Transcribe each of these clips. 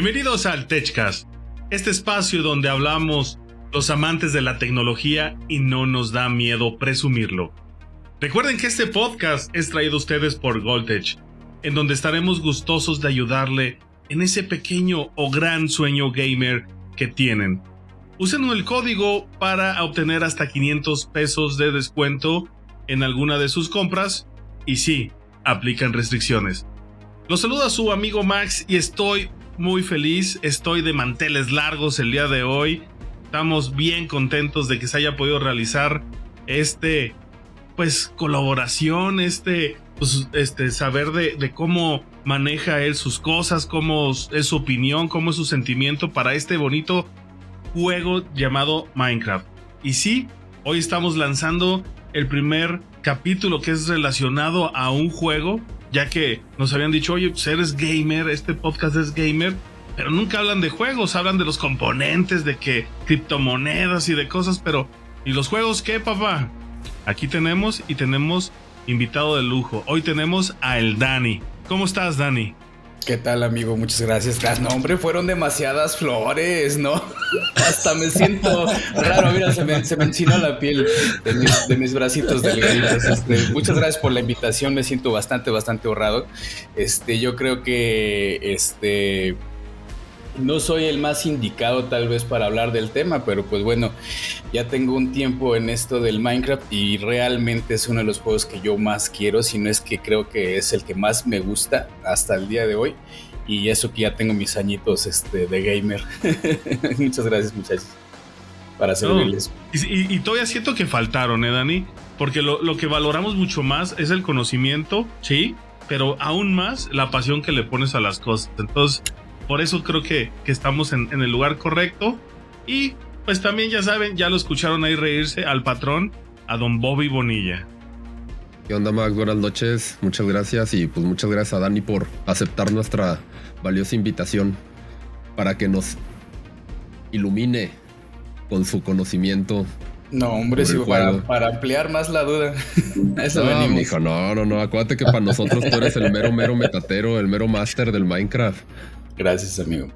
Bienvenidos al TechCast, este espacio donde hablamos los amantes de la tecnología y no nos da miedo presumirlo. Recuerden que este podcast es traído a ustedes por Goldtech, en donde estaremos gustosos de ayudarle en ese pequeño o gran sueño gamer que tienen. Usen el código para obtener hasta 500 pesos de descuento en alguna de sus compras y sí, aplican restricciones. Los saluda su amigo Max y estoy muy feliz, estoy de manteles largos el día de hoy. Estamos bien contentos de que se haya podido realizar este pues colaboración, este pues, este saber de, de cómo maneja él sus cosas, cómo es su opinión, cómo es su sentimiento para este bonito juego llamado Minecraft. Y sí, hoy estamos lanzando el primer capítulo que es relacionado a un juego ya que nos habían dicho, oye, pues eres gamer, este podcast es gamer, pero nunca hablan de juegos, hablan de los componentes, de que criptomonedas y de cosas, pero ¿y los juegos qué, papá? Aquí tenemos y tenemos invitado de lujo. Hoy tenemos a el Dani. ¿Cómo estás, Dani? ¿Qué tal, amigo? Muchas gracias. Ah, no, hombre, fueron demasiadas flores, ¿no? Hasta me siento raro. Mira, se me, se me enchinó la piel de mis, de mis bracitos delgaditos. Este, muchas gracias por la invitación. Me siento bastante, bastante honrado. Este, yo creo que este no soy el más indicado tal vez para hablar del tema, pero pues bueno, ya tengo un tiempo en esto del Minecraft y realmente es uno de los juegos que yo más quiero, si no es que creo que es el que más me gusta hasta el día de hoy. Y eso que ya tengo mis añitos este, de gamer. Muchas gracias muchachos. Para servirles. y, todavía siento que faltaron, ¿eh, Dani? Porque lo, lo que valoramos mucho más es el conocimiento, sí, pero aún más la pasión que le pones a las cosas. Entonces, por eso creo que, que estamos en, en, el lugar correcto. Y pues también ya saben, ya lo escucharon ahí reírse al patrón, a don Bobby Bonilla. ¿Qué onda, Max? Buenas noches. Muchas gracias y pues muchas gracias a Dani por aceptar nuestra valiosa invitación para que nos ilumine con su conocimiento. No, hombre, sí, para, para, ampliar más la duda. Eso no, venimos. Mijo, no, no, no. Acuérdate que para nosotros tú eres el mero, mero metatero, el mero máster del Minecraft. Gracias, amigo.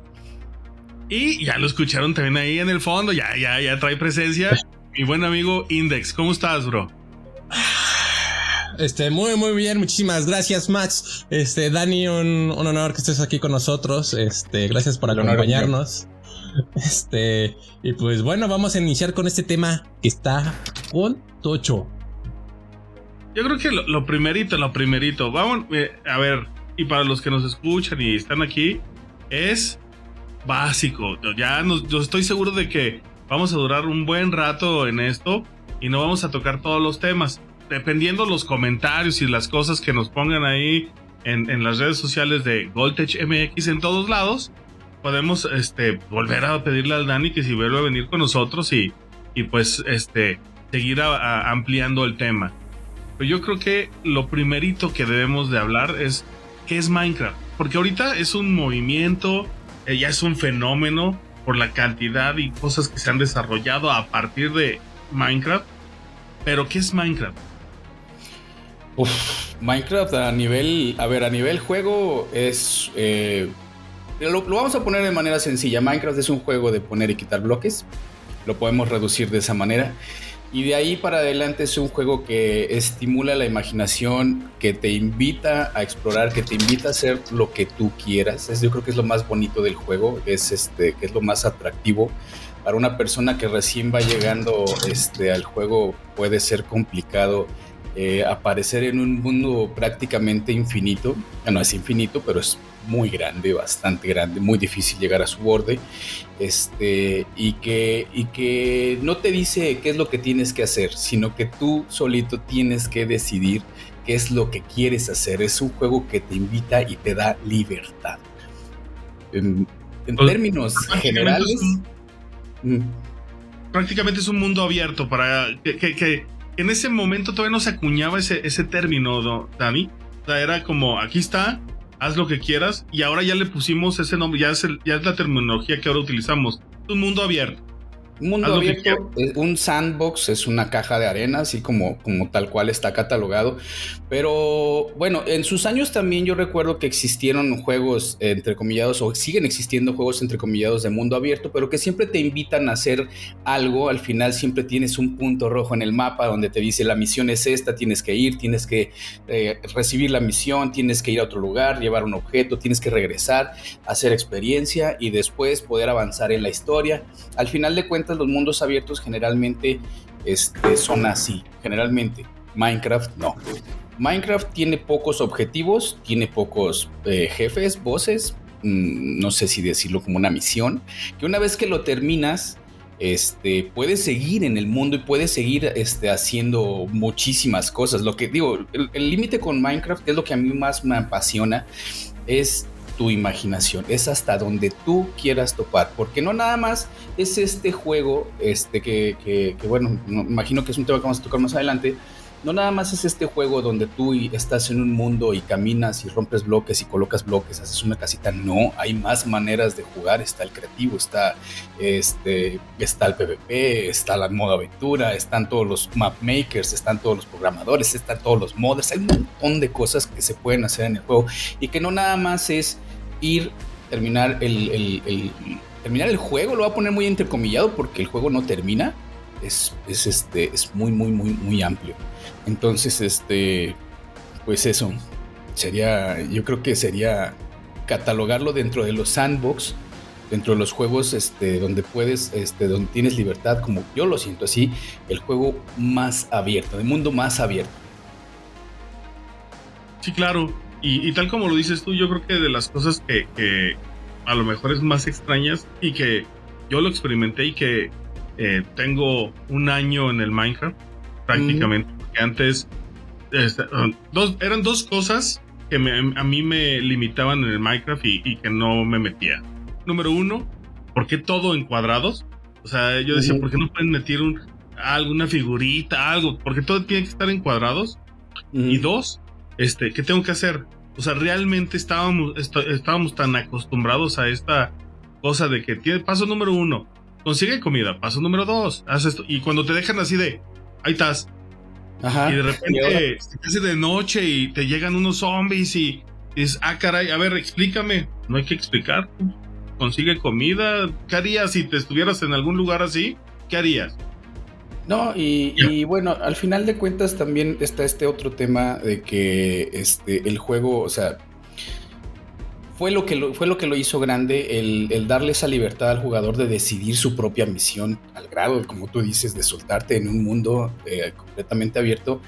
Y ya lo escucharon también ahí en el fondo, ya, ya, ya trae presencia. Mi buen amigo Index, ¿cómo estás, bro? Este, muy, muy bien, muchísimas gracias, Max. Este, Dani, un, un honor que estés aquí con nosotros. Este, gracias por acompañarnos. Este, y pues bueno, vamos a iniciar con este tema que está con Tocho. Yo creo que lo, lo primerito, lo primerito, vamos, eh, a ver, y para los que nos escuchan y están aquí, es básico. Ya nos, yo estoy seguro de que vamos a durar un buen rato en esto y no vamos a tocar todos los temas. Dependiendo los comentarios y las cosas que nos pongan ahí en, las redes sociales de Goldtech MX en todos lados, podemos este, volver a pedirle al Dani que si vuelve a venir con nosotros y, y pues este, seguir ampliando el tema. Pero yo creo que lo primerito que debemos de hablar es qué es Minecraft porque ahorita es un movimiento, eh, ya es un fenómeno por la cantidad y cosas que se han desarrollado a partir de Minecraft. Pero, ¿qué es Minecraft? Uf, Minecraft a nivel, a ver, a nivel juego es... Eh, lo, lo, vamos a poner de manera sencilla. Minecraft es un juego de poner y quitar bloques. Lo podemos reducir de esa manera. Y de ahí para adelante es un juego que estimula la imaginación, que te invita a explorar, que te invita a hacer lo que tú quieras. Es, yo creo que es lo más bonito del juego, es este, que es lo más atractivo. Para una persona que recién va llegando este, al juego puede ser complicado eh, aparecer en un mundo prácticamente infinito. No es infinito, pero es muy grande, bastante grande, muy difícil llegar a su borde, este, y, que, y que no te dice qué es lo que tienes que hacer, sino que tú solito tienes que decidir qué es lo que quieres hacer. Es un juego que te invita y te da libertad. En, en pues, términos generales... Mm. prácticamente es un mundo abierto para que, que, que, en ese momento todavía no se acuñaba ese, ese término, ¿no, Dani? O sea, era como, aquí está, haz lo que quieras. Y ahora ya le pusimos ese nombre, ya es, el, ya es la terminología que ahora utilizamos. Un mundo abierto. Mundo abierto, un sandbox es una caja de arena, así como, como tal cual está catalogado. Pero bueno, en sus años también yo recuerdo que existieron juegos entrecomillados o siguen existiendo juegos entrecomillados de mundo abierto, pero que siempre te invitan a hacer algo. Al final siempre tienes un punto rojo en el mapa donde te dice la misión es esta, tienes que ir, tienes que eh, recibir la misión, tienes que ir a otro lugar, llevar un objeto, tienes que regresar, hacer experiencia y después poder avanzar en la historia. Al final de cuentas, los mundos abiertos generalmente este, son así. Generalmente, Minecraft no. Minecraft tiene pocos objetivos, tiene pocos eh, jefes, voces, mm, no sé si decirlo como una misión, que una vez que lo terminas, este, puedes seguir en el mundo y puedes seguir este, haciendo muchísimas cosas. Lo que digo, el límite con Minecraft, es lo que a mí más me apasiona, es tu imaginación, es hasta donde tú quieras topar, porque no nada más es este juego, este que, bueno, imagino que es un tema que vamos a tocar más adelante, no nada más es este juego donde tú estás en un mundo y caminas y rompes bloques y colocas bloques, haces una casita. No, hay más maneras de jugar. Está el creativo, está, este, está el PvP, está la modo aventura, están todos los map makers, están todos los programadores, están todos los modders. Hay un montón de cosas que se pueden hacer en el juego y que no nada más es ir, terminar el, terminar el juego. Lo voy a poner muy entrecomillado porque el juego no termina. Es, es, este, es muy, muy, muy, muy amplio. Entonces, este, pues eso, sería, yo creo que sería catalogarlo dentro de los sandbox, dentro de los juegos este, donde puedes, este, donde tienes libertad, como yo lo siento así, el juego más abierto, el mundo más abierto. Sí, claro. Y, tal como lo dices tú, yo creo que de las cosas que, que, a lo mejor es más extrañas y que yo lo experimenté y que eh, tengo un año en el Minecraft, prácticamente que antes dos, eran dos cosas que a mí me limitaban en el Minecraft y, que no me metía. Número uno, ¿por qué todo en cuadrados? O sea, yo decía, ¿por qué no pueden meter un, alguna figurita, algo? Porque todo tiene que estar en cuadrados. Y dos, este, ¿qué tengo que hacer? O sea, realmente estábamos, estábamos tan acostumbrados a esta cosa de que tiene paso número uno, consigue comida, paso número dos, haz esto. Y cuando te dejan así de, ahí estás, y de repente se hace de noche y te llegan unos zombies y dices, ah, caray, a ver, explícame. No hay que explicar. Consigue comida. ¿Qué harías si te estuvieras en algún lugar así? ¿Qué harías? No, y, bueno, al final de cuentas también está este otro tema de que este, el juego, o sea, fue lo que lo, fue lo, que lo hizo grande, el, darle esa libertad al jugador de decidir su propia misión, al grado, como tú dices, de soltarte en un mundo eh, completamente abierto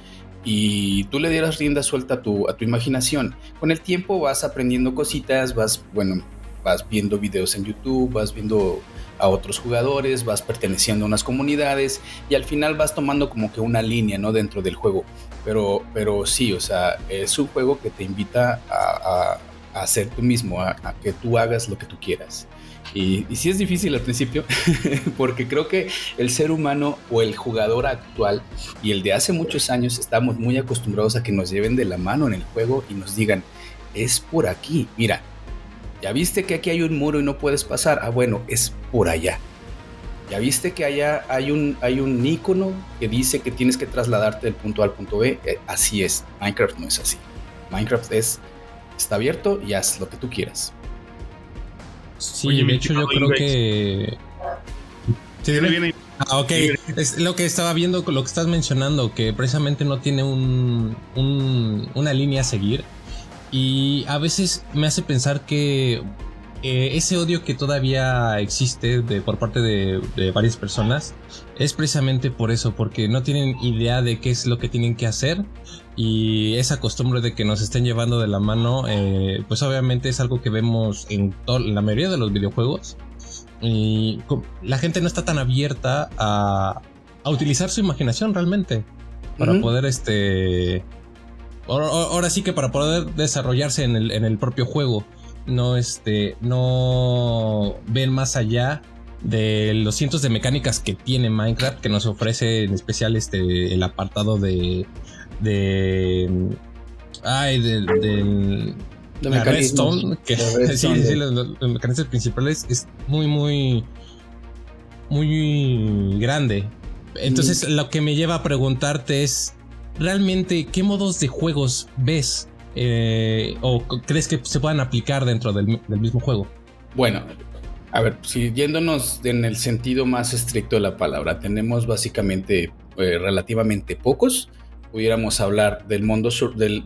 y tú le dieras rienda suelta a tu, a tu imaginación. Con el tiempo vas aprendiendo cositas, vas, bueno, vas viendo videos en YouTube, vas viendo a otros jugadores, vas perteneciendo a unas comunidades y al final vas tomando como que una línea, ¿no? Dentro del juego. Pero, pero sí, o sea, es un juego que te invita a a ser tú mismo, a, que tú hagas lo que tú quieras. Y, y sí es difícil al principio, porque creo que el ser humano o el jugador actual y el de hace muchos años estamos muy acostumbrados a que nos lleven de la mano en el juego y nos digan, es por aquí, mira, ya viste que aquí hay un muro y no puedes pasar, ah bueno, es por allá. Ya viste que allá hay un, hay un icono que dice que tienes que trasladarte del punto A al punto B, eh, así es, Minecraft no es así. Minecraft es está abierto y haz lo que tú quieras. Sí, de hecho yo creo que... Ah, ok. Es lo que estaba viendo, lo que estás mencionando, que precisamente no tiene un, una línea a seguir. Y a veces me hace pensar que eh, ese odio que todavía existe de, por parte de, varias personas es precisamente por eso, porque no tienen idea de qué es lo que tienen que hacer y esa costumbre de que nos estén llevando de la mano, eh, pues obviamente es algo que vemos en, la mayoría de los videojuegos. Y la gente no está tan abierta a, utilizar su imaginación realmente para poder este ahora, sí que para poder desarrollarse en el, en el propio juego no, este, no ven más allá de los cientos de mecánicas que tiene Minecraft, que nos ofrece en especial este, el apartado de, de, ay, del, de Redstone, que sí, sí, los, mecanismos principales es muy, muy, muy grande. Entonces, lo que me lleva a preguntarte es, ¿realmente qué modos de juegos ves eh, o crees que se puedan aplicar dentro del, mismo juego? Bueno, a ver, si yéndonos en el sentido más estricto de la palabra, tenemos básicamente eh, relativamente pocos. Pudiéramos hablar del,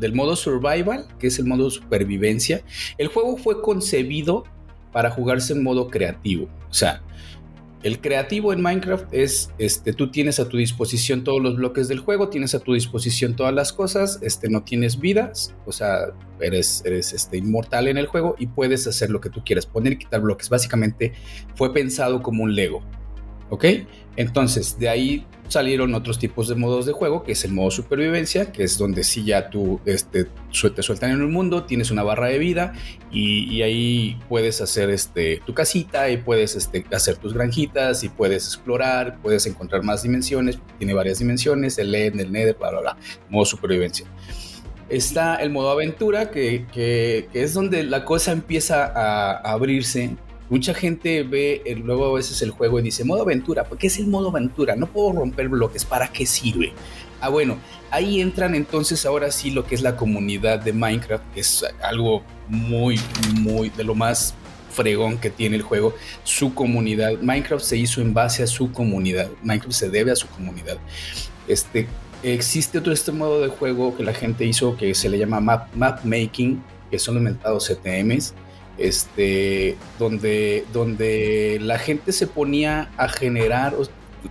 del modo survival, que es el modo supervivencia. El juego fue concebido para jugarse en modo creativo. O sea, el creativo en Minecraft es, este, tú tienes a tu disposición todos los bloques del juego, tienes a tu disposición todas las cosas, este, no tienes vidas, o sea, eres, eres este, inmortal en el juego y puedes hacer lo que tú quieras, poner y quitar bloques. Básicamente fue pensado como un Lego, ¿ok? Entonces, de ahí salieron otros tipos de modos de juego, que es el modo supervivencia, que es donde sí ya tú este, te sueltan en el mundo, tienes una barra de vida y, ahí puedes hacer este, tu casita y puedes este, hacer tus granjitas y puedes explorar, puedes encontrar más dimensiones, tiene varias dimensiones, el LED, el Nether, bla, bla, bla, modo supervivencia. Está el modo aventura, que, que es donde la cosa empieza a abrirse Mucha gente ve el, luego a veces el juego y dice, modo aventura, ¿por qué es el modo aventura? No puedo romper bloques, ¿para qué sirve? Ah, bueno, ahí entran entonces ahora sí lo que es la comunidad de Minecraft, que es algo muy, muy de lo más fregón que tiene el juego, su comunidad. Minecraft se hizo en base a su comunidad, Minecraft se debe a su comunidad. Este, existe otro este modo de juego que la gente hizo que se le llama map, map making, que son inventados CTMs este, donde, donde la gente se ponía a generar,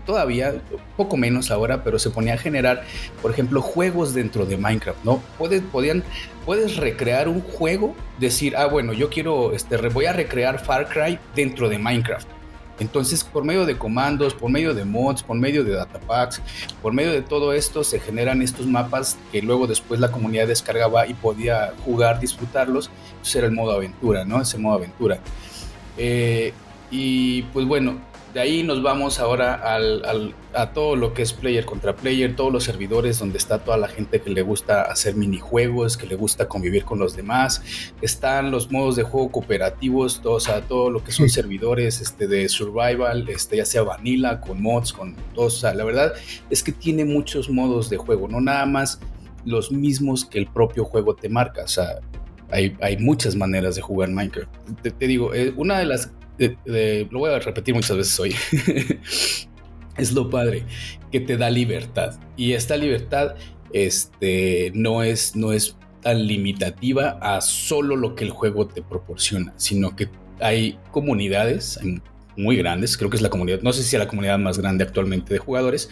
todavía, poco menos ahora, pero se ponía a generar, por ejemplo, juegos dentro de Minecraft, ¿no? Puedes, podían, puedes recrear un juego, decir, ah, bueno, yo quiero, este, voy a recrear Far Cry dentro de Minecraft. Entonces, por medio de comandos, por medio de mods, por medio de datapacks, por medio de todo esto se generan estos mapas que luego después la comunidad descargaba y podía jugar, disfrutarlos. Ese era el modo aventura, ¿no? Ese modo aventura. Eh, y pues bueno, de ahí nos vamos ahora al, a todo lo que es player contra player, todos los servidores donde está toda la gente que le gusta hacer minijuegos, que le gusta convivir con los demás. Están los modos de juego cooperativos, todo, o sea, todo lo que son servidores este, de survival, este, ya sea vanilla, con mods, con todo. O sea, la verdad es que tiene muchos modos de juego, no nada más los mismos que el propio juego te marca. O sea, hay, hay, muchas maneras de jugar Minecraft. Te, te digo, eh, una de las lo voy a repetir muchas veces hoy, es lo padre, que te da libertad. Y esta libertad este, no, es, no es tan limitativa a solo lo que el juego te proporciona, sino que hay comunidades, muy grandes, creo que es la comunidad, no sé si es la comunidad más grande actualmente de jugadores,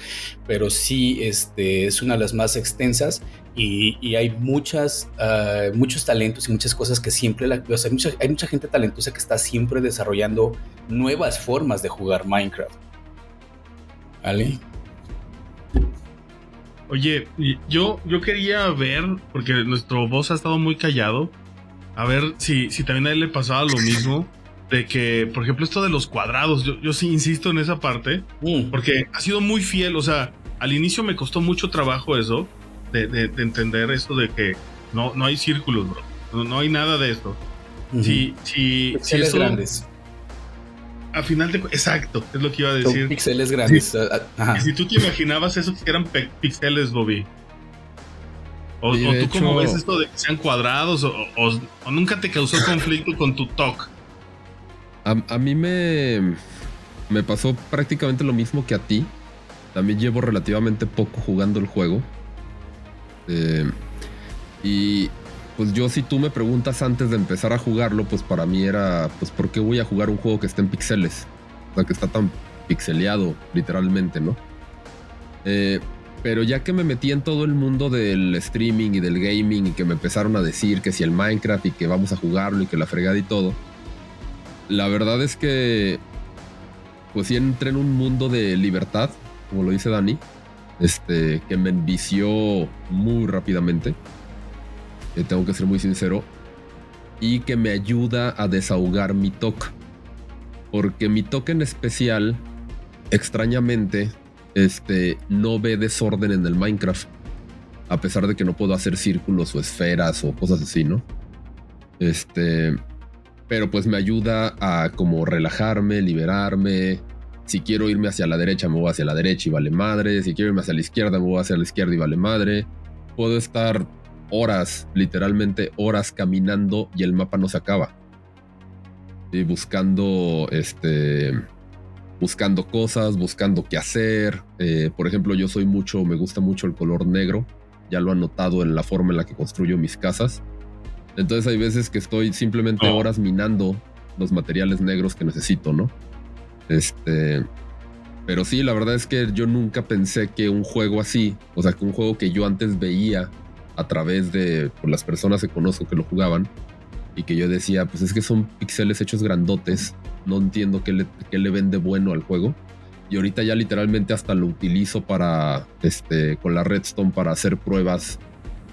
pero sí este, es una de las más extensas y, hay muchas, ah, muchos talentos y muchas cosas que siempre, la, hay, mucha, hay mucha gente talentosa que está siempre desarrollando nuevas formas de jugar Minecraft. ¿Vale? Oye, yo, yo quería ver, porque nuestro voz ha estado muy callado, a ver si, si también a él le pasaba lo mismo de que, por ejemplo, esto de los cuadrados, yo, sí insisto en esa parte, mm. porque ha sido muy fiel, o sea, al inicio me costó mucho trabajo eso, de, entender esto de que no, no hay círculos, bro, no, hay nada de esto. Si, si, si eso, grandes. A final de exacto, es lo que iba a decir. Son pixeles grandes. Ah, si tú te imaginabas eso que eran pixeles, Bobby. O, tú cómo ves esto de que sean cuadrados o, o, nunca te causó conflicto con tu talk. A, mí me, me pasó prácticamente lo mismo que a ti. También llevo relativamente poco jugando el juego. Eh, y pues yo si tú me preguntas antes de empezar a jugarlo, pues para mí era, pues ¿por qué voy a jugar un juego que está en pixeles? O sea, que está tan pixeleado, literalmente, ¿no? Eh, pero ya que me metí en todo el mundo del streaming y del gaming y que me empezaron a decir que si el Minecraft y que vamos a jugarlo y que la fregada y todo, la verdad es que, pues sí entré en un mundo de libertad, como lo dice Dani, este, que me envició muy rápidamente. Eh, tengo que ser muy sincero. Y que me ayuda a desahogar mi TOC. Porque mi TOC en especial, extrañamente, este, no ve desorden en el Minecraft. A pesar de que no puedo hacer círculos o esferas o cosas así, ¿no? Este pero pues me ayuda a como relajarme, liberarme, si quiero irme hacia la derecha, me voy hacia la derecha y vale madre. Si quiero irme hacia la izquierda, me voy hacia la izquierda y vale madre. Puedo estar horas, literalmente horas caminando y el mapa no se acaba. Y buscando, este, buscando cosas, buscando qué hacer. Eh, por ejemplo, yo soy mucho, me gusta mucho el color negro. Ya lo han notado en la forma en la que construyo mis casas. Entonces hay veces que estoy simplemente oh. horas minando los materiales negros que necesito, ¿no? Este. Pero sí, la verdad es que yo nunca pensé que un juego así, o sea, que un juego que yo antes veía a través de por las personas que conozco que lo jugaban y que yo decía, pues es que son píxeles hechos grandotes, no entiendo qué le, qué le vende bueno al juego. Y ahorita ya literalmente hasta lo utilizo para, este, con la Redstone para hacer pruebas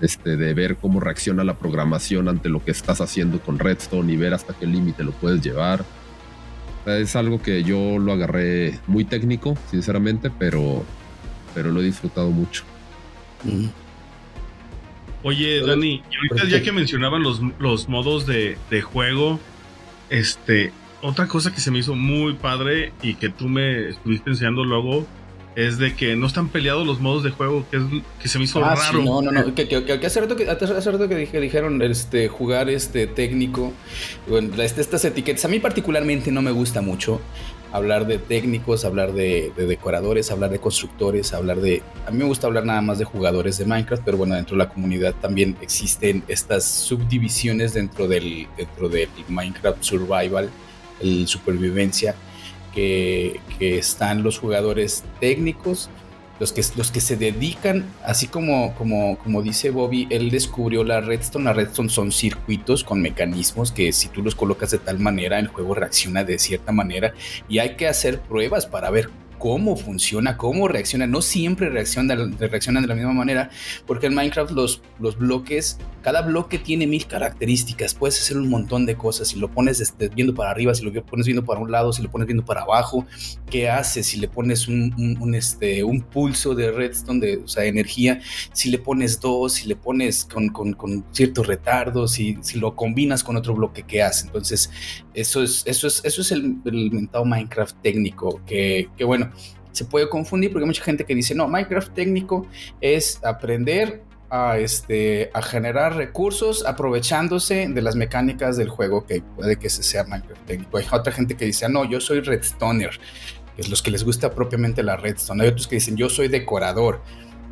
este, de ver cómo reacciona la programación ante lo que estás haciendo con Redstone y ver hasta qué límite lo puedes llevar. Es algo que yo lo agarré muy técnico, sinceramente, pero, pero lo he disfrutado mucho. Oye, Dani, y ahorita ya que mencionaban los, los modos de, de, juego, este, otra cosa que se me hizo muy padre y que tú me estuviste enseñando luego es de que no están peleados los modos de juego, que, es, que se me hizo ah, raro. no, no, no, que, que, que hace rato que, hace rato que dije, dijeron este, jugar este técnico, bueno, este, estas etiquetas, a mí particularmente no me gusta mucho hablar de técnicos, hablar de, decoradores, hablar de constructores, hablar de... A mí me gusta hablar nada más de jugadores de Minecraft, pero bueno, dentro de la comunidad también existen estas subdivisiones dentro del, dentro del Minecraft Survival, el supervivencia que, están los jugadores técnicos, los que, los que se dedican, así como, como, como dice Bobby, él descubrió la redstone. La redstone son circuitos con mecanismos que si tú los colocas de tal manera, el juego reacciona de cierta manera y hay que hacer pruebas para ver cómo funciona, cómo reacciona. No siempre reaccionan, reaccionan de la misma manera, porque en Minecraft los, los bloques, cada bloque tiene mil características. Puedes hacer un montón de cosas. Si lo pones este, viendo para arriba, si lo pones viendo para un lado, si lo pones viendo para abajo, ¿qué hace? Si le pones un, este, un pulso de redstone, de, o sea, energía, si le pones dos, si le pones con, con, ciertos retardos, si, si lo combinas con otro bloque, ¿qué hace? Entonces, eso es, eso es, eso es el, el Minecraft técnico, que, que bueno, se puede confundir porque hay mucha gente que dice, no, Minecraft técnico es aprender a, este, a generar recursos aprovechándose de las mecánicas del juego, que puede que ese sea Minecraft técnico. Hay otra gente que dice, no, yo soy redstoner, que es los que les gusta propiamente la redstone. Hay otros que dicen, yo soy decorador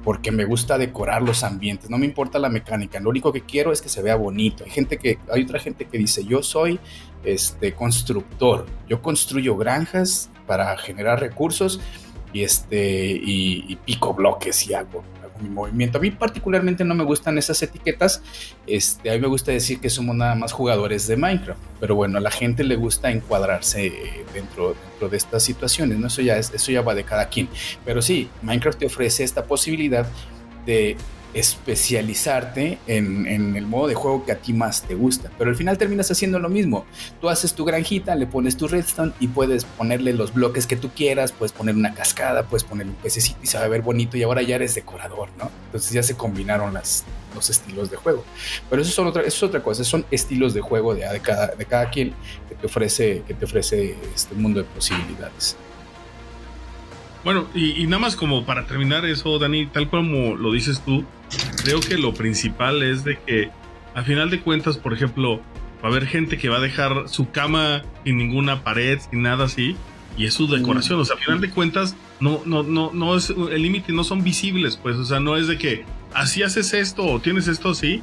porque me gusta decorar los ambientes, no me importa la mecánica, lo único que quiero es que se vea bonito. Hay gente que hay otra gente que dice, "Yo soy este constructor, yo construyo granjas para generar recursos y este y, pico bloques y hago, mi movimiento. A mí particularmente no me gustan esas etiquetas. Este, a mí me gusta decir que somos nada más jugadores de Minecraft, pero bueno, a la gente le gusta encuadrarse dentro, dentro de estas situaciones, ¿no? Eso ya es, eso ya va de cada quien. Pero sí, Minecraft te ofrece esta posibilidad de especializarte en, el modo de juego que a ti más te gusta. Pero al final terminas haciendo lo mismo. Tú haces tu granjita, le pones tu redstone y puedes ponerle los bloques que tú quieras, puedes poner una cascada, puedes poner un pececito y se va a ver bonito y ahora ya eres decorador, ¿no? Entonces ya se combinaron las, los estilos de juego. Pero eso, son otra, eso es otra cosa, son estilos de juego de, de, cada, de cada quien que te ofrece, que te ofrece este mundo de posibilidades. Bueno, y, nada más como para terminar eso, Dani, tal como lo dices tú, creo que lo principal es de que a final de cuentas, por ejemplo, va a haber gente que va a dejar su cama sin ninguna pared, sin nada así, y es su decoración. O sea, a final de cuentas, no, no, no, no es el límite, no son visibles, pues, o sea, no es de que así haces esto o tienes esto así,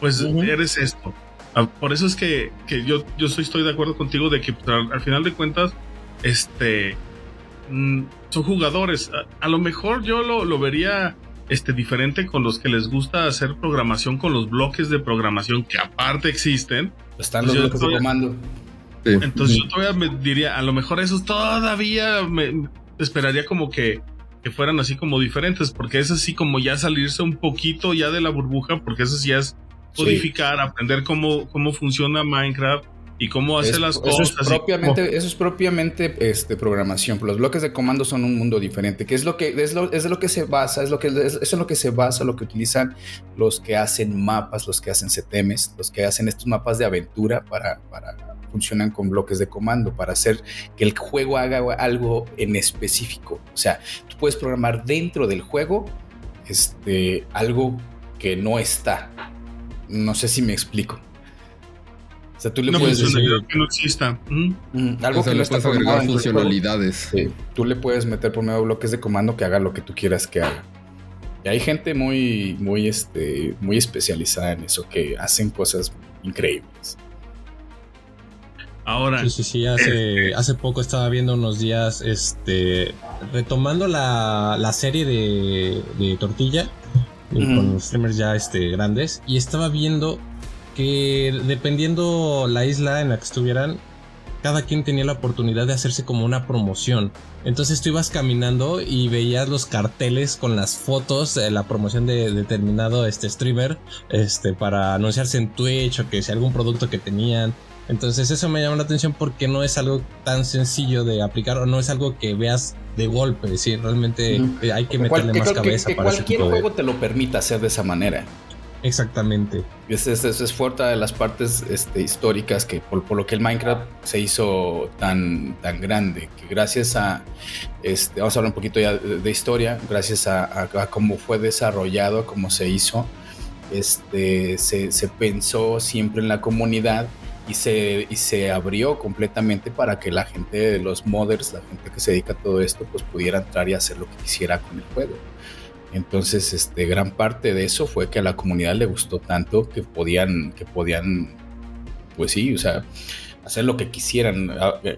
pues eres esto. Ah, por eso es que, yo, yo estoy de acuerdo contigo de que pues, al final de cuentas, este Mm, son jugadores. A, lo mejor yo lo, vería este, diferente con los que les gusta hacer programación con los bloques de programación que aparte existen. Están los bloques de comando. Entonces yo todavía me diría, a lo mejor esos todavía me esperaría como que, que fueran así como diferentes, porque es así como ya salirse un poquito ya de la burbuja, porque eso sí es codificar, aprender cómo, cómo funciona Minecraft y cómo hace las cosas. Eso es propiamente, eso es propiamente este, programación. Los bloques de comando son un mundo diferente, que es lo que es lo, es lo que se basa, es lo que es, eso es lo que se basa, lo que utilizan los que hacen mapas, los que hacen CTMs, los que hacen estos mapas de aventura para, para funcionan con bloques de comando para hacer que el juego haga algo en específico. O sea, tú puedes programar dentro del juego este, algo que no está. No sé si me explico. Sea, tú le puedes decir que no exista. algo que no está agregar funcionalidades. tú le puedes meter por medio de bloques de comando que haga lo que tú quieras que haga. Y hay gente muy, muy, este, muy especializada en eso que hacen cosas increíbles. Ahora. Sí, sí, sí. Hace, eh, hace poco estaba viendo unos días, este, retomando la, la serie de, de Tortilla, con streamers ya este, grandes, y estaba viendo que dependiendo la isla en la que estuvieran, cada quien tenía la oportunidad de hacerse como una promoción. Entonces tú ibas caminando y veías los carteles con las fotos la promoción de determinado este streamer, este, para anunciarse en Twitch o que si algún producto que tenían. Entonces eso me llama la atención porque no es algo tan sencillo de aplicar o no es algo que veas de golpe. Decir, realmente hay que meterle más cabeza que, para cualquier juego te lo permita hacer de esa manera. Exactamente. Esa es, es, fuerte de las partes este, históricas que por, lo que el Minecraft se hizo tan, tan grande, que gracias a, este, vamos a hablar un poquito ya de, historia, gracias a, cómo fue desarrollado, cómo se hizo, este, se, se pensó siempre en la comunidad y se, y se abrió completamente para que la gente los modders, la gente que se dedica a todo esto, pues pudiera entrar y hacer lo que quisiera con el juego. Entonces, este, gran parte de eso fue que a la comunidad le gustó tanto que podían, que podían, pues sí, o sea, hacer lo que quisieran. Ah, eh,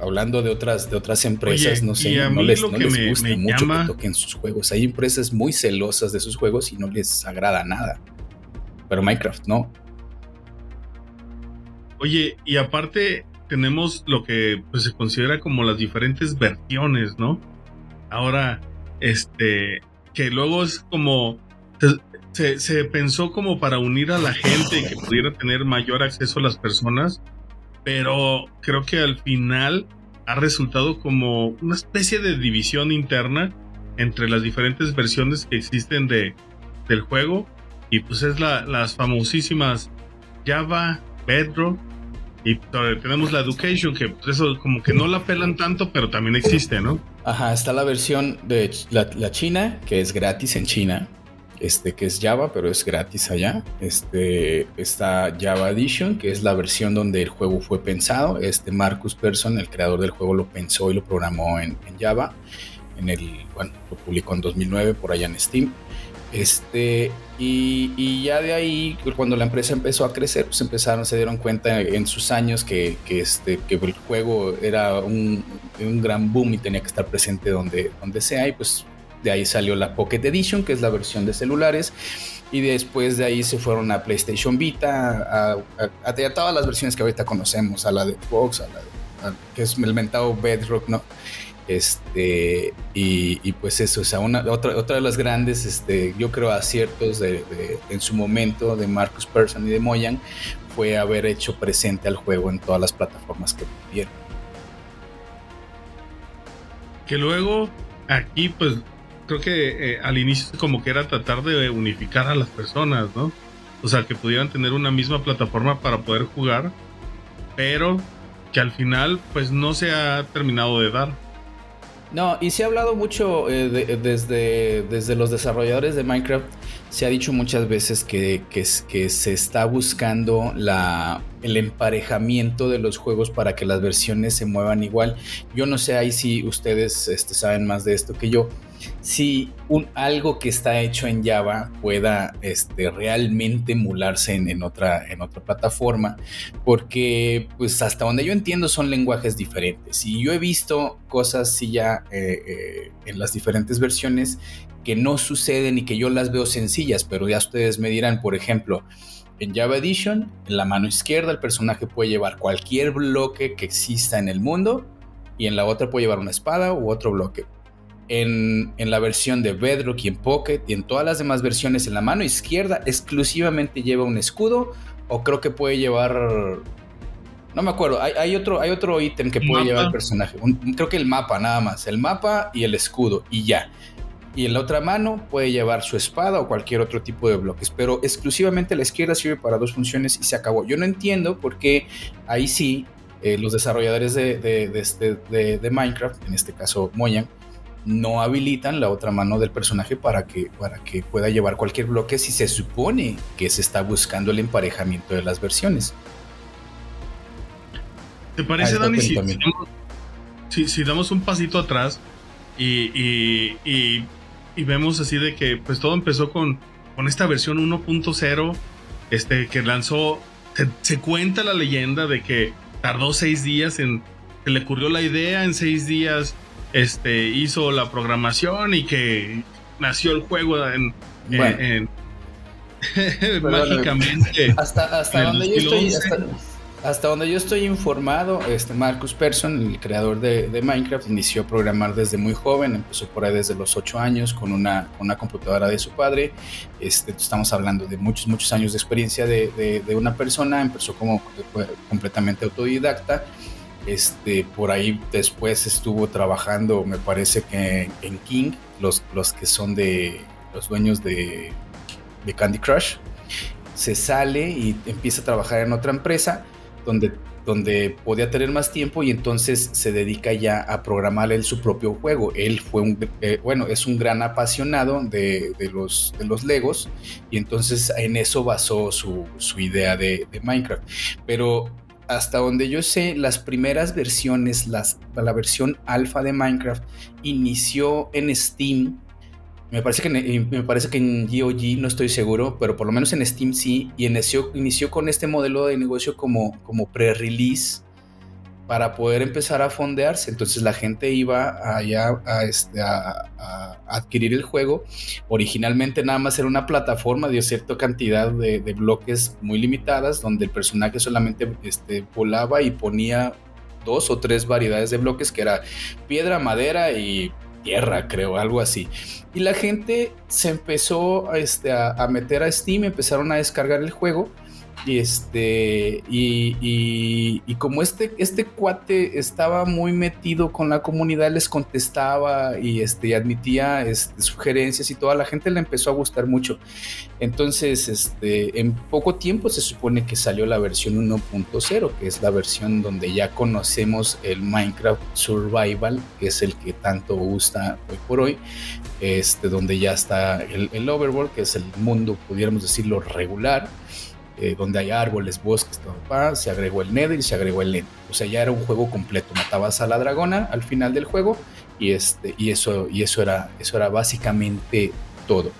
hablando de otras, de otras empresas, no sé, no les, no les gusta mucho que toquen sus juegos. Hay empresas muy celosas de sus juegos y no les agrada nada. Pero Minecraft no. Oye, y aparte tenemos lo que pues, se considera como las diferentes versiones, ¿no? Ahora, este, que luego es como, se, pensó como para unir a la gente y que pudiera tener mayor acceso a las personas, pero creo que al final ha resultado como una especie de división interna entre las diferentes versiones que existen de, del juego y pues es la, las famosísimas Java, Bedrock y tenemos la Education, que pues, eso como que no la pelan tanto, pero también existe, ¿no? Ajá, está la versión de la, China, que es gratis en China, este, que es Java, pero es gratis allá. Este, está Java Edition, que es la versión donde el juego fue pensado. Este Marcus Persson, el creador del juego, lo pensó y lo programó en, en Java. En el, bueno, lo publicó en 2009 por allá en Steam. Este, y, ya de ahí, cuando la empresa empezó a crecer, pues empezaron, se dieron cuenta en sus años que, este, que el juego era un, gran boom y tenía que estar presente donde, donde sea. Y pues de ahí salió la Pocket Edition, que es la versión de celulares. Y después de ahí se fueron a PlayStation Vita, a, todas las versiones que ahorita conocemos, a la de Xbox, a la que es el mentado Bedrock, ¿no? Este, y, pues eso, o sea, otra, de las grandes, este, yo creo, aciertos en su momento de Marcus Persson y de Moyan fue haber hecho presente al juego en todas las plataformas que tuvieron. Que luego aquí, pues creo que eh, al inicio como que era tratar de unificar a las personas, ¿no? O sea, que pudieran tener una misma plataforma para poder jugar, pero que al final pues no se ha terminado de dar. No, y se ha hablado mucho eh, desde, desde los desarrolladores de Minecraft, se ha dicho muchas veces que, que, se está buscando la, el emparejamiento de los juegos para que las versiones se muevan igual. Yo no sé ahí si ustedes este, saben más de esto que yo, si un, algo que está hecho en Java pueda este, realmente emularse en, otra, plataforma, porque pues hasta donde yo entiendo son lenguajes diferentes. Y yo he visto cosas sí ya eh, eh, en las diferentes versiones que no suceden y que yo las veo sencillas, pero ya ustedes me dirán, por ejemplo, en Java Edition, en la mano izquierda el personaje puede llevar cualquier bloque que exista en el mundo y en la otra puede llevar una espada u otro bloque en, la versión de Bedrock y en Pocket y en todas las demás versiones en la mano izquierda exclusivamente lleva un escudo o creo que puede llevar No me acuerdo. Hay, otro, hay otro ítem que puede llevar el personaje. creo que el mapa nada más. El mapa y el escudo y ya. Y en la otra mano puede llevar su espada o cualquier otro tipo de bloques. Pero exclusivamente la izquierda sirve para dos funciones y se acabó. Yo no entiendo por qué ahí sí eh, los desarrolladores de, este, de, Minecraft, en este caso Mojang, no habilitan la otra mano del personaje para que, para que pueda llevar cualquier bloque si se supone que se está buscando el emparejamiento de las versiones. ¿Te parece, Dani, si, damos un pasito atrás y, vemos así de que pues todo empezó con, con esta versión 1.0 este, que lanzó, se, cuenta la leyenda de que tardó seis días en, que le ocurrió la idea en seis días, este, hizo la programación y que nació el juego en, mágicamente. Hasta, hasta donde yo estoy, hasta donde yo estoy informado, este Marcus Persson, el creador de, Minecraft, inició a programar desde muy joven, empezó por ahí desde los 8 años con una, una computadora de su padre. Este, estamos hablando de muchos, muchos años de experiencia de, de, una persona, empezó como completamente autodidacta. Este, por ahí después estuvo trabajando, me parece que en King, los, los que son de los dueños de, Candy Crush. Se sale y empieza a trabajar en otra empresa donde, donde podía tener más tiempo y entonces se dedica ya a programar él su propio juego. Él fue un, eh, bueno, es un gran apasionado de, los, de los Legos y entonces en eso basó su, idea de, de Minecraft. Pero hasta donde yo sé, las primeras versiones, la versión alfa de Minecraft inició en Steam me parece, que, me parece que en GOG no estoy seguro, pero por lo menos en Steam sí. Y inició, inició con este modelo de negocio como, como pre-release para poder empezar a fondearse. Entonces la gente iba allá a, este, a, adquirir el juego. Originalmente nada más era una plataforma de cierta cantidad de, bloques muy limitadas, donde el personaje solamente este, volaba y ponía dos o tres variedades de bloques, que era piedra, madera y tierra, creo, algo así. Y la gente se empezó este, a, meter a Steam, empezaron a descargar el juego. Y este, y, como este, este cuate estaba muy metido con la comunidad, les contestaba y este, admitía este, sugerencias y toda la gente le empezó a gustar mucho. Entonces, este, en poco tiempo se supone que salió la versión 1.0, que es la versión donde ya conocemos el Minecraft Survival, que es el que tanto gusta hoy por hoy, este, donde ya está el, el Overworld, que es el mundo, pudiéramos decirlo, regular eh, donde hay árboles, bosques, todo, se agregó el Nether y se agregó el End. O sea, ya era un juego completo. Matabas a la dragona al final del juego y, este, y, eso, y eso, era, eso era básicamente todo.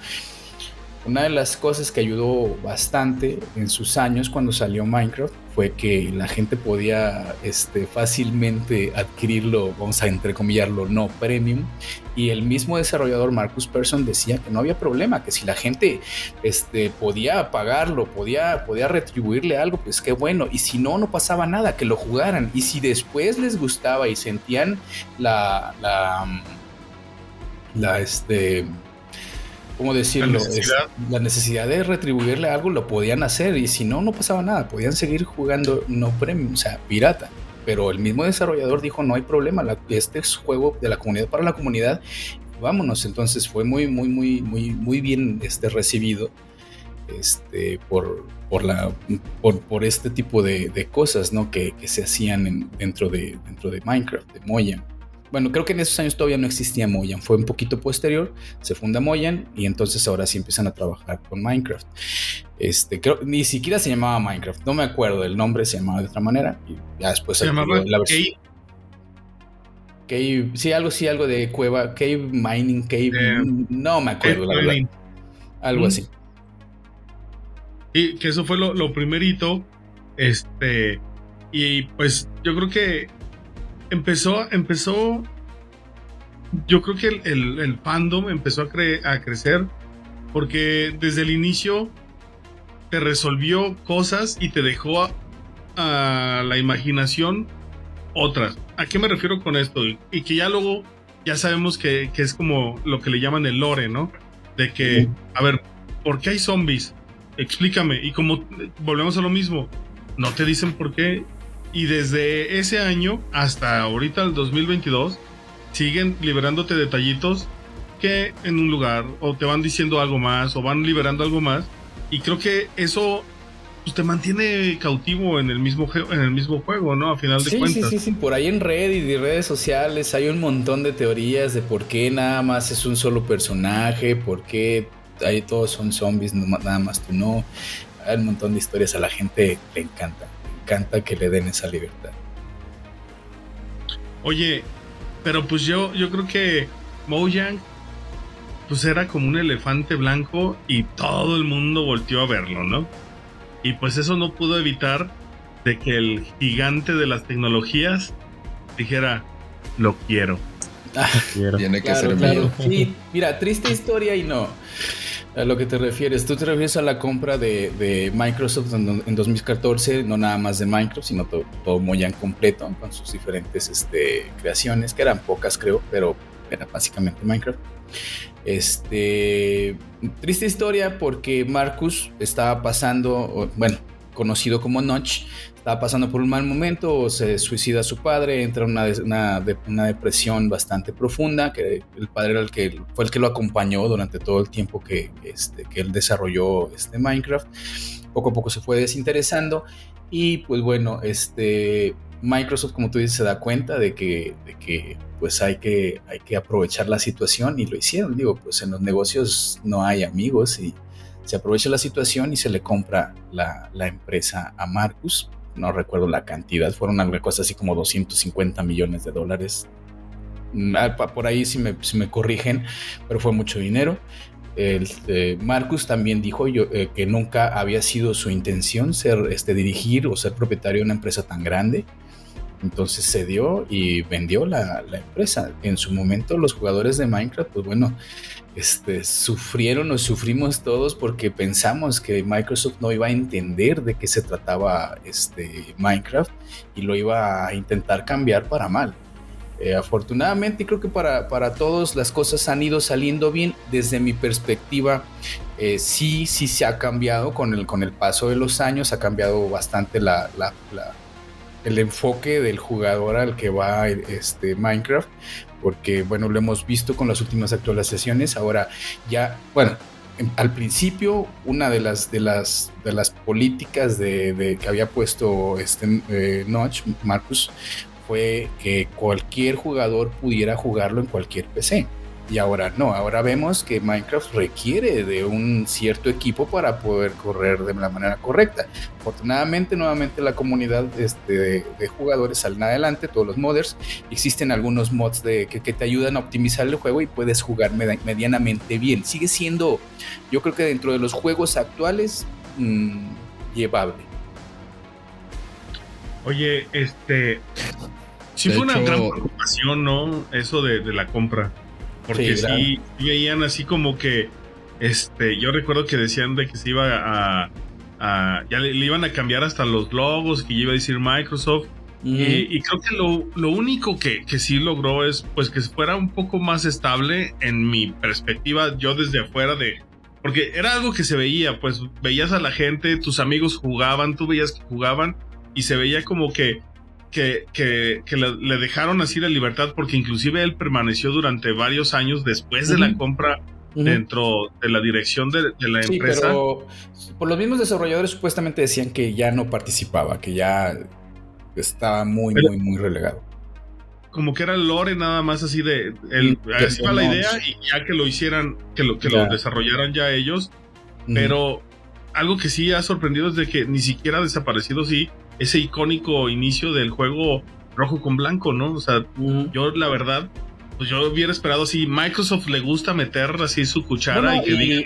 Una de las cosas que ayudó bastante en sus años cuando salió Minecraft fue que la gente podía este, fácilmente adquirirlo, vamos a entrecomillarlo, no premium. Y el mismo desarrollador Marcus Persson decía que no había problema, que si la gente este, podía pagarlo, podía, podía retribuirle algo, pues qué bueno. Y si no, no pasaba nada, que lo jugaran. Y si después les gustaba y sentían la, la, la este, ¿cómo decirlo? La necesidad. de retribuirle algo lo podían hacer y si no, no pasaba nada, podían seguir jugando no premium, o sea, pirata. Pero el mismo desarrollador dijo, no hay problema, este es juego de la comunidad para la comunidad, vámonos. Entonces fue muy, muy, muy, muy, muy bien este, recibido este, por, por, la, por, este tipo de, cosas ¿no? que, se hacían dentro, de, dentro de Minecraft, de Mojang. Bueno, creo que en esos años todavía no existía Moyan, fue un poquito posterior, se funda Moyan y entonces ahora sí empiezan a trabajar con Minecraft. Este, creo, ni siquiera se llamaba Minecraft, no me acuerdo del nombre, se llamaba de otra manera y ya después se llamaba la versión. Cave, sí, algo sí, algo de cueva, Cave Mining, Cave, eh, no me acuerdo la verdad. Algo así. Y que eso fue lo, lo primerito, este, y pues yo creo que empezó, empezó, yo creo que el, el, fandom empezó a, a crecer porque desde el inicio te resolvió cosas y te dejó a, la imaginación otras. ¿A qué me refiero con esto? Y que ya luego ya sabemos que, que es como lo que le llaman el lore, ¿no? De que, a ver, ¿por qué hay zombies? Explícame. Y como volvemos a lo mismo, no te dicen por qué Y desde ese año hasta ahorita el 2022 siguen liberándote detallitos que en un lugar o te van diciendo algo más o van liberando algo más y creo que eso pues, te mantiene cautivo en el mismo en el mismo juego, ¿no? A final de cuentas. Sí, sí, sí, por ahí en Reddit y redes sociales hay un montón de teorías de por qué nada más es un solo personaje, por qué ahí todos son zombies, nada más tú no. Hay un montón de historias a la gente le encanta, encanta que le den esa libertad. Oye, pero pues yo yo creo que Mojang pues era como un elefante blanco y todo el mundo volteó a verlo, ¿no? Y pues eso no pudo evitar de que el gigante de las tecnologías dijera, lo quiero. Ah, Tiene que ser claro. Sí, mira, triste historia y no. A lo que te refieres, tú te refieres a la compra de, Microsoft en, 2014, no nada más de Minecraft, sino todo, todo Mojang completo, con sus diferentes este, creaciones, que eran pocas creo, pero era básicamente Minecraft. Este, triste historia porque Marcus estaba pasando, bueno, conocido como Notch, estaba pasando por un mal momento, se suicida su padre, entra en una, una, depresión bastante profunda, que el padre era el que, fue el que lo acompañó durante todo el tiempo que, este, que él desarrolló este Minecraft. Poco a poco se fue desinteresando y pues bueno, este, Microsoft, como tú dices, se da cuenta de que, de que pues hay que, hay que aprovechar la situación y lo hicieron. Digo, pues en los negocios no hay amigos y se aprovecha la situación y se le compra la, empresa a Marcus. No recuerdo la cantidad, fueron una cosa así como 250 millones de dólares. Mm, ah, por ahí si me, me corrigen, pero fue mucho dinero. El, eh, Marcus también dijo yo, eh, que nunca había sido su intención ser, este, dirigir o ser propietario de una empresa tan grande entonces se dio y vendió la, empresa. En su momento los jugadores de Minecraft, pues bueno, este, sufrieron o sufrimos todos porque pensamos que Microsoft no iba a entender de qué se trataba este Minecraft y lo iba a intentar cambiar para mal. Eh, afortunadamente creo que para, para, todos las cosas han ido saliendo bien. Desde mi perspectiva, eh, sí, sí se ha cambiado con el, con el paso de los años, ha cambiado bastante la el enfoque del jugador al que va este Minecraft, porque bueno, lo hemos visto con las últimas actualizaciones, ahora ya, bueno, al principio una de las de las de las políticas de, que había puesto este eh, Notch Marcus fue que cualquier jugador pudiera jugarlo en cualquier PC. Y ahora no, ahora vemos que Minecraft requiere de un cierto equipo para poder correr de la manera correcta. Afortunadamente, nuevamente la comunidad este, de, jugadores salen adelante, todos los modders. Existen algunos mods de, que, te ayudan a optimizar el juego y puedes jugar medianamente bien. Sigue siendo, yo creo que dentro de los juegos actuales, mm, llevable. Oye, este... Sí fue una gran preocupación, ¿no? Eso de la compra. Porque sí, veían así como que, este, yo recuerdo que decían de que se iba a, ya le, iban a cambiar hasta los logos, que iba a decir Microsoft. y, creo que lo, lo único que, que, sí logró es pues que fuera un poco más estable en mi perspectiva, yo desde afuera de... Porque era algo que se veía, pues veías a la gente, tus amigos jugaban, tú veías que jugaban y se veía como que que, que, le, dejaron así la libertad porque inclusive él permaneció durante varios años después de la compra dentro de la dirección de, la sí, empresa. Pero por los mismos desarrolladores supuestamente decían que ya no participaba, que ya estaba muy, muy, muy relegado. Como que era lore nada más así de, el, así la idea y ya que lo hicieran, que lo, que lo desarrollaran ya ellos. Pero algo que sí ha sorprendido es de que ni siquiera ha desaparecido, sí, ese icónico inicio del juego rojo con blanco, ¿no? O sea, yo la verdad, pues yo hubiera esperado si Microsoft le gusta meter así su cuchara y que diga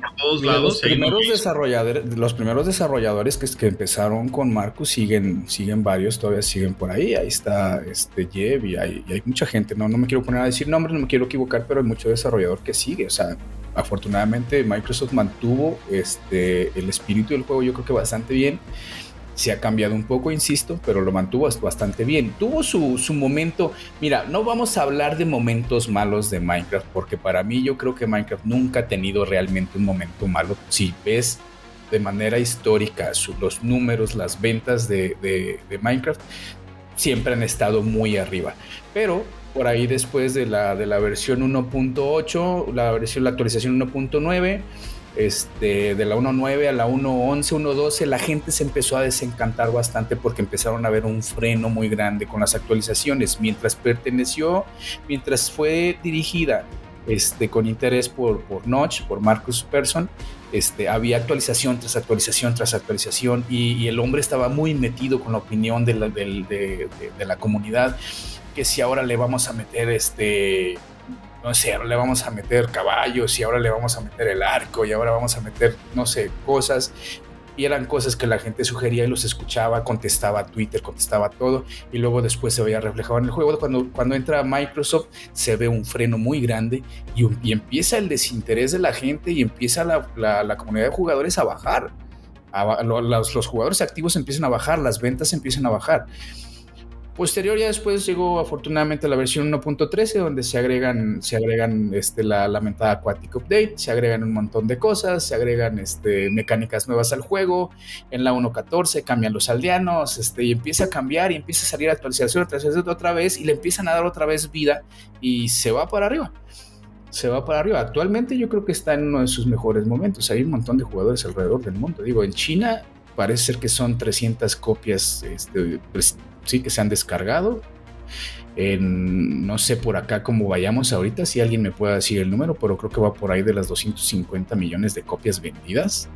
por todos lados. Los primeros, desarrolladores, los primeros desarrolladores que, que empezaron con Marcus siguen, siguen varios, todavía siguen por ahí. Ahí está este Jeff y hay, hay mucha gente. No, no me quiero poner a decir nombres, no me quiero equivocar, pero hay mucho desarrollador que sigue. O sea, afortunadamente Microsoft mantuvo este, el espíritu del juego, yo creo que bastante bien. Se ha cambiado un poco, insisto, pero lo mantuvo bastante bien. Tuvo su, su, momento. Mira, no vamos a hablar de momentos malos de Minecraft, porque para mí yo creo que Minecraft nunca ha tenido realmente un momento malo. Si ves de manera histórica, los números, las ventas de, Minecraft siempre han estado muy arriba. Pero por ahí después de la, de la versión 1.8, la versión, la actualización 1.9, este, de la 1.9 a la 1.11, 1.12, la gente se empezó a desencantar bastante porque empezaron a ver un freno muy grande con las actualizaciones. Mientras perteneció, mientras fue dirigida este, con interés por, por Notch, por Marcus Persson, este, había actualización tras actualización tras actualización y, el hombre estaba muy metido con la opinión de la, de la comunidad que si ahora le vamos a meter este no sé, ahora le vamos a meter caballos y ahora le vamos a meter el arco y ahora vamos a meter, no sé, cosas. Y eran cosas que la gente sugería y los escuchaba, contestaba a Twitter, contestaba todo y luego después se veía reflejado en el juego. Cuando, cuando entra Microsoft se ve un freno muy grande y, empieza el desinterés de la gente y empieza la, comunidad de jugadores a bajar. los, los jugadores activos empiezan a bajar, las ventas empiezan a bajar. Posterior ya después llegó afortunadamente la versión 1.13 donde se agregan, se agregan este, la lamentada Aquatic Update, se agregan un montón de cosas, se agregan este, mecánicas nuevas al juego. En la 1.14 cambian los aldeanos este, y empieza a cambiar y empieza a salir actualización otra vez y le empiezan a dar otra vez vida y se va para arriba. Se va para arriba. Actualmente yo creo que está en uno de sus mejores momentos. Hay un montón de jugadores alrededor del mundo. Digo, en China parece ser que son 300 copias este, sí que se han descargado. no sé por acá cómo vayamos ahorita, si alguien me puede decir el número, pero creo que va por ahí de las 250 millones de copias vendidas.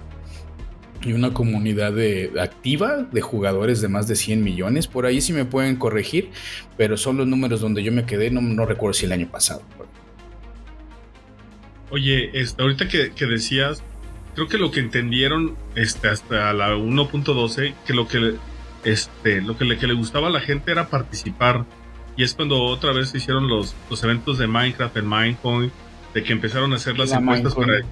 Y una comunidad de, activa de jugadores de más de 100 millones. Por ahí sí me pueden corregir, pero son los números donde yo me quedé, no, recuerdo si el año pasado. Oye, este, ahorita que, decías, creo que lo que entendieron este, hasta la 1.12, que lo que este, lo que le, que le gustaba a la gente era participar. Y es cuando otra vez se hicieron los, los eventos de Minecraft en Minecoin, de que empezaron a hacer las encuestas para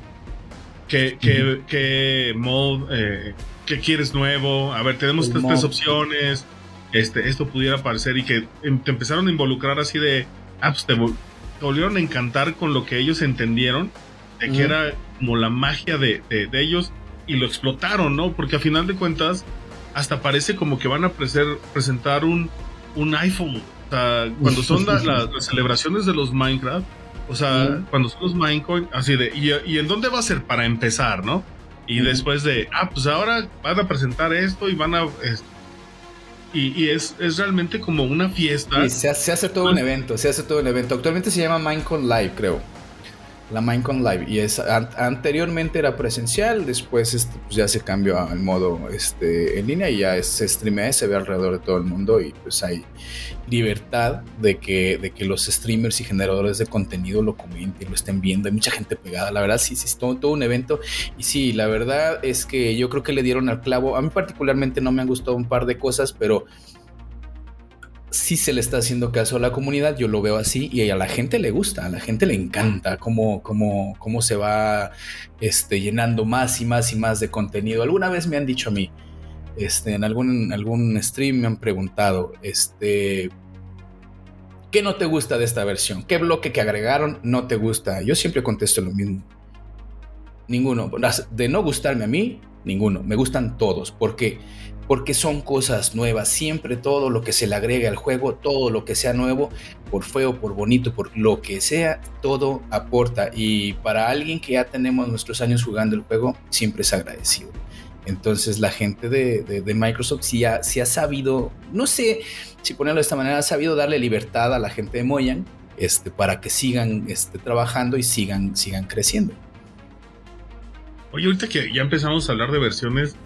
qué, qué, qué mod, eh, qué quieres nuevo. A ver, tenemos estas tres opciones. Este, esto pudiera parecer y que em, te empezaron a involucrar así de, ah, pues te, volvieron a encantar con lo que ellos entendieron, de que era como la magia de, de, de ellos y lo explotaron, ¿no? Porque a final de cuentas, hasta parece como que van a presentar un, un iPhone. O sea, cuando son las celebraciones de los Minecraft, o sea, cuando son los Minecoin, así de, y, en dónde va a ser para empezar, no? Y después de, ah, pues ahora van a presentar esto y van a... y, es, es, realmente como una fiesta. se, hace todo un evento, se hace todo un evento. Actualmente se llama Minecon Live, creo la Minecon Live. Y es anteriormente era presencial después este, pues ya se cambió al modo este, en línea y ya se streamea se ve alrededor de todo el mundo y pues hay libertad de que, de que los streamers y generadores de contenido lo comenten lo estén viendo. Hay mucha gente pegada. La verdad sí sí todo, todo un evento. Y sí la verdad es que yo creo que le dieron al clavo. A mí particularmente no me han gustado un par de cosas pero si se le está haciendo caso a la comunidad, yo lo veo así y a la gente le gusta, a la gente le encanta cómo, cómo, cómo se va este, llenando más y más y más de contenido. Alguna vez me han dicho a mí, este, en algún, algún stream me han preguntado, este, ¿qué no te gusta de esta versión? ¿Qué bloque que agregaron no te gusta? Yo siempre contesto lo mismo. Ninguno. De no gustarme a mí, ninguno. Me gustan todos. porque porque son cosas nuevas. Siempre todo lo que se le agrega al juego, todo lo que sea nuevo, por feo, por bonito, por lo que sea, todo aporta. Y para alguien que ya tenemos nuestros años jugando el juego, siempre es agradecido. Entonces la gente de, Microsoft sí ha, ha, sabido, no sé si ponerlo de esta manera, ha sabido darle libertad a la gente de Moyan este, para que sigan este, trabajando y sigan, sigan creciendo. Oye, ahorita que ya empezamos a hablar de versiones,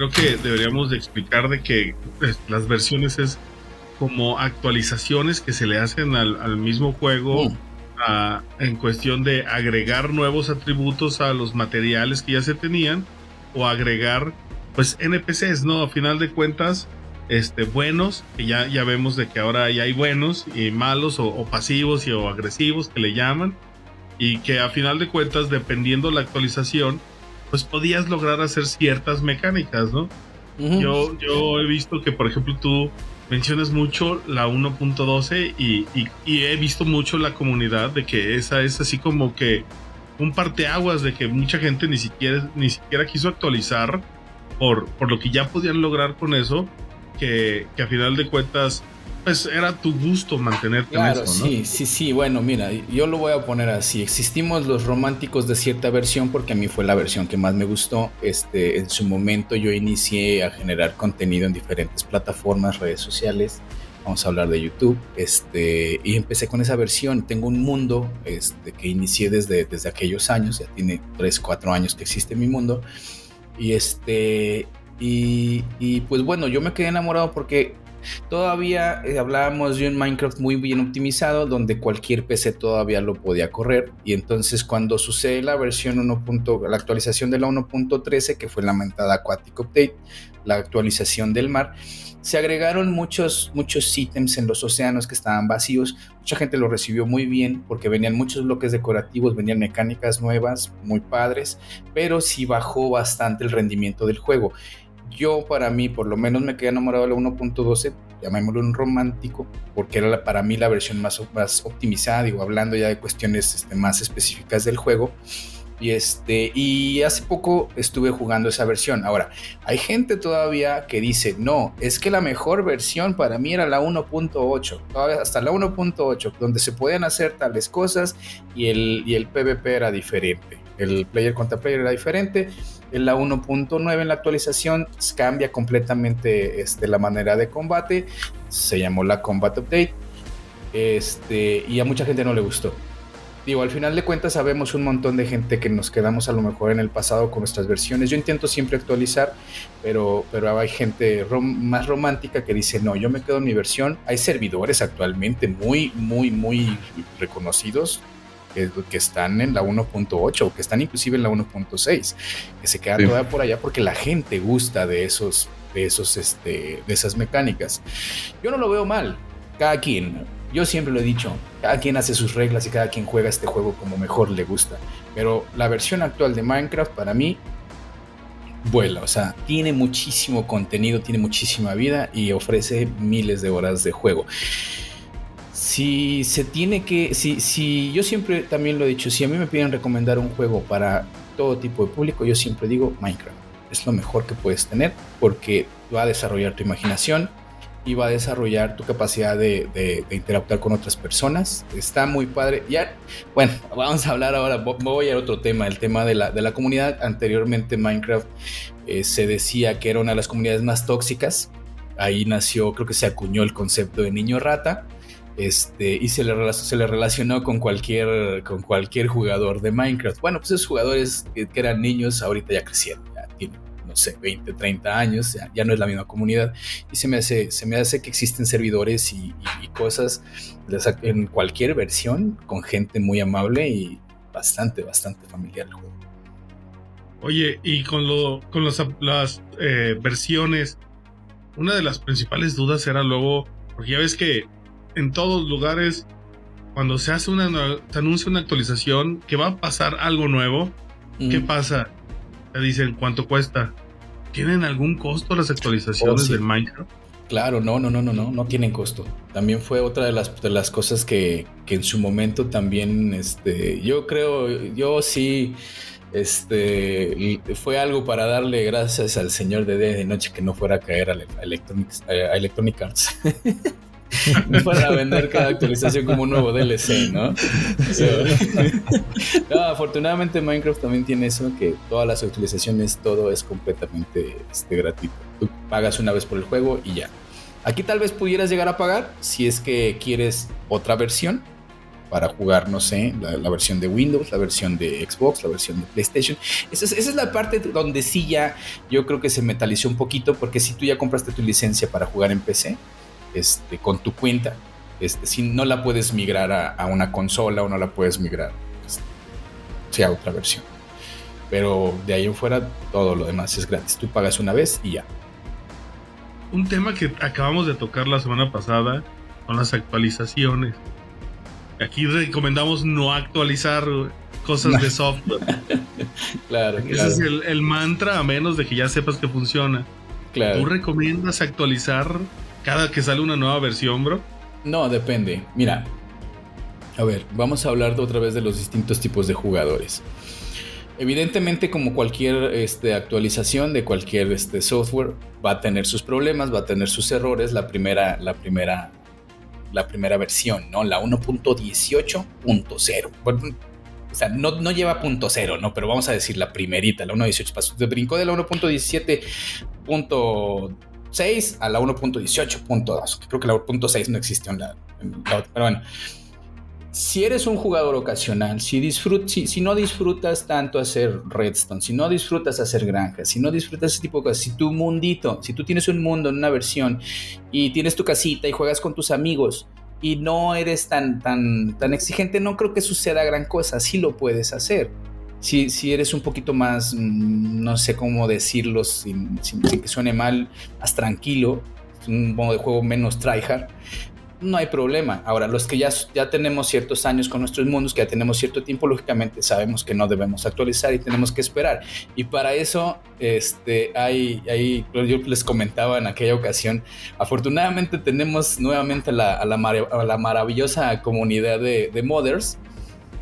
creo que deberíamos de explicar de que pues, las versiones es como actualizaciones que se le hacen al, mismo juego mm. en cuestión de agregar nuevos atributos a los materiales que ya se tenían o agregar pues NPCs, ¿no? A final de cuentas, este, buenos, que ya, ya vemos de que ahora ya hay buenos y malos o, pasivos y o agresivos que le llaman y que a final de cuentas, dependiendo la actualización, pues podías lograr hacer ciertas mecánicas, ¿no? yo, yo he visto que, por ejemplo, tú mencionas mucho la 1.12 y, y, he visto mucho la comunidad de que esa es así como que un parteaguas de que mucha gente ni siquiera, ni siquiera quiso actualizar por, por lo que ya podían lograr con eso, que, que a final de cuentas pues era tu gusto mantenerte claro, Sí, sí, sí. Bueno, mira, yo lo voy a poner así. Existimos los románticos de cierta versión porque a mí fue la versión que más me gustó. Este, en su momento yo inicié a generar contenido en diferentes plataformas, redes sociales. Vamos a hablar de YouTube. Este, y empecé con esa versión. Tengo un mundo este, que inicié desde, desde aquellos años. Ya tiene 3, 4 años que existe mi mundo. Y este, y, y, pues bueno, yo me quedé enamorado porque Todavía eh, hablábamos de un Minecraft muy bien optimizado donde cualquier PC todavía lo podía correr y entonces cuando sucede la versión 1. la actualización de la 1.13 que fue la lamentada Aquatic Update, la actualización del mar, se agregaron muchos muchos ítems en los océanos que estaban vacíos. Mucha gente lo recibió muy bien porque venían muchos bloques decorativos, venían mecánicas nuevas, muy padres, pero sí bajó bastante el rendimiento del juego yo para mí, por lo menos me quedé enamorado de la 1.12, llamémoslo un romántico, porque era para mí la versión más, optimizada, digo, hablando ya de cuestiones este, más específicas del juego. Y, este, y hace poco estuve jugando esa versión. Ahora, hay gente todavía que dice, no, es que la mejor versión para mí era la 1.8, hasta la 1.8, donde se podían hacer tales cosas y el, y el PvP era diferente. El player contra player era diferente en la 1.9 en la actualización cambia completamente este, la manera de combate. Se llamó la Combat Update. Este, y a mucha gente no le gustó. Digo, al final de cuentas sabemos un montón de gente que nos quedamos a lo mejor en el pasado con nuestras versiones. Yo intento siempre actualizar, pero, pero hay gente más romántica que dice, no, yo me quedo en mi versión. Hay servidores actualmente muy, muy, muy reconocidos que, están en la 1.8 o que están inclusive en la 1.6, que se quedan todavía por allá porque la gente gusta de esos, de esos, este, de esas mecánicas. Yo no lo veo mal. Cada quien, yo siempre lo he dicho, cada quien hace sus reglas y cada quien juega este juego como mejor le gusta. Pero la versión actual de Minecraft para mí vuela, o sea, tiene muchísimo contenido, tiene muchísima vida y ofrece miles de horas de juego si se tiene que, si, si yo siempre también lo he dicho, si a mí me piden recomendar un juego para todo tipo de público, yo siempre digo Minecraft. Es lo mejor que puedes tener porque va a desarrollar tu imaginación y va a desarrollar tu capacidad de, interactuar con otras personas. Está muy padre. Ya, bueno, vamos a hablar ahora, voy a otro tema, el tema de la, de la comunidad. Anteriormente Minecraft eh, se decía que era una de las comunidades más tóxicas. Ahí nació, creo que se acuñó el concepto de niño rata este, y se le, se le relacionó con cualquier, con cualquier jugador de Minecraft. Bueno, pues esos jugadores que, eran niños ahorita ya crecieron, ya tienen, no sé, 20, 30 años, ya, no es la misma comunidad. Y se me hace, se me hace que existen servidores y, cosas en cualquier versión con gente muy amable y bastante, bastante familiar el juego. Oye, y con, lo, con las eh, versiones, una de las principales dudas era luego, porque ya ves que en todos lugares, cuando se hace una, se anuncia una actualización, que va a pasar algo nuevo, ¿qué pasa? Te dicen cuánto cuesta. ¿Tienen algún costo las actualizaciones oh, del Minecraft? Claro, no, no, no, no, no, no tienen costo. También fue otra de las, de las cosas que, que en su momento también, este, yo creo, yo sí, este, fue algo para darle gracias al señor de día de noche que no fuera a caer a, Electronic, a Electronic Arts. para vender cada actualización como un nuevo DLC, ¿no? afortunadamente Minecraft también tiene eso, que todas las actualizaciones, todo es completamente este, gratuito. Tú pagas una vez por el juego y ya. Aquí tal vez pudieras llegar a pagar si es que quieres otra versión para jugar, no sé, la, versión de Windows, la versión de Xbox, la versión de PlayStation. Esa es, esa es, la parte donde sí ya yo creo que se metalizó un poquito, porque si tú ya compraste tu licencia para jugar en PC, este, con tu cuenta. Este, si no la puedes migrar a, una consola o no la puedes migrar este, sea otra versión. Pero de ahí en fuera todo lo demás es gratis. Tú pagas una vez y ya. Un tema que acabamos de tocar la semana pasada son las actualizaciones. Aquí recomendamos no actualizar cosas de software. claro, Ese es el, el, mantra a menos de que ya sepas que funciona. Claro. ¿Tú recomiendas actualizar cada que sale una nueva versión, bro? No, depende. Mira, A ver, vamos a hablar otra vez de los distintos tipos de jugadores. Evidentemente, como cualquier este, actualización de cualquier este, software, va a tener sus problemas, va a tener sus errores. La primera, la primera, la primera versión, ¿no? La 1.18.0. o sea, no, no lleva punto cero, ¿no? Pero vamos a decir la primerita, la 1.18. Pasó, brincó de la 1.17.6 a la 1.18.2. Creo que la 1.6 no existe en la, en la Pero bueno si eres un jugador ocasional, si, si, no disfrutas tanto hacer redstone, si no disfrutas hacer granjas, si no disfrutas ese tipo de cosas, si tu mundito, si tú tienes un mundo en una versión y tienes tu casita y juegas con tus amigos y no eres tan, tan, tan exigente, no creo que suceda gran cosa, sí lo puedes hacer. Si, si eres un poquito más, mm, no sé cómo decirlo sin, sin que suene mal, más tranquilo, un modo de juego menos tryhard, no hay problema. Ahora, los que ya, ya tenemos ciertos años con nuestros mundos, que ya tenemos cierto tiempo, lógicamente sabemos que no debemos actualizar y tenemos que esperar. Y para eso, este, hay, hay yo les comentaba en aquella ocasión, afortunadamente tenemos nuevamente la, la, la maravillosa comunidad de, de modders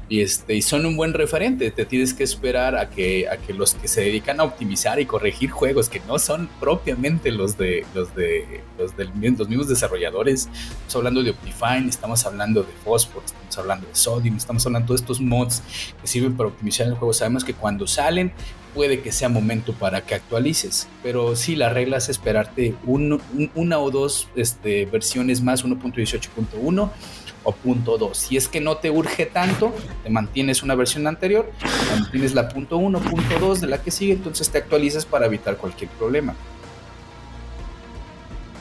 y, este, y son un buen referente. Te tienes que esperar a que, a que los que se dedican a optimizar y corregir juegos que no son propiamente los de los de los, del, los mismos desarrolladores. Estamos hablando de Optifine, estamos hablando de Phosphor, estamos hablando de Sodium, estamos hablando de estos mods que sirven para optimizar el juego. Sabemos que cuando salen puede que sea momento para que actualices, pero sí, la regla es esperarte una o dos este, versiones más, 1.18.1 o punto 2. Si es que no te urge tanto, te mantienes una versión anterior, mantienes la punto 1, punto 2 de la que sigue, entonces te actualizas para evitar cualquier problema.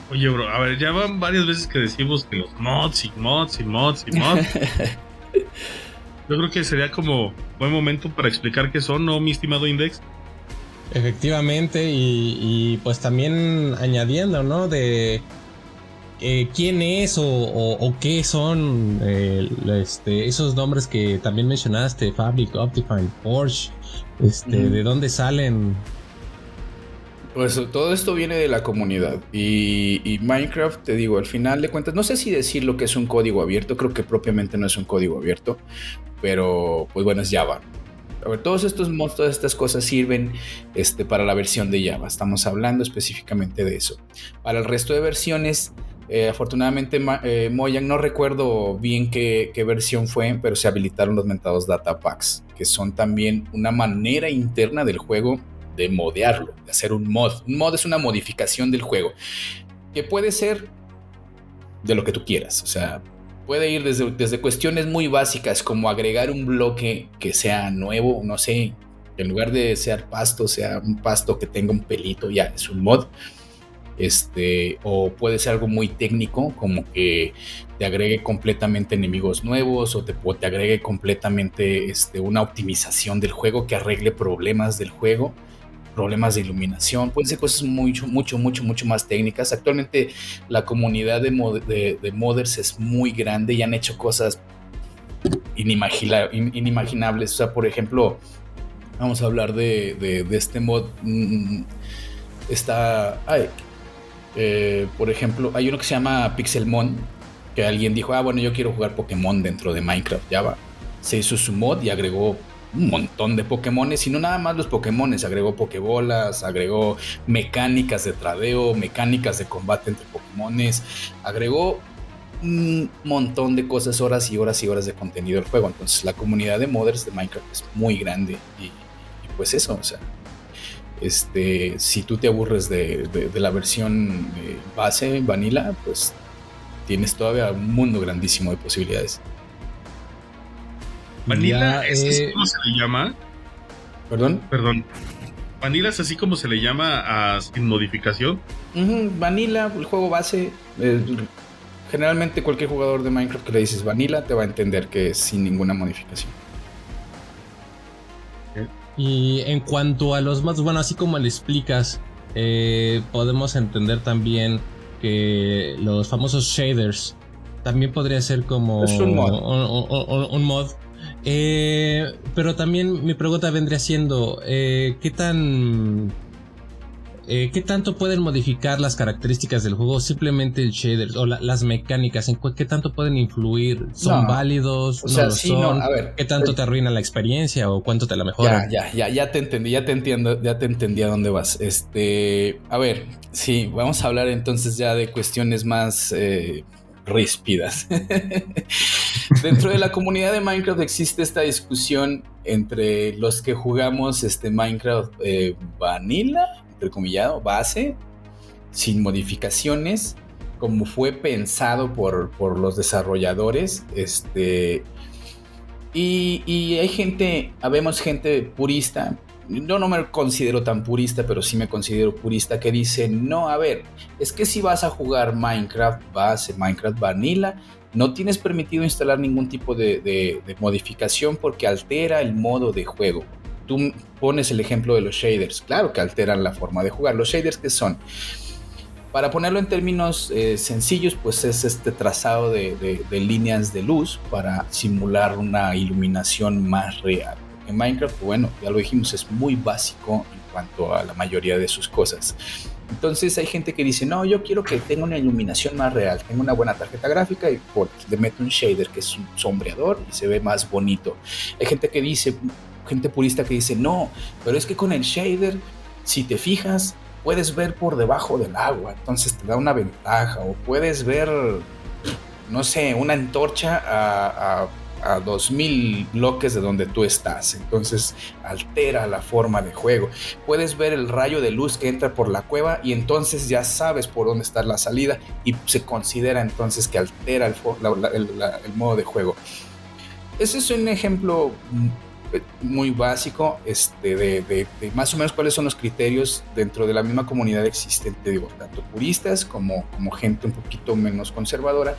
Oye, bro, a ver, ya van varias veces que decimos que los mods y mods y mods y mods. Yo creo que sería como buen momento para explicar qué son, ¿no, mi estimado Index? Efectivamente, y, y pues también añadiendo, ¿no? De eh, quién es o, qué son eh, este, esos nombres que también mencionaste, Fabric, Optifine, Porsche, este, de dónde salen. Pues todo esto viene de la comunidad y, Minecraft, te digo, al final de cuentas, no sé si decir lo que es un código abierto, creo que propiamente no es un código abierto, pero pues bueno, es Java. A ver, todos estos mods, todas estas cosas sirven este, para la versión de Java. Estamos hablando específicamente de eso. Para el resto de versiones, eh, afortunadamente, eh, Mojang no recuerdo bien qué, versión fue, pero se habilitaron los mentados data packs, que son también una manera interna del juego de modearlo, de hacer un mod. Un mod es una modificación del juego, que puede ser de lo que tú quieras. O sea, puede ir desde, desde cuestiones muy básicas, como agregar un bloque que sea nuevo, no sé, en lugar de ser pasto, sea un pasto que tenga un pelito, ya es un mod este, o puede ser algo muy técnico, como que te agregue completamente enemigos nuevos o te, te agregue completamente este, una optimización del juego que arregle problemas del juego, problemas de iluminación, pueden ser cosas mucho, mucho, mucho, mucho más técnicas. Actualmente la comunidad de, de, modders es muy grande y han hecho cosas inimaginables. O sea, por ejemplo, vamos a hablar de, de este mod. Mm, está. Ay, eh, por ejemplo, hay uno que se llama Pixelmon, que alguien dijo, ah, bueno, yo quiero jugar Pokémon dentro de Minecraft Java. Se hizo su mod y agregó un montón de Pokémones, y no nada más los Pokémones, agregó Pokébolas, agregó mecánicas de tradeo, mecánicas de combate entre Pokémones, agregó un montón de cosas, horas y horas y horas de contenido del juego. Entonces la comunidad de modders de Minecraft es muy grande y, y pues eso, o sea, este, si tú te aburres de, la versión eh, base, vanilla, pues tienes todavía un mundo grandísimo de posibilidades. Vanilla es eh, como se le llama. Perdón. Perdón. Vanilla es así como se le llama a sin modificación. vanilla, el juego base. Eh, generalmente cualquier jugador de Minecraft que le dices vanilla te va a entender que es sin ninguna modificación. Y en cuanto a los mods, bueno, así como le explicas, eh, podemos entender también que los famosos shaders también podría ser como un mod. Eh, pero también mi pregunta vendría siendo, eh, ¿qué tan eh, ¿qué tanto pueden modificar las características del juego? Simplemente el shader o las mecánicas, ¿en qué tanto pueden influir? ¿Son válidos? O ¿No son? A ver, ¿Qué tanto te arruina la experiencia o cuánto te la mejora? Ya, ya, ya, ya te entendí, ya te entiendo, ya te entendí a dónde vas. Este, a ver, sí, vamos a hablar entonces ya de cuestiones más eh, ríspidas. Dentro de la comunidad de Minecraft existe esta discusión entre los que jugamos este Minecraft eh, vanilla, entrecomillado, base, sin modificaciones, como fue pensado por, por los desarrolladores. Este, y, y, hay gente, habemos gente purista yo no me considero tan purista, pero sí me considero purista que dice, no, a ver, es que si vas a jugar Minecraft base, Minecraft Vanilla, no tienes permitido instalar ningún tipo de, modificación porque altera el modo de juego. Tú pones el ejemplo de los shaders, claro que alteran la forma de jugar. Los shaders que son, para ponerlo en términos eh, sencillos, pues es este trazado de líneas de luz para simular una iluminación más real. En Minecraft, bueno, ya lo dijimos, es muy básico en cuanto a la mayoría de sus cosas. Entonces hay gente que dice, no, yo quiero que tenga una iluminación más real, tengo una buena tarjeta gráfica y pues, le meto un shader que es un sombreador y se ve más bonito. Hay gente que dice, gente purista que dice, no, pero es que con el shader, si te fijas, puedes ver por debajo del agua, entonces te da una ventaja, o puedes ver, no sé, una antorcha a, a a 2000 bloques de donde tú estás. Entonces altera la forma de juego. Puedes ver el rayo de luz que entra por la cueva y entonces ya sabes por dónde está la salida y se considera entonces que altera el, modo de juego. Ese es un ejemplo muy básico este, de, más o menos cuáles son los criterios dentro de la misma comunidad existente, tanto puristas como, como gente un poquito menos conservadora,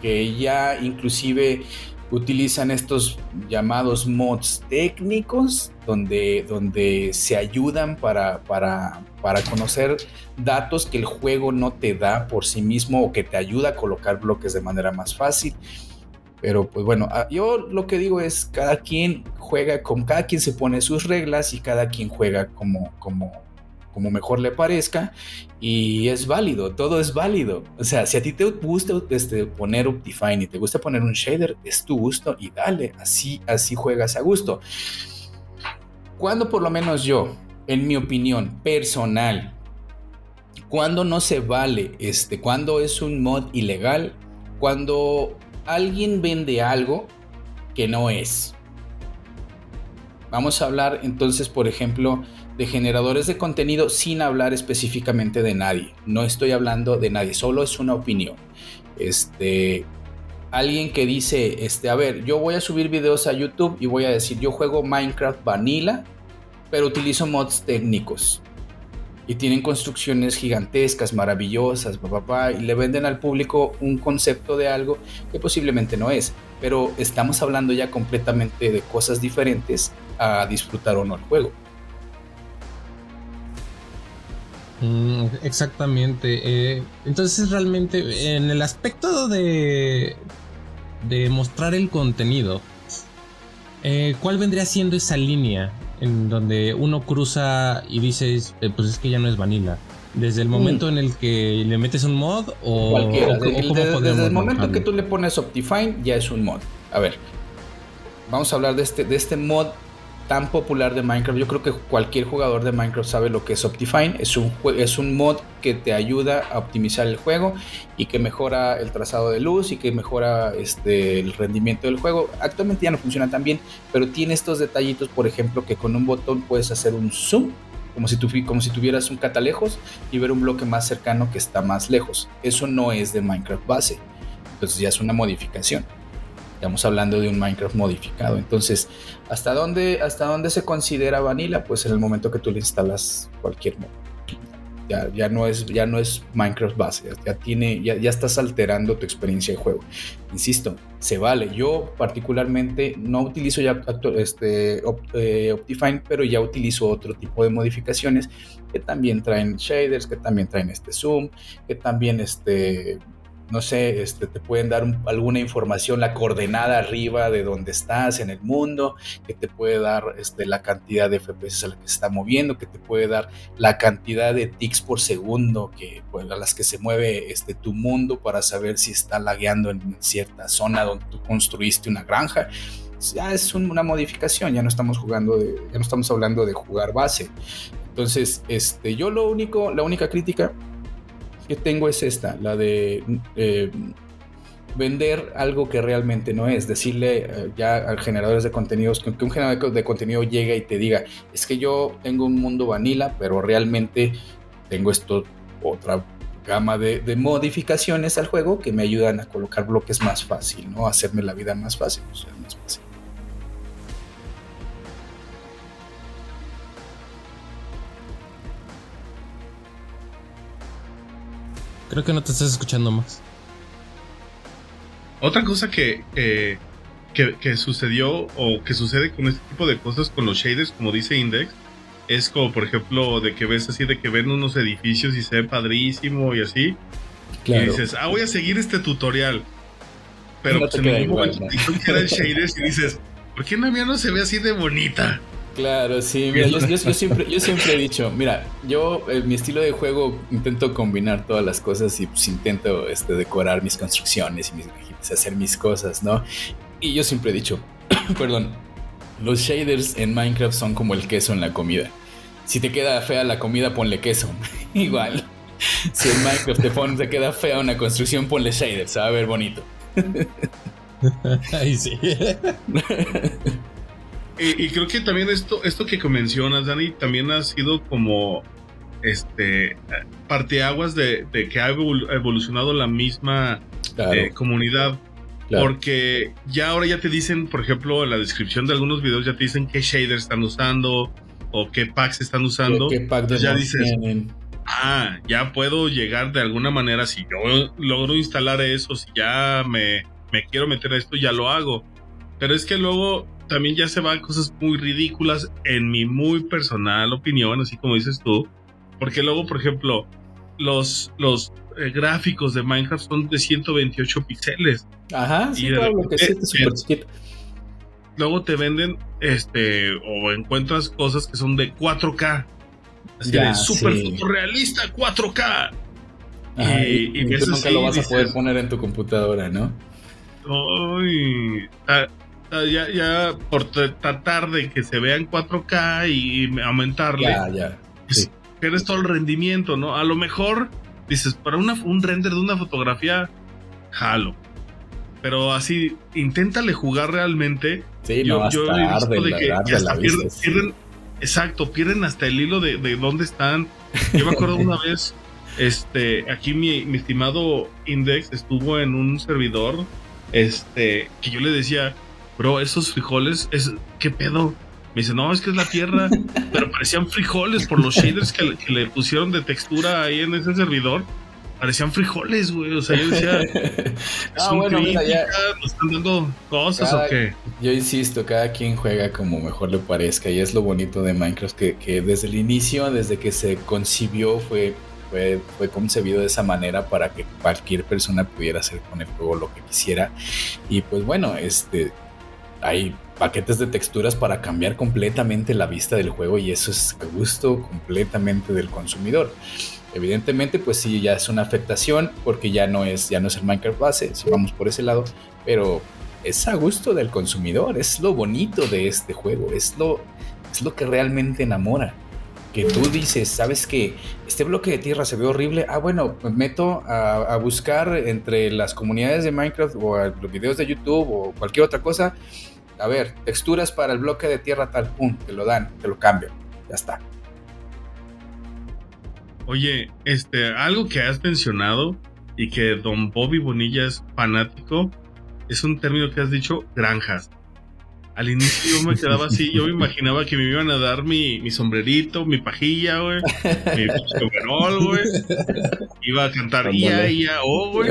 que ya inclusive utilizan estos llamados mods técnicos donde, donde se ayudan para, para, para, conocer datos que el juego no te da por sí mismo o que te ayuda a colocar bloques de manera más fácil. Pero pues bueno, ah, yo lo que digo es cada quien juega como cada quien se pone sus reglas y cada quien juega como, como, como mejor le parezca y es válido, todo es válido. O sea, si a ti te gusta este, poner Optifine y te gusta poner un shader, es tu gusto y dale, así, así juegas a gusto. Cuando por lo menos yo, en mi opinión personal, cuando no se vale, este, cuando es un mod ilegal, cuando alguien vende algo que no es. Vamos a hablar entonces, por ejemplo, de generadores de contenido sin hablar específicamente de nadie. No estoy hablando de nadie, solo es una opinión. Este, alguien que dice, este, a ver, yo voy a subir videos a YouTube y voy a decir, yo juego Minecraft Vanilla, pero utilizo mods técnicos. Y tienen construcciones gigantescas, maravillosas, papá, y le venden al público un concepto de algo que posiblemente no es. Pero estamos hablando ya completamente de cosas diferentes a disfrutar o no el juego. Mm, exactamente. Eh, entonces realmente en el aspecto de, de mostrar el contenido, eh, ¿cuál vendría siendo esa línea en donde uno cruza y dices, eh, pues es que ya no es vanilla? ¿Desde el momento mm. en el que le metes un mod o, Cualquiera. desde, el momento que tú le pones Optifine ya es un mod. A ver, vamos a hablar de este, de este mod tan popular de Minecraft. Yo creo que cualquier jugador de Minecraft sabe lo que es Optifine. Es un, es un mod que te ayuda a optimizar el juego y que mejora el trazado de luz y que mejora este, el rendimiento del juego. Actualmente ya no funciona tan bien, pero tiene estos detallitos, por ejemplo, que con un botón puedes hacer un zoom. Como si, como si tuvieras un catalejos y ver un bloque más cercano que está más lejos. Eso no es de Minecraft base. Entonces ya es una modificación. Estamos hablando de un Minecraft modificado. Entonces, ¿hasta dónde, hasta dónde se considera vanilla? Pues en el momento que tú le instalas cualquier modo. Ya, ya, no es, ya no es Minecraft base, ya, tiene, ya, ya, estás alterando tu experiencia de juego. Insisto, se vale. Yo particularmente no utilizo ya este, eh, Optifine, pero ya utilizo otro tipo de modificaciones que también traen shaders, que también traen este zoom, que también este, no sé, este, te pueden dar alguna información, la coordenada arriba de dónde estás en el mundo, que te puede dar este, la cantidad de FPS a la que se está moviendo, que te puede dar la cantidad de ticks por segundo que, pues, a las que se mueve este, tu mundo para saber si está lagueando en cierta zona donde tú construiste una granja. Ya es una modificación, ya no estamos jugando ya no estamos hablando de jugar base. Entonces, este, yo lo único, la única crítica que tengo es esta, la de eh, vender algo que realmente no es, decirle eh, ya a generadores de contenidos, que, un generador de contenido llegue y te diga, es que yo tengo un mundo vanilla, pero realmente tengo esto, otra gama de, modificaciones al juego que me ayudan a colocar bloques más fácil, ¿no? hacerme la vida más fácil, más fácil. Creo que no te estás escuchando más. Otra cosa que, que, sucedió o que sucede con este tipo de cosas con los shaders, como dice Index, es como por ejemplo de que ves así de que ven unos edificios y se ve padrísimo y así. Y dices, ah, voy a seguir este tutorial. Pero pues, en algún momento te el shaders y dices, ¿por qué la mía no se ve así de bonita? Claro, sí, yo, siempre, yo siempre he dicho, mira, yo en mi estilo de juego intento combinar todas las cosas y pues intento este, decorar mis construcciones y mis hacer mis cosas, ¿no? Y yo siempre he dicho, perdón, los shaders en Minecraft son como el queso en la comida. Si te queda fea la comida, ponle queso. Igual. Si en Minecraft te, pone, te queda fea una construcción, ponle shaders, se va a ver bonito. Ahí sí. Y, creo que también esto, esto que mencionas, Dani, también ha sido como este parteaguas de, de que ha evolucionado la misma eh, comunidad. Porque ya ahora ya te dicen, por ejemplo, en la descripción de algunos videos ya te dicen qué shaders están usando o qué packs están usando. ¿Qué pack ya dices, ah, ya puedo llegar de alguna manera, si yo logro instalar eso, si ya me, me quiero meter a esto, ya lo hago. Pero es que luego también ya se van cosas muy ridículas en mi muy personal opinión, así como dices tú. Porque luego, por ejemplo, los, los eh, gráficos de Minecraft son de 128 píxeles. Ajá, sí, claro, lo que sí, súper chiquito. Luego te venden, este, o encuentras cosas que son de 4K. Así de súper realista 4K. y, y, eso nunca lo vas a poder poner en tu computadora, ¿no? Ay, ya, ya por tratar de que se vea en 4K y aumentarle, ya, ya. pierdes todo el rendimiento, ¿no? A lo mejor dices, para una, un render de una fotografía, jalo. Pero así, inténtale jugar realmente. Sí, yo, no, yo he visto de que pierden, exacto, pierden hasta el hilo de, de dónde están. Yo me acuerdo una vez, este, aquí mi, mi estimado Index estuvo en un servidor, este, que yo le decía, bro, esos frijoles, es, ¿qué pedo? Me dice, no, es que es la tierra, pero parecían frijoles por los shaders que, le pusieron de textura ahí en ese servidor. Parecían frijoles, güey. O sea, yo decía, ah, bueno, mira, ya. ¿Nos están dando cosas o qué? Yo insisto, cada quien juega como mejor le parezca. Y es lo bonito de Minecraft, que, que desde el inicio, desde que se concibió, fue fue, fue, concebido de esa manera para que cualquier persona pudiera hacer con el juego lo que quisiera. Y pues bueno, este, hay paquetes de texturas para cambiar completamente la vista del juego y eso es a gusto completamente del consumidor. Evidentemente, pues sí, ya es una afectación porque ya no es, ya no es el Minecraft base, si vamos por ese lado, pero es a gusto del consumidor, es lo bonito de este juego, es lo, es lo que realmente enamora. Que tú dices, sabes que este bloque de tierra se ve horrible. Ah, bueno, me meto a, buscar entre las comunidades de Minecraft o los videos de YouTube o cualquier otra cosa a ver, texturas para el bloque de tierra tal, pum, te lo dan, te lo cambian, ya está. Oye, este, algo que has mencionado y que Don Bobby Bonilla es fanático, es un término que has dicho, granjas. Al inicio yo me quedaba así, yo me imaginaba que me iban a dar mi, mi sombrerito, mi pajilla, güey, mi overall, güey. Iba a cantar ia, ia, oh, güey.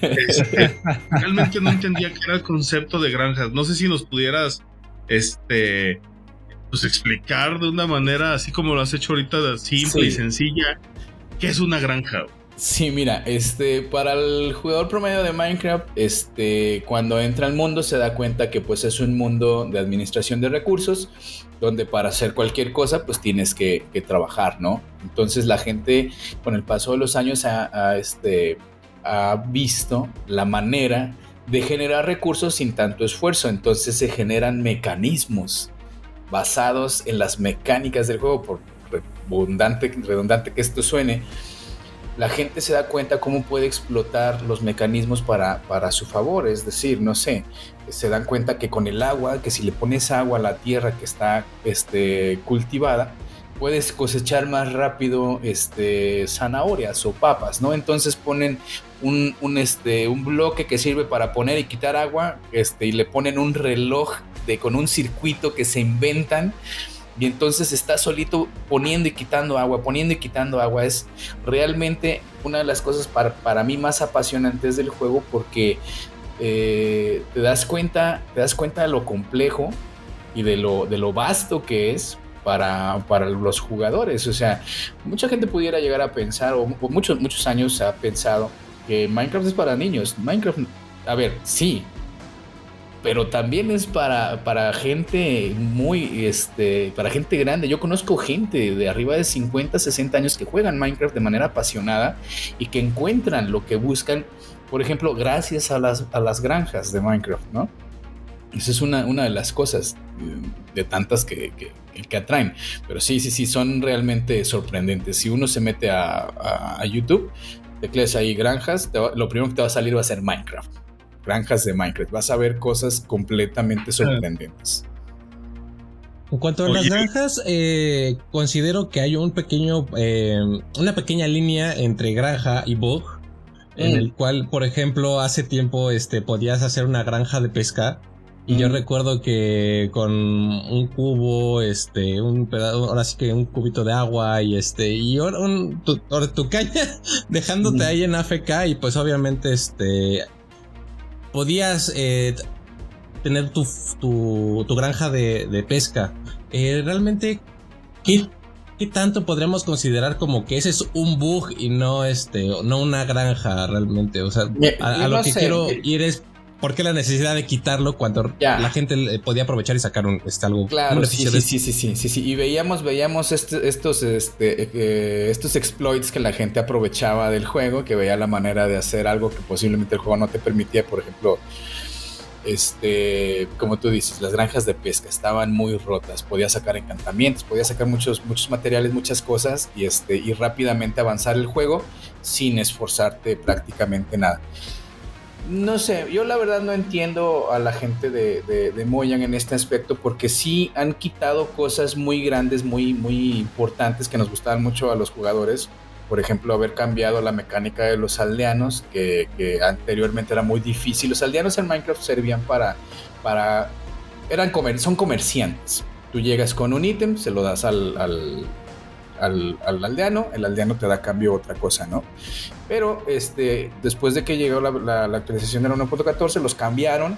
Este, realmente no entendía qué era el concepto de granjas. No sé si nos pudieras, este, pues explicar de una manera así como lo has hecho ahorita, simple y sencilla, qué es una granja. Sí, mira, este, para el jugador promedio de Minecraft, este, cuando entra al mundo se da cuenta que pues es un mundo de administración de recursos, donde para hacer cualquier cosa pues tienes que, trabajar, ¿no? Entonces la gente con el paso de los años ha, este, ha visto la manera de generar recursos sin tanto esfuerzo, entonces se generan mecanismos basados en las mecánicas del juego, por redundante, redundante que esto suene la gente se da cuenta cómo puede explotar los mecanismos para, para su favor. Es decir, no sé, se dan cuenta que con el agua, que si le pones agua a la tierra que está este, cultivada, puedes cosechar más rápido este, zanahorias o papas, ¿no? Entonces ponen un, un, este, un bloque que sirve para poner y quitar agua este, y le ponen un reloj de, con un circuito que se inventan y entonces está solito poniendo y quitando agua, poniendo y quitando agua. Es realmente una de las cosas para, mí más apasionantes del juego porque eh, te das cuenta, te das cuenta de lo complejo y de lo, de lo vasto que es para, para, los jugadores. O sea, mucha gente pudiera llegar a pensar, o, o muchos, muchos años ha pensado que Minecraft es para niños. Minecraft, a ver, sí, pero también es para, para gente muy, este, para gente grande. Yo conozco gente de arriba de 50, 60 años que juegan Minecraft de manera apasionada y que encuentran lo que buscan, por ejemplo, gracias a las, a las granjas de Minecraft, ¿no? Esa es una, una de las cosas eh, de tantas que, que, atraen. Pero sí, sí, sí, son realmente sorprendentes. Si uno se mete a, a, YouTube, tecleas ahí granjas, lo primero que te va a salir va a ser Minecraft granjas de Minecraft. Vas a ver cosas completamente sorprendentes. En cuanto a las granjas, eh, considero que hay un pequeño, eh, una pequeña línea entre granja y bug, en mm. el cual, por ejemplo, hace tiempo, este, podías hacer una granja de pesca. Y yo mm. recuerdo que con un cubo, este, un pedazo, ahora sí que un cubito de agua y este, y un, tu, tu caña dejándote mm. ahí en AFK y pues obviamente este, podías eh, tener tu, tu, granja de, pesca. Eh, realmente, ¿qué, ¿qué, tanto podríamos considerar como que ese es un bug y no este, no una granja realmente? O sea, a, lo que quiero ir es ¿Por qué la necesidad de quitarlo cuando la gente podía aprovechar y sacar un, este, algo? Claro, sí, sí, sí, sí, sí, sí, Y veíamos, veíamos este, estos, este, eh, estos exploits que la gente aprovechaba del juego, que veía la manera de hacer algo que posiblemente el juego no te permitía. Por ejemplo, este, como tú dices, las granjas de pesca estaban muy rotas. Podía sacar encantamientos, podía sacar muchos, muchos materiales, muchas cosas y, este, y rápidamente avanzar el juego sin esforzarte prácticamente nada. No sé, yo la verdad no entiendo a la gente de, de, Moyan en este aspecto porque sí han quitado cosas muy grandes, muy, muy importantes que nos gustaban mucho a los jugadores. Por ejemplo, haber cambiado la mecánica de los aldeanos, que, anteriormente era muy difícil. Los aldeanos en Minecraft servían para... para eran comer, son comerciantes. Tú llegas con un ítem, se lo das al, al, aldeano, el aldeano te da a cambio otra cosa, ¿no? Pero este, después de que llegó la, actualización de la 1.14, los cambiaron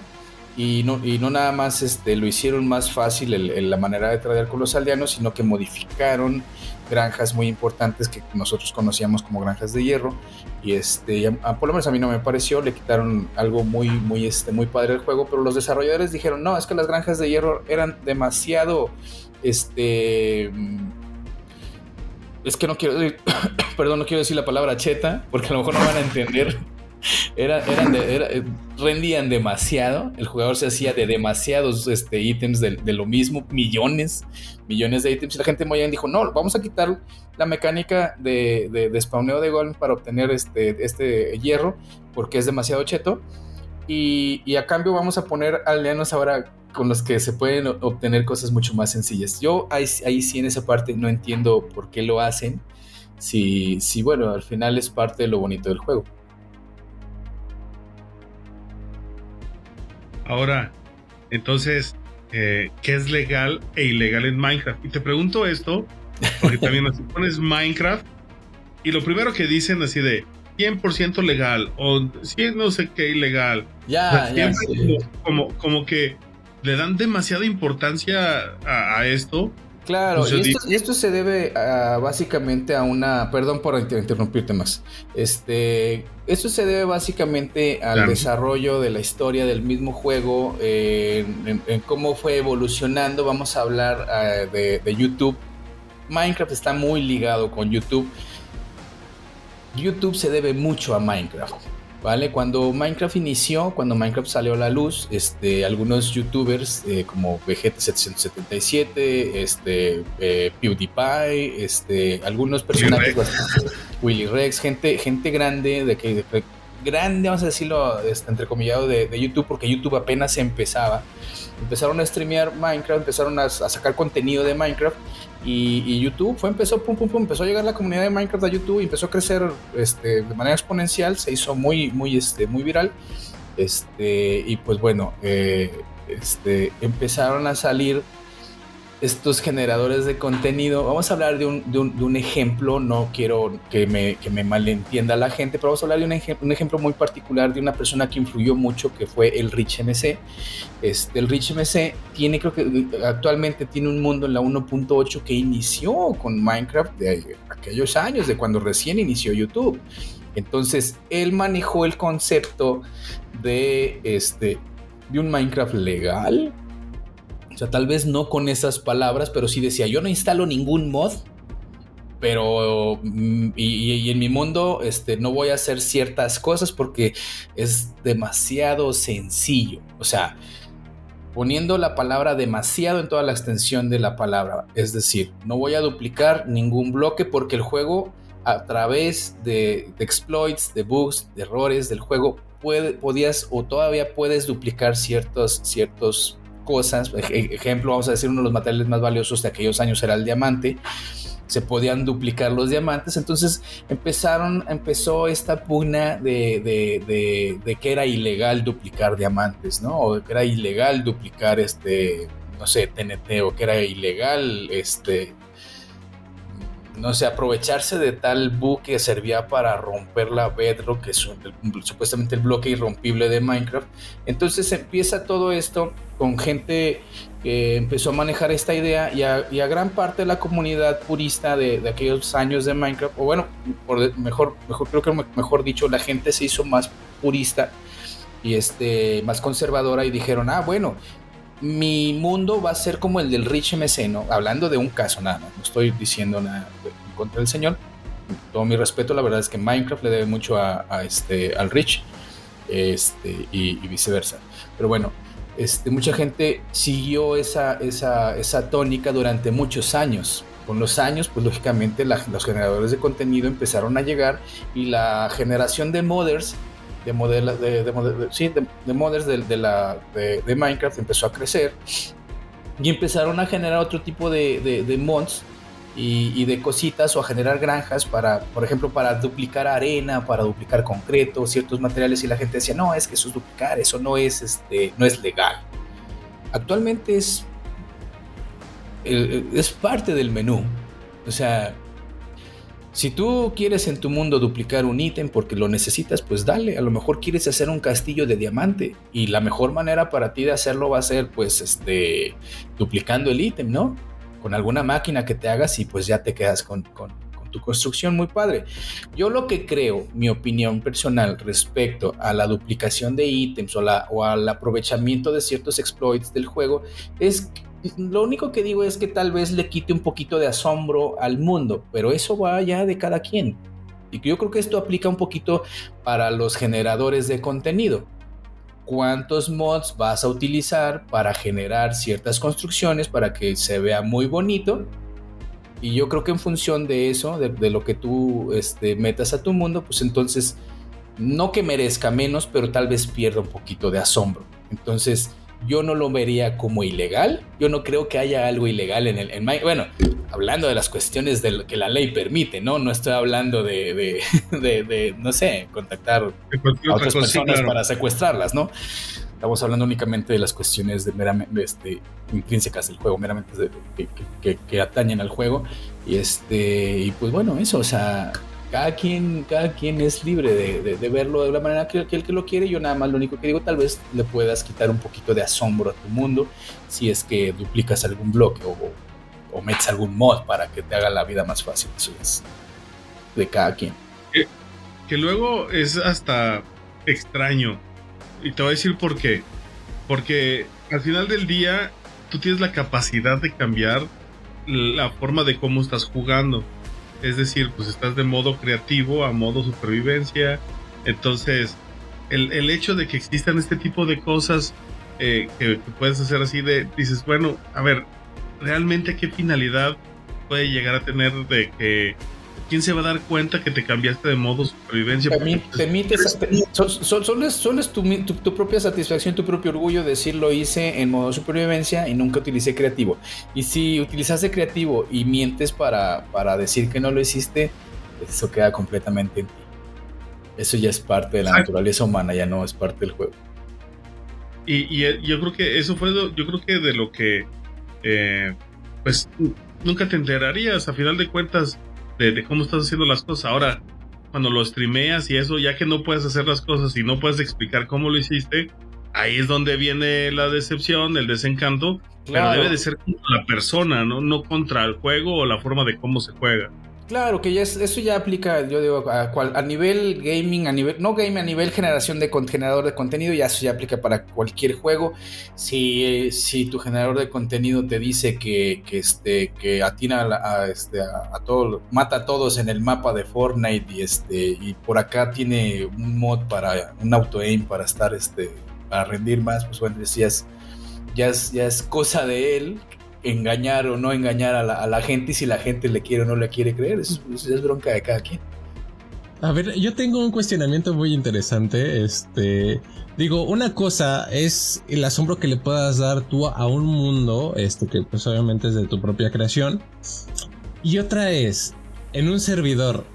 y no, y no nada más este, lo hicieron más fácil la manera de tradear con los aldeanos, sino que modificaron granjas muy importantes que nosotros conocíamos como granjas de hierro y este por lo menos a mí no me pareció le quitaron algo muy muy este muy padre del juego pero los desarrolladores dijeron no es que las granjas de hierro eran demasiado este es que no quiero, perdón, no quiero decir la palabra cheta, porque a lo mejor no van a entender. Era, eran eh, rendían demasiado. El jugador se hacía de demasiados este, ítems de, lo mismo, millones, millones de ítems. Y la gente muy bien dijo: No, vamos a quitar la mecánica de, de, spawneo de golem para obtener este, este hierro, porque es demasiado cheto. Y, y a cambio, vamos a poner aldeanos ahora con los que se pueden obtener cosas mucho más sencillas. Yo ahí, sí en esa parte no entiendo por qué lo hacen. Si, si bueno, al final es parte de lo bonito del juego. Ahora, entonces, eh, ¿qué es legal e ilegal en Minecraft? Y te pregunto esto, porque también si pones Minecraft y lo primero que dicen así de 100% legal o si no sé qué ilegal. Ya, ya. como, como que le dan demasiada importancia a, esto. Claro, y esto, se debe básicamente a una, perdón por interrumpirte más, este, esto se debe básicamente al desarrollo de la historia del mismo juego, en, cómo fue evolucionando, vamos a hablar ah, de YouTube, Minecraft está muy ligado con YouTube, YouTube se debe mucho a Minecraft. ¿Vale? Cuando Minecraft inició, cuando Minecraft salió a la luz, este, algunos youtubers eh, como Vegeta777, este, eh, PewDiePie, este, algunos personajes, Willy Rex, gente, gente grande, de que grande, vamos a decirlo, este, entrecomillado de, de YouTube, porque YouTube apenas empezaba. Empezaron a streamear Minecraft, empezaron a, a sacar contenido de Minecraft y, YouTube fue, empezó, pum, pum, pum, empezó a llegar la comunidad de Minecraft a YouTube y empezó a crecer este, de manera exponencial, se hizo muy, muy, este, muy viral. Este, y pues bueno, eh, este, empezaron a salir estos generadores de contenido. Vamos a hablar de un, de un, ejemplo, no quiero que me, que me, malentienda la gente, pero vamos a hablar de un, un ejemplo muy particular de una persona que influyó mucho, que fue el Rich MC. Este, el Rich MC tiene, creo que actualmente tiene un mundo en la 1.8 que inició con Minecraft de aquellos años, de cuando recién inició YouTube. Entonces, él manejó el concepto de, este, de un Minecraft legal, o sea, tal vez no con esas palabras, pero sí decía, yo no instalo ningún mod, pero mm, y, en mi mundo este, no voy a hacer ciertas cosas porque es demasiado sencillo. O sea, poniendo la palabra demasiado en toda la extensión de la palabra. Es decir, no voy a duplicar ningún bloque porque el juego a través de, exploits, de bugs, de errores del juego, puede, podías o todavía puedes duplicar ciertos, ciertos cosas. Ejemplo, vamos a decir, uno de los materiales más valiosos de aquellos años era el diamante. Se podían duplicar los diamantes. Entonces empezaron, empezó esta pugna de, de, que era ilegal duplicar diamantes, ¿no? O que era ilegal duplicar este, no sé, TNT, o que era ilegal este, no sé, aprovecharse de tal buque que servía para romper la Bedrock, que es supuestamente el bloque irrompible de Minecraft. Entonces empieza todo esto con gente que empezó a manejar esta idea y a, gran parte de la comunidad purista de, aquellos años de Minecraft, o bueno, por mejor, mejor, creo que mejor dicho, la gente se hizo más purista y este, más conservadora y dijeron, ah, bueno, mi mundo va a ser como el del Rich MC, ¿no? Hablando de un caso nada no estoy diciendo nada contra el señor. Todo mi respeto, la verdad es que Minecraft le debe mucho a, este, al Rich este, y, viceversa. Pero bueno, este, mucha gente siguió esa, esa, esa tónica durante muchos años. Con los años, pues lógicamente los generadores de contenido empezaron a llegar y la generación de modders de modelos de, de, sí, de, modders de, la, de, Minecraft empezó a crecer y empezaron a generar otro tipo de, mods y, de cositas o a generar granjas para, por ejemplo, para duplicar arena, para duplicar concreto, ciertos materiales y la gente decía, no, es que eso es duplicar, eso no es, este, no es legal. Actualmente es, es parte del menú. O sea, si tú quieres en tu mundo duplicar un ítem porque lo necesitas, pues dale. A lo mejor quieres hacer un castillo de diamante y la mejor manera para ti de hacerlo va a ser, pues, este, duplicando el ítem, ¿no? Con alguna máquina que te hagas y pues ya te quedas con, tu construcción muy padre. Yo lo que creo, mi opinión personal respecto a la duplicación de ítems o, al aprovechamiento de ciertos exploits del juego es lo único que digo es que tal vez le quite un poquito de asombro al mundo, pero eso va ya de cada quien. Y yo creo que esto aplica un poquito para los generadores de contenido. ¿Cuántos mods vas a utilizar para generar ciertas construcciones para que se vea muy bonito? Y yo creo que en función de eso, de, lo que tú este, metas a tu mundo, pues entonces no que merezca menos, pero tal vez pierda un poquito de asombro. Entonces, yo no lo vería como ilegal. Yo no creo que haya algo ilegal en el en Bueno, hablando de las cuestiones de lo que la ley permite, ¿no? No estoy hablando de, de, no sé, contactar a otras personas para secuestrarlas, ¿no? Estamos hablando únicamente de las cuestiones de meramente este, intrínsecas del juego, meramente que, que, atañen al juego. Y este, y pues bueno, eso, o sea, cada quien, cada quien es libre de, verlo de la manera que, que, el que lo quiere. Yo nada más lo único que digo, tal vez le puedas quitar un poquito de asombro a tu mundo si es que duplicas algún bloque o, o metes algún mod para que te haga la vida más fácil. Eso es de cada quien. Que, luego es hasta extraño. Y te voy a decir por qué. Porque al final del día tú tienes la capacidad de cambiar la forma de cómo estás jugando. Es decir, pues estás de modo creativo a modo supervivencia. Entonces, el, el hecho de que existan este tipo de cosas eh, que, puedes hacer así de, dices, bueno, a ver, realmente qué finalidad puede llegar a tener de que ¿quién se va a dar cuenta que te cambiaste de modo supervivencia? Permites, solo es, tu, propia satisfacción, tu propio orgullo decir lo hice en modo supervivencia y nunca utilicé creativo. Y si utilizaste creativo y mientes para, para decir que no lo hiciste, eso queda completamente en ti. Eso ya es parte de la naturaleza humana, ya no es parte del juego. Y, eh, yo creo que eso fue, yo creo que de lo que, eh, pues, nunca te enterarías, a final de cuentas, de, cómo estás haciendo las cosas. Ahora, cuando lo streameas y eso, ya que no puedes hacer las cosas y no puedes explicar cómo lo hiciste, ahí es donde viene la decepción, el desencanto, pero debe de ser contra la persona, ¿no? No contra el juego o la forma de cómo se juega. Claro, que ya eso ya aplica, yo digo, a, a, nivel gaming, a nivel, no gaming, a nivel generación de generador de contenido, ya eso ya aplica para cualquier juego. Si, si tu generador de contenido te dice que, que este, que atina a, este, a, todo, mata a todos en el mapa de Fortnite y este, y por acá tiene un mod para, un auto aim para estar, este, para rendir más, pues bueno, es, ya es, ya es cosa de él engañar o no engañar a la, gente y si la gente le quiere o no le quiere creer. Eso, es bronca de cada quien. A ver, yo tengo un cuestionamiento muy interesante. Este, digo, una cosa es el asombro que le puedas dar tú a un mundo, este, que pues obviamente es de tu propia creación. Y otra es, en un servidor,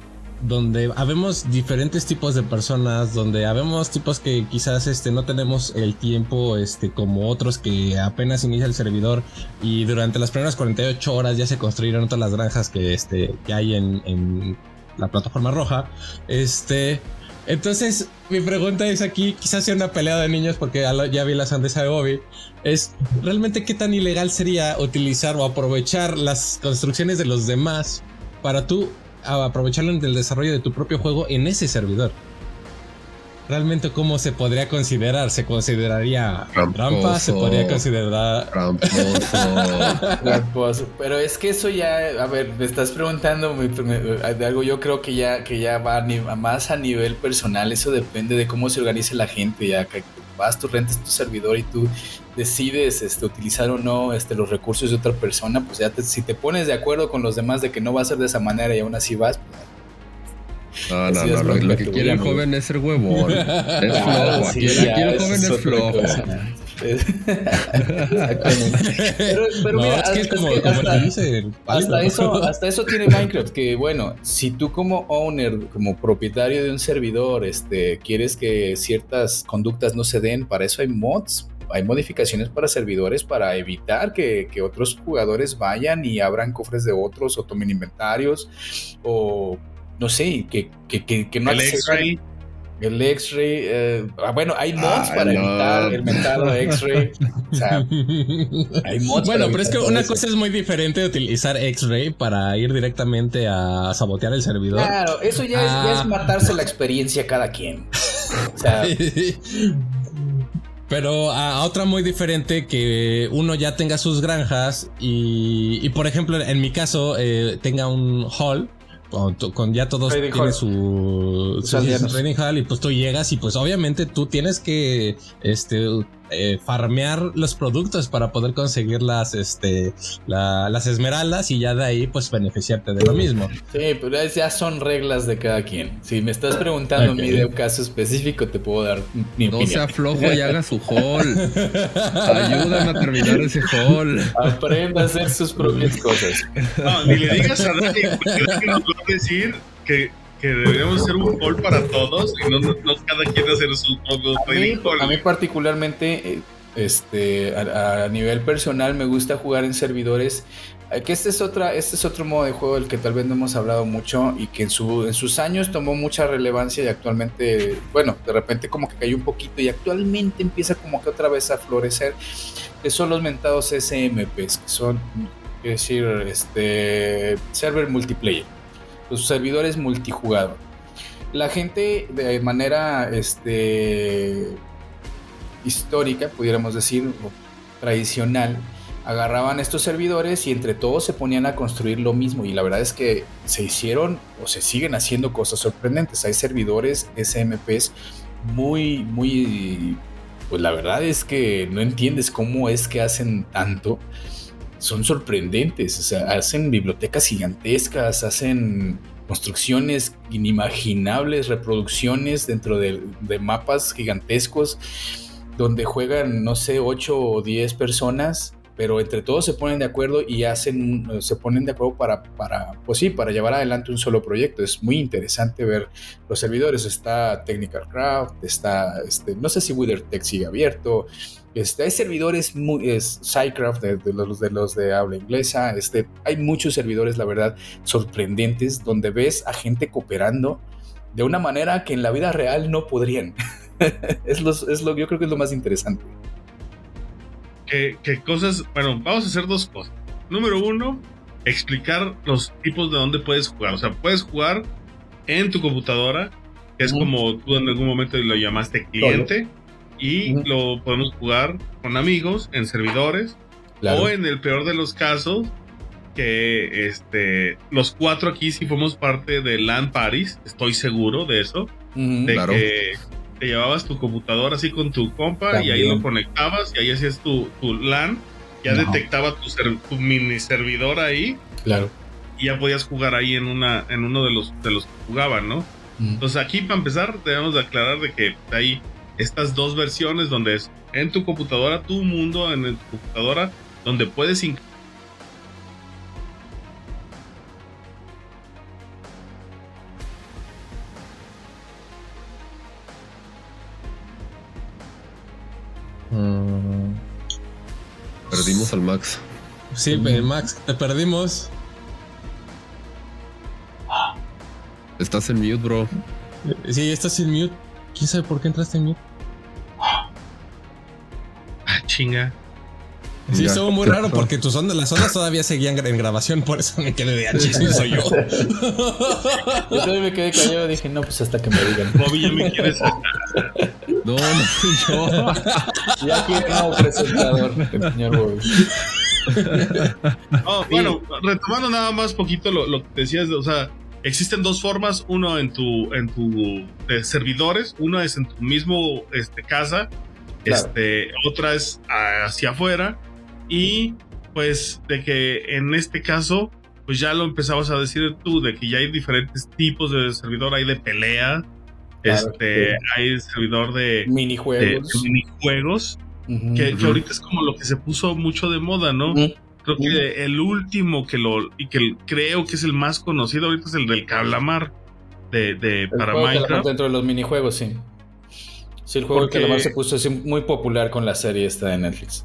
donde habemos diferentes tipos de personas, donde habemos tipos que quizás este, no tenemos el tiempo este, como otros que apenas inicia el servidor y durante las primeras 48 horas ya se construyeron todas las granjas que, este, que hay en, en la plataforma roja. Este, entonces, mi pregunta es aquí, quizás sea una pelea de niños porque ya vi la sandesa de Bobby, es realmente qué tan ilegal sería utilizar o aprovechar las construcciones de los demás para tú aprovecharlo en el desarrollo de tu propio juego en ese servidor. Realmente, ¿cómo se podría considerar? ¿Se consideraría trampa? ¿Se podría considerar tramposo? Pero es que eso ya, a ver, me estás preguntando de algo yo creo que ya, que ya va más a nivel personal. Eso depende de cómo se organice la gente. Ya que vas, tú rentas tu servidor y tú decides este, utilizar o no este, los recursos de otra persona, pues ya si te pones de acuerdo con los demás de que no va a ser de esa manera y aún así vas, pues, no, no, no, lo, que quiere el joven es ser huevón. Es flojo. Aquí, el joven es, flojo. Pero, pero mira, hasta, es como, hasta, eso, hasta eso tiene Minecraft, que bueno, si tú como owner, como propietario de un servidor, este, quieres que ciertas conductas no se den, para eso hay mods hay modificaciones para servidores para evitar que, otros jugadores vayan y abran cofres de otros o tomen inventarios o no sé, que, que, no el X-Ray. El X-Ray, eh, ah, bueno, hay mods para evitar el mentado X-Ray. O sea, hay mods bueno, pero es que una cosa es muy diferente de utilizar X-Ray para ir directamente a sabotear el servidor. Claro, eso ya, es, ya es ah. matarse la experiencia cada quien. O sea, Pero a, otra muy diferente que uno ya tenga sus granjas y, y por ejemplo, en mi caso, eh, tenga un hall. Con, ya todos tienen su, su, trading hall y pues tú llegas y pues obviamente tú tienes que este eh, farmear los productos para poder conseguir las, este, las esmeraldas y ya de ahí pues beneficiarte de lo mismo. Sí, pero ya son reglas de cada quien. Si me estás preguntando mí de un caso específico, te puedo dar mi no sea flojo y haga su haul. Ayúdame a terminar ese haul. Aprenda a hacer sus propias cosas. No, ni le digas a Dani, que nos va a decir que que deberíamos hacer un call para todos y no, cada quien hacer su propio a A mí particularmente, eh, este, a, nivel personal me gusta jugar en servidores. Eh, que este es otra, este es otro modo de juego del que tal vez no hemos hablado mucho y que en, su, en sus años tomó mucha relevancia y actualmente, bueno, de repente como que cayó un poquito y actualmente empieza como que otra vez a florecer, que son los mentados SMPs, que son es decir, este server multiplayer, los servidores multijugador. La gente de manera este, histórica, pudiéramos decir, tradicional, agarraban estos servidores y entre todos se ponían a construir lo mismo. Y la verdad es que se hicieron o se siguen haciendo cosas sorprendentes. Hay servidores SMPs muy, muy... Pues la verdad es que no entiendes cómo es que hacen tanto. Son sorprendentes. O sea, hacen bibliotecas gigantescas, hacen construcciones inimaginables, reproducciones dentro de, mapas gigantescos donde juegan, no sé, 8 o 10 personas pero entre todos se ponen de acuerdo y hacen, se ponen de acuerdo para, para, pues sí, para llevar adelante un solo proyecto. Es muy interesante ver los servidores. Está Technical Craft, está, este, no sé si WitherTech sigue abierto. Este, hay servidores muy, es, SciCraft de, los, de los de habla inglesa. Este, hay muchos servidores, la verdad, sorprendentes, donde ves a gente cooperando de una manera que en la vida real no podrían. es, es lo, yo creo que es lo más interesante que, cosas, bueno, vamos a hacer dos cosas. Número uno, explicar los tipos de dónde puedes jugar. O sea, puedes jugar en tu computadora, que es como tú en algún momento lo llamaste cliente, y lo podemos jugar con amigos en servidores, o en el peor de los casos, que este, los cuatro aquí sí fuimos parte de LAN Paris, estoy seguro de eso, de que te llevabas tu computadora así con tu compa y ahí lo conectabas y ahí hacías tu, tu LAN, ya detectaba tu, mini servidor ahí. Claro. Y ya podías jugar ahí en una en uno de los de los que jugaban, ¿no? Entonces aquí para empezar debemos de aclarar de que hay estas dos versiones donde es en tu computadora, tu mundo en tu computadora, donde puedes Perdimos al Max. Sí, Max, te perdimos. Estás en mute, bro. Sí, estás en mute. ¿Quién sabe por qué entraste en mute? Ah, chinga. Sí, estuvo muy raro porque tus ondas, las ondas todavía seguían en grabación, por eso me quedé de H, soy yo. yo también me quedé callado y dije, no, pues hasta que me digan. Bobby, ya me quieres No, no soy yo. Ya quiero presentador, el señor Bobby. Oh, bueno, retomando nada más poquito lo, lo, que decías, o sea, existen dos formas, uno en tu, en tu eh, servidores, uno es en tu mismo este, casa, este, otra es hacia afuera, y pues de que en este caso, pues ya lo empezabas a decir tú, de que ya hay diferentes tipos de servidor, hay de pelea, este, hay servidor de minijuegos, minijuegos que, ahorita es como lo que se puso mucho de moda, ¿no? Creo que el último que lo, y que creo que es el más conocido ahorita es el del Calamar de, de para Minecraft. Dentro de los minijuegos, sí. Sí, el juego del Calamar se puso así muy popular con la serie esta de Netflix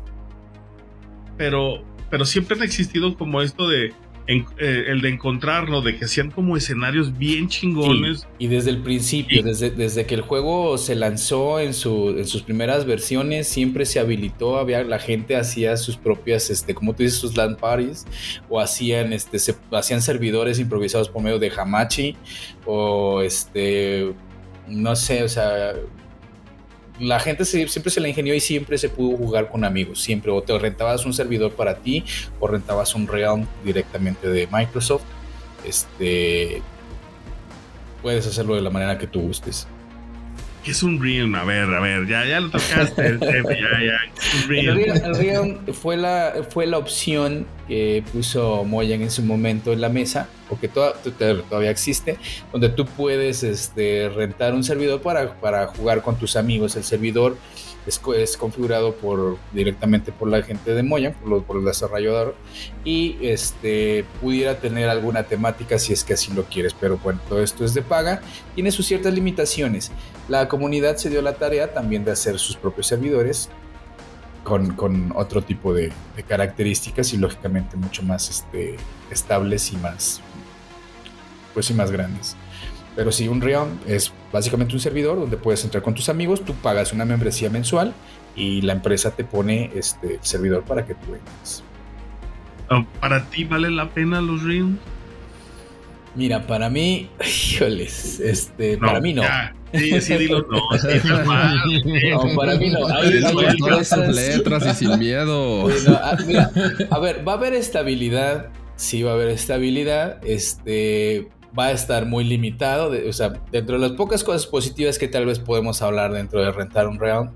pero, pero siempre han existido como esto de eh, el de encontrarlo, de que hacían como escenarios bien chingones. y desde el principio, desde, desde que el juego se lanzó en, su, en sus primeras versiones, siempre se habilitó, había, la gente hacía sus propias, este, como tú dices, sus land parties, o hacían, este, se, hacían servidores improvisados por medio de Hamachi, o este, no sé, o sea, la gente siempre se la ingenió y siempre se pudo jugar con amigos, siempre. O te rentabas un servidor para ti o rentabas un Realm directamente de Microsoft. Este, puedes hacerlo de la manera que tú gustes. ¿Qué es un Realm? A ver, a ver, ya, ya lo tocaste, el jefe, ya, ya. El Realm, fue, la, fue la opción que puso Moyan en su momento en la mesa, porque todavía existe, donde tú puedes este, rentar un servidor para, para jugar con tus amigos. El servidor es, configurado por, directamente por la gente de Moya, por, el desarrollador, y este, pudiera tener alguna temática si es que así lo quieres, pero bueno, todo esto es de paga, tiene sus ciertas limitaciones. La comunidad se dio la tarea también de hacer sus propios servidores, con, otro tipo de, características y lógicamente mucho más este, estables y más pues y más grandes. Pero sí, un Realm es básicamente un servidor donde puedes entrar con tus amigos, tú pagas una membresía mensual y la empresa te pone este servidor para que tú entres. Ah, ¿Para ti vale la pena los Realms? Mira, para mí, híjoles, este, para mí no. Sí, sí, dilo, no, no, para mí no. Hay, todas sus letras y sin miedo. Ah, mira, a ver, va a haber estabilidad, sí va a haber estabilidad, este, va a estar muy limitado, o sea, dentro de las pocas cosas positivas que tal vez podemos hablar dentro de rentar un realm,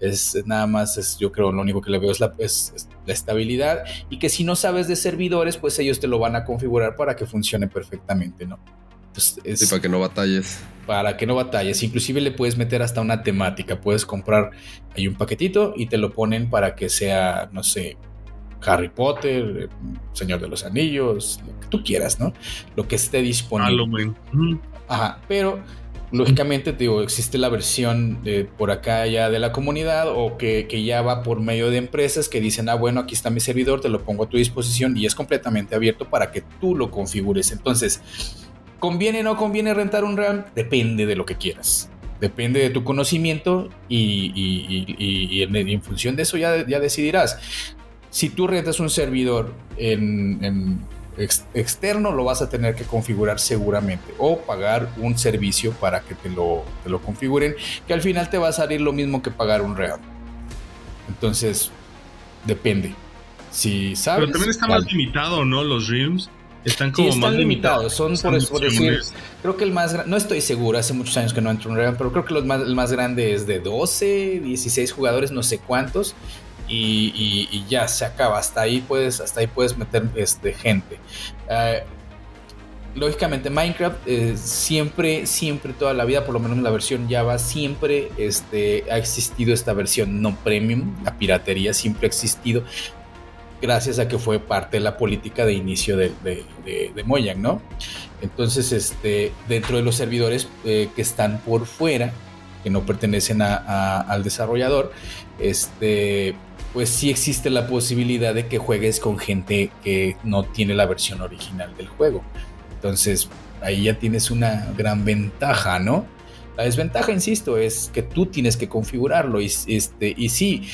es nada más, es, yo creo, lo único que le veo es la, es, la, estabilidad y que si no sabes de servidores, pues ellos te lo van a configurar para que funcione perfectamente, ¿no? sí, para que no batalles. Para que no batalles. Inclusive le puedes meter hasta una temática. Puedes comprar ahí un paquetito y te lo ponen para que sea, no sé, Harry Potter, Señor de los Anillos, lo que tú quieras, ¿no? Lo que esté disponible. Ajá, pero Lógicamente, te digo, existe la versión de por acá ya de la comunidad o que, ya va por medio de empresas que dicen, ah, bueno, aquí está mi servidor, te lo pongo a tu disposición y es completamente abierto para que tú lo configures. Entonces, ¿conviene o no conviene rentar un RAM? Depende de lo que quieras. Depende de tu conocimiento y, en, función de eso ya, ya decidirás. Si tú rentas un servidor en externo lo vas a tener que configurar seguramente o pagar un servicio para que te lo, te lo configuren, que al final te va a salir lo mismo que pagar un real. Entonces, depende. Si sabes. Pero también está más limitado, ¿no? Los Realms. Están como están más limitados. Son por, decir, creo que el más no estoy seguro, hace muchos años que no entro en Realm, pero creo que más, el más grande es de 12, 16 jugadores, no sé cuántos y, ya se acaba. Hasta ahí puedes, hasta ahí puedes meter este, gente. Eh, lógicamente Minecraft eh, siempre, siempre toda la vida, por lo menos en la versión Java, siempre este, ha existido esta versión no premium. La piratería siempre ha existido. Gracias a que fue parte de la política de inicio de, de, Mojang, ¿no? Entonces, este, dentro de los servidores eh, que están por fuera, que no pertenecen al desarrollador, este, pues sí existe la posibilidad de que juegues con gente que no tiene la versión original del juego. Entonces, ahí ya tienes una gran ventaja, ¿no? La desventaja, insisto, es que tú tienes que configurarlo y, este, y sí,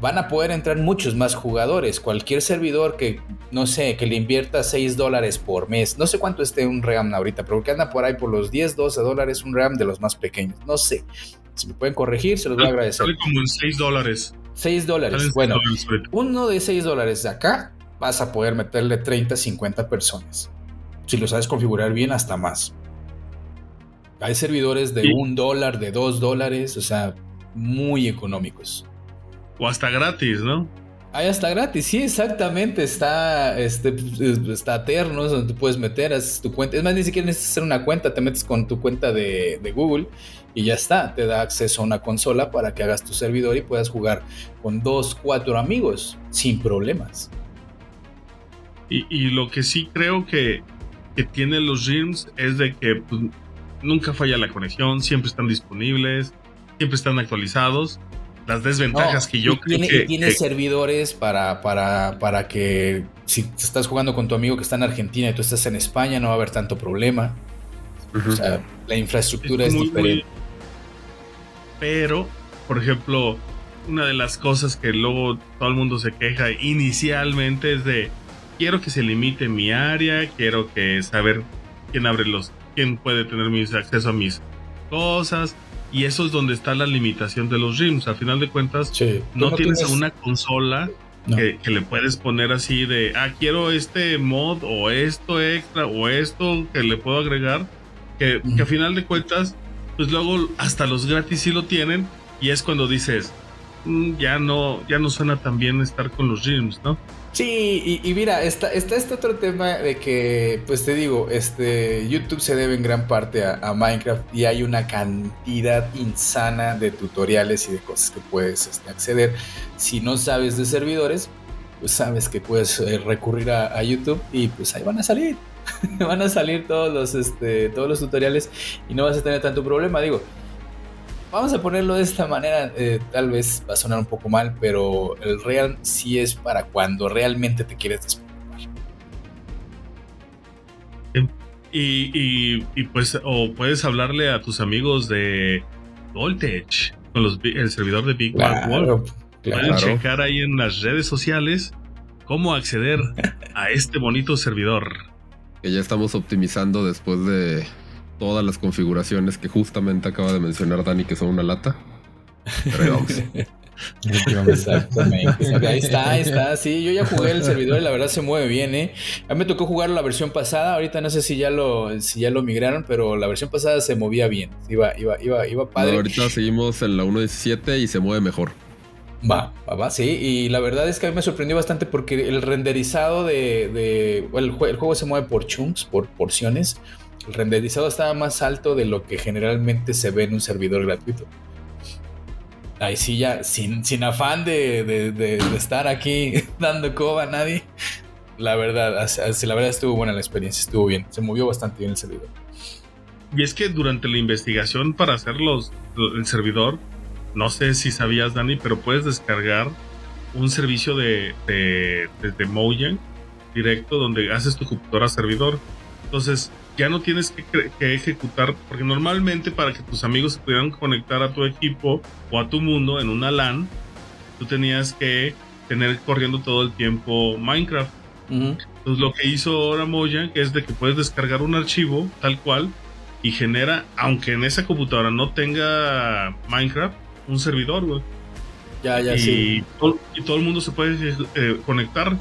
van a poder entrar muchos más jugadores. Cualquier servidor que, no sé, que le invierta 6 dólares por mes, no sé cuánto esté un RAM ahorita, pero que anda por ahí por los 10, 12 dólares un RAM de los más pequeños, no sé. Si me pueden corregir, se los voy a agradecer. Sale como en 6 dólares. 6 dólares. Bueno, uno de 6 dólares de acá vas a poder meterle 30, 50 personas. Si lo sabes configurar bien, hasta más. Hay servidores de un dólar, de dos dólares, o sea, muy económicos. O hasta gratis, ¿no? Hay hasta gratis, sí, exactamente. Está, este, está Ternos, donde tú puedes meter, tu cuenta. Es más, ni siquiera necesitas hacer una cuenta, te metes con tu cuenta de, Google y ya está, te da acceso a una consola para que hagas tu servidor y puedas jugar con dos, cuatro amigos sin problemas. Y, lo que sí creo que, que tienen los Realms es de que pues, nunca falla la conexión, siempre están disponibles, siempre están actualizados. Las desventajas que yo creo que. tiene servidores para, para, para que si estás jugando con tu amigo que está en Argentina y tú estás en España, no va a haber tanto problema. O sea, la infraestructura es, diferente. Pero, por ejemplo, una de las cosas que luego todo el mundo se queja inicialmente es de quiero que se limite mi área, quiero que saber quién abre los, quién puede tener mis acceso a mis cosas. Y eso es donde está la limitación de los rims. Al final de cuentas, no, tienes, una consola que, le puedes poner así de, ah, quiero este mod o esto extra o esto que le puedo agregar. Que, que a final de cuentas pues luego hasta los gratis sí lo tienen y es cuando dices, ya no, ya no suena tan bien estar con los gyms, ¿no? Sí, y, mira, está, está este otro tema de que, pues te digo, este YouTube se debe en gran parte a, Minecraft y hay una cantidad insana de tutoriales y de cosas que puedes este, acceder. Si no sabes de servidores, pues sabes que puedes eh, recurrir a, a YouTube y pues ahí van a salir. van a salir todos los, este, todos los tutoriales y no vas a tener tanto problema. Digo, vamos a ponerlo de esta manera, eh, tal vez va a sonar un poco mal, pero el real sí es para cuando realmente te quieres despreocupar. Y, y, pues, o puedes hablarle a tus amigos de Voltage, con los, el servidor de Big Bang World. Pueden checar ahí en las redes sociales cómo acceder a este bonito servidor. Que ya estamos optimizando después de todas las configuraciones que justamente acaba de mencionar Dani, que son una lata. Pero Exactamente. Ahí está, ahí está. Sí, yo ya jugué el servidor y la verdad se mueve bien, ¿eh? A mí me tocó jugar la versión pasada. Ahorita no sé si ya lo, si ya lo migraron, pero la versión pasada se movía bien. Iba, iba, iba, iba padre. ahorita seguimos en la 1.17 y se mueve mejor. Va, va, va, sí. Y la verdad es que a mí me sorprendió bastante porque el renderizado de. el, juego se mueve por chunks, por porciones. El renderizado estaba más alto de lo que generalmente se ve en un servidor gratuito. Ahí sí, ya, sin, sin afán de, estar aquí dando coba a nadie. La verdad, la verdad estuvo buena la experiencia, estuvo bien. Se movió bastante bien el servidor. Y es que durante la investigación para hacer el servidor, no sé si sabías, Dani, pero puedes descargar un servicio de, de, de, Mojang directo donde haces tu computadora servidor. Entonces, ya no tienes que, ejecutar, porque normalmente para que tus amigos se pudieran conectar a tu equipo o a tu mundo en una LAN, tú tenías que tener corriendo todo el tiempo Minecraft. Entonces lo que hizo ahora Mojang es de que puedes descargar un archivo tal cual y genera, aunque en esa computadora no tenga Minecraft, un servidor, güey. Ya, ya, y, sí. Todo, y todo el mundo se puede eh, conectar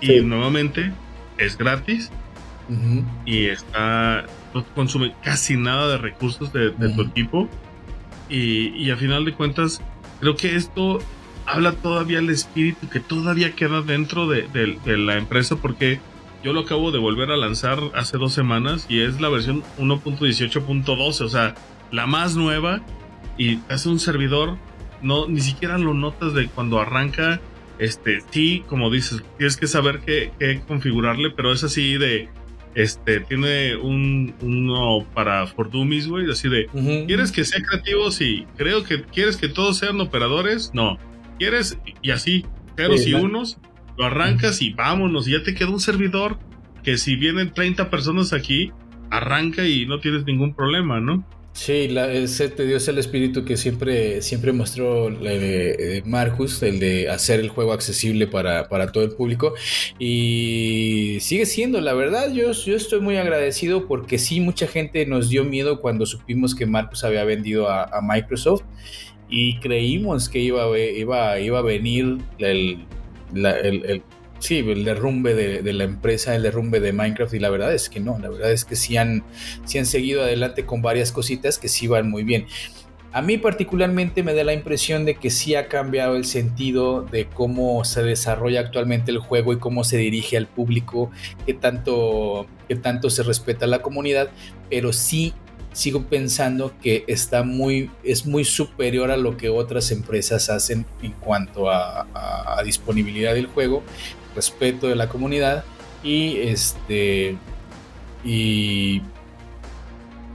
y nuevamente es gratis y está no consume casi nada de recursos de, tu equipo. Y, y, a final de cuentas creo que esto habla todavía el espíritu que todavía queda dentro de, de, la empresa porque yo lo acabo de volver a lanzar hace dos semanas y es la versión 1.18.12 o sea la más nueva. Y hace un servidor no ni siquiera lo notas de cuando arranca este sí como dices tienes que saber qué, qué configurarle pero es así de este, tiene un, uno para for dummies, güey, así de, ¿quieres que sea creativo? Sí. Creo que quieres que todos sean operadores, no. ¿Quieres? Y así, ceros y unos, lo arrancas y vámonos, y ya te queda un servidor que si vienen 30 personas aquí, arranca y no tienes ningún problema, ¿no? Sí, la, ese te dio el espíritu que siempre, siempre mostró Marcus, el de hacer el juego accesible para, todo el público. Y sigue siendo, la verdad, yo, yo estoy muy agradecido porque sí, mucha gente nos dio miedo cuando supimos que Marcus había vendido a, Microsoft y creímos que iba, iba, iba a venir el, el sí, el derrumbe de, la empresa, el derrumbe de Minecraft y la verdad es que no, la verdad es que sí han, seguido adelante con varias cositas que sí van muy bien. A mí particularmente me da la impresión de que sí ha cambiado el sentido de cómo se desarrolla actualmente el juego y cómo se dirige al público, que tanto, que tanto se respeta a la comunidad, pero sí sigo pensando que está muy, es muy superior a lo que otras empresas hacen en cuanto a disponibilidad del juego respeto de la comunidad y este y,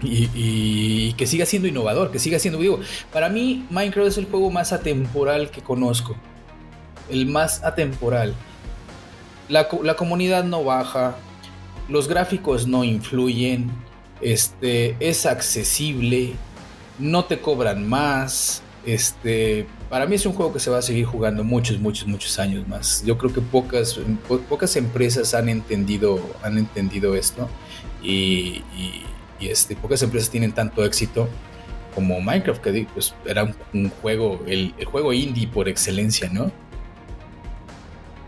y, que siga siendo innovador, que siga siendo digo, para mí Minecraft es el juego más atemporal que conozco, el más atemporal. La, la comunidad no baja, los gráficos no influyen, este, es accesible, no te cobran más, este, para mí es un juego que se va a seguir jugando muchos, muchos, muchos años más. Yo creo que pocas, pocas empresas han entendido, han entendido esto y, este, pocas empresas tienen tanto éxito como Minecraft, que pues, era un, juego, el, juego indie por excelencia, ¿no?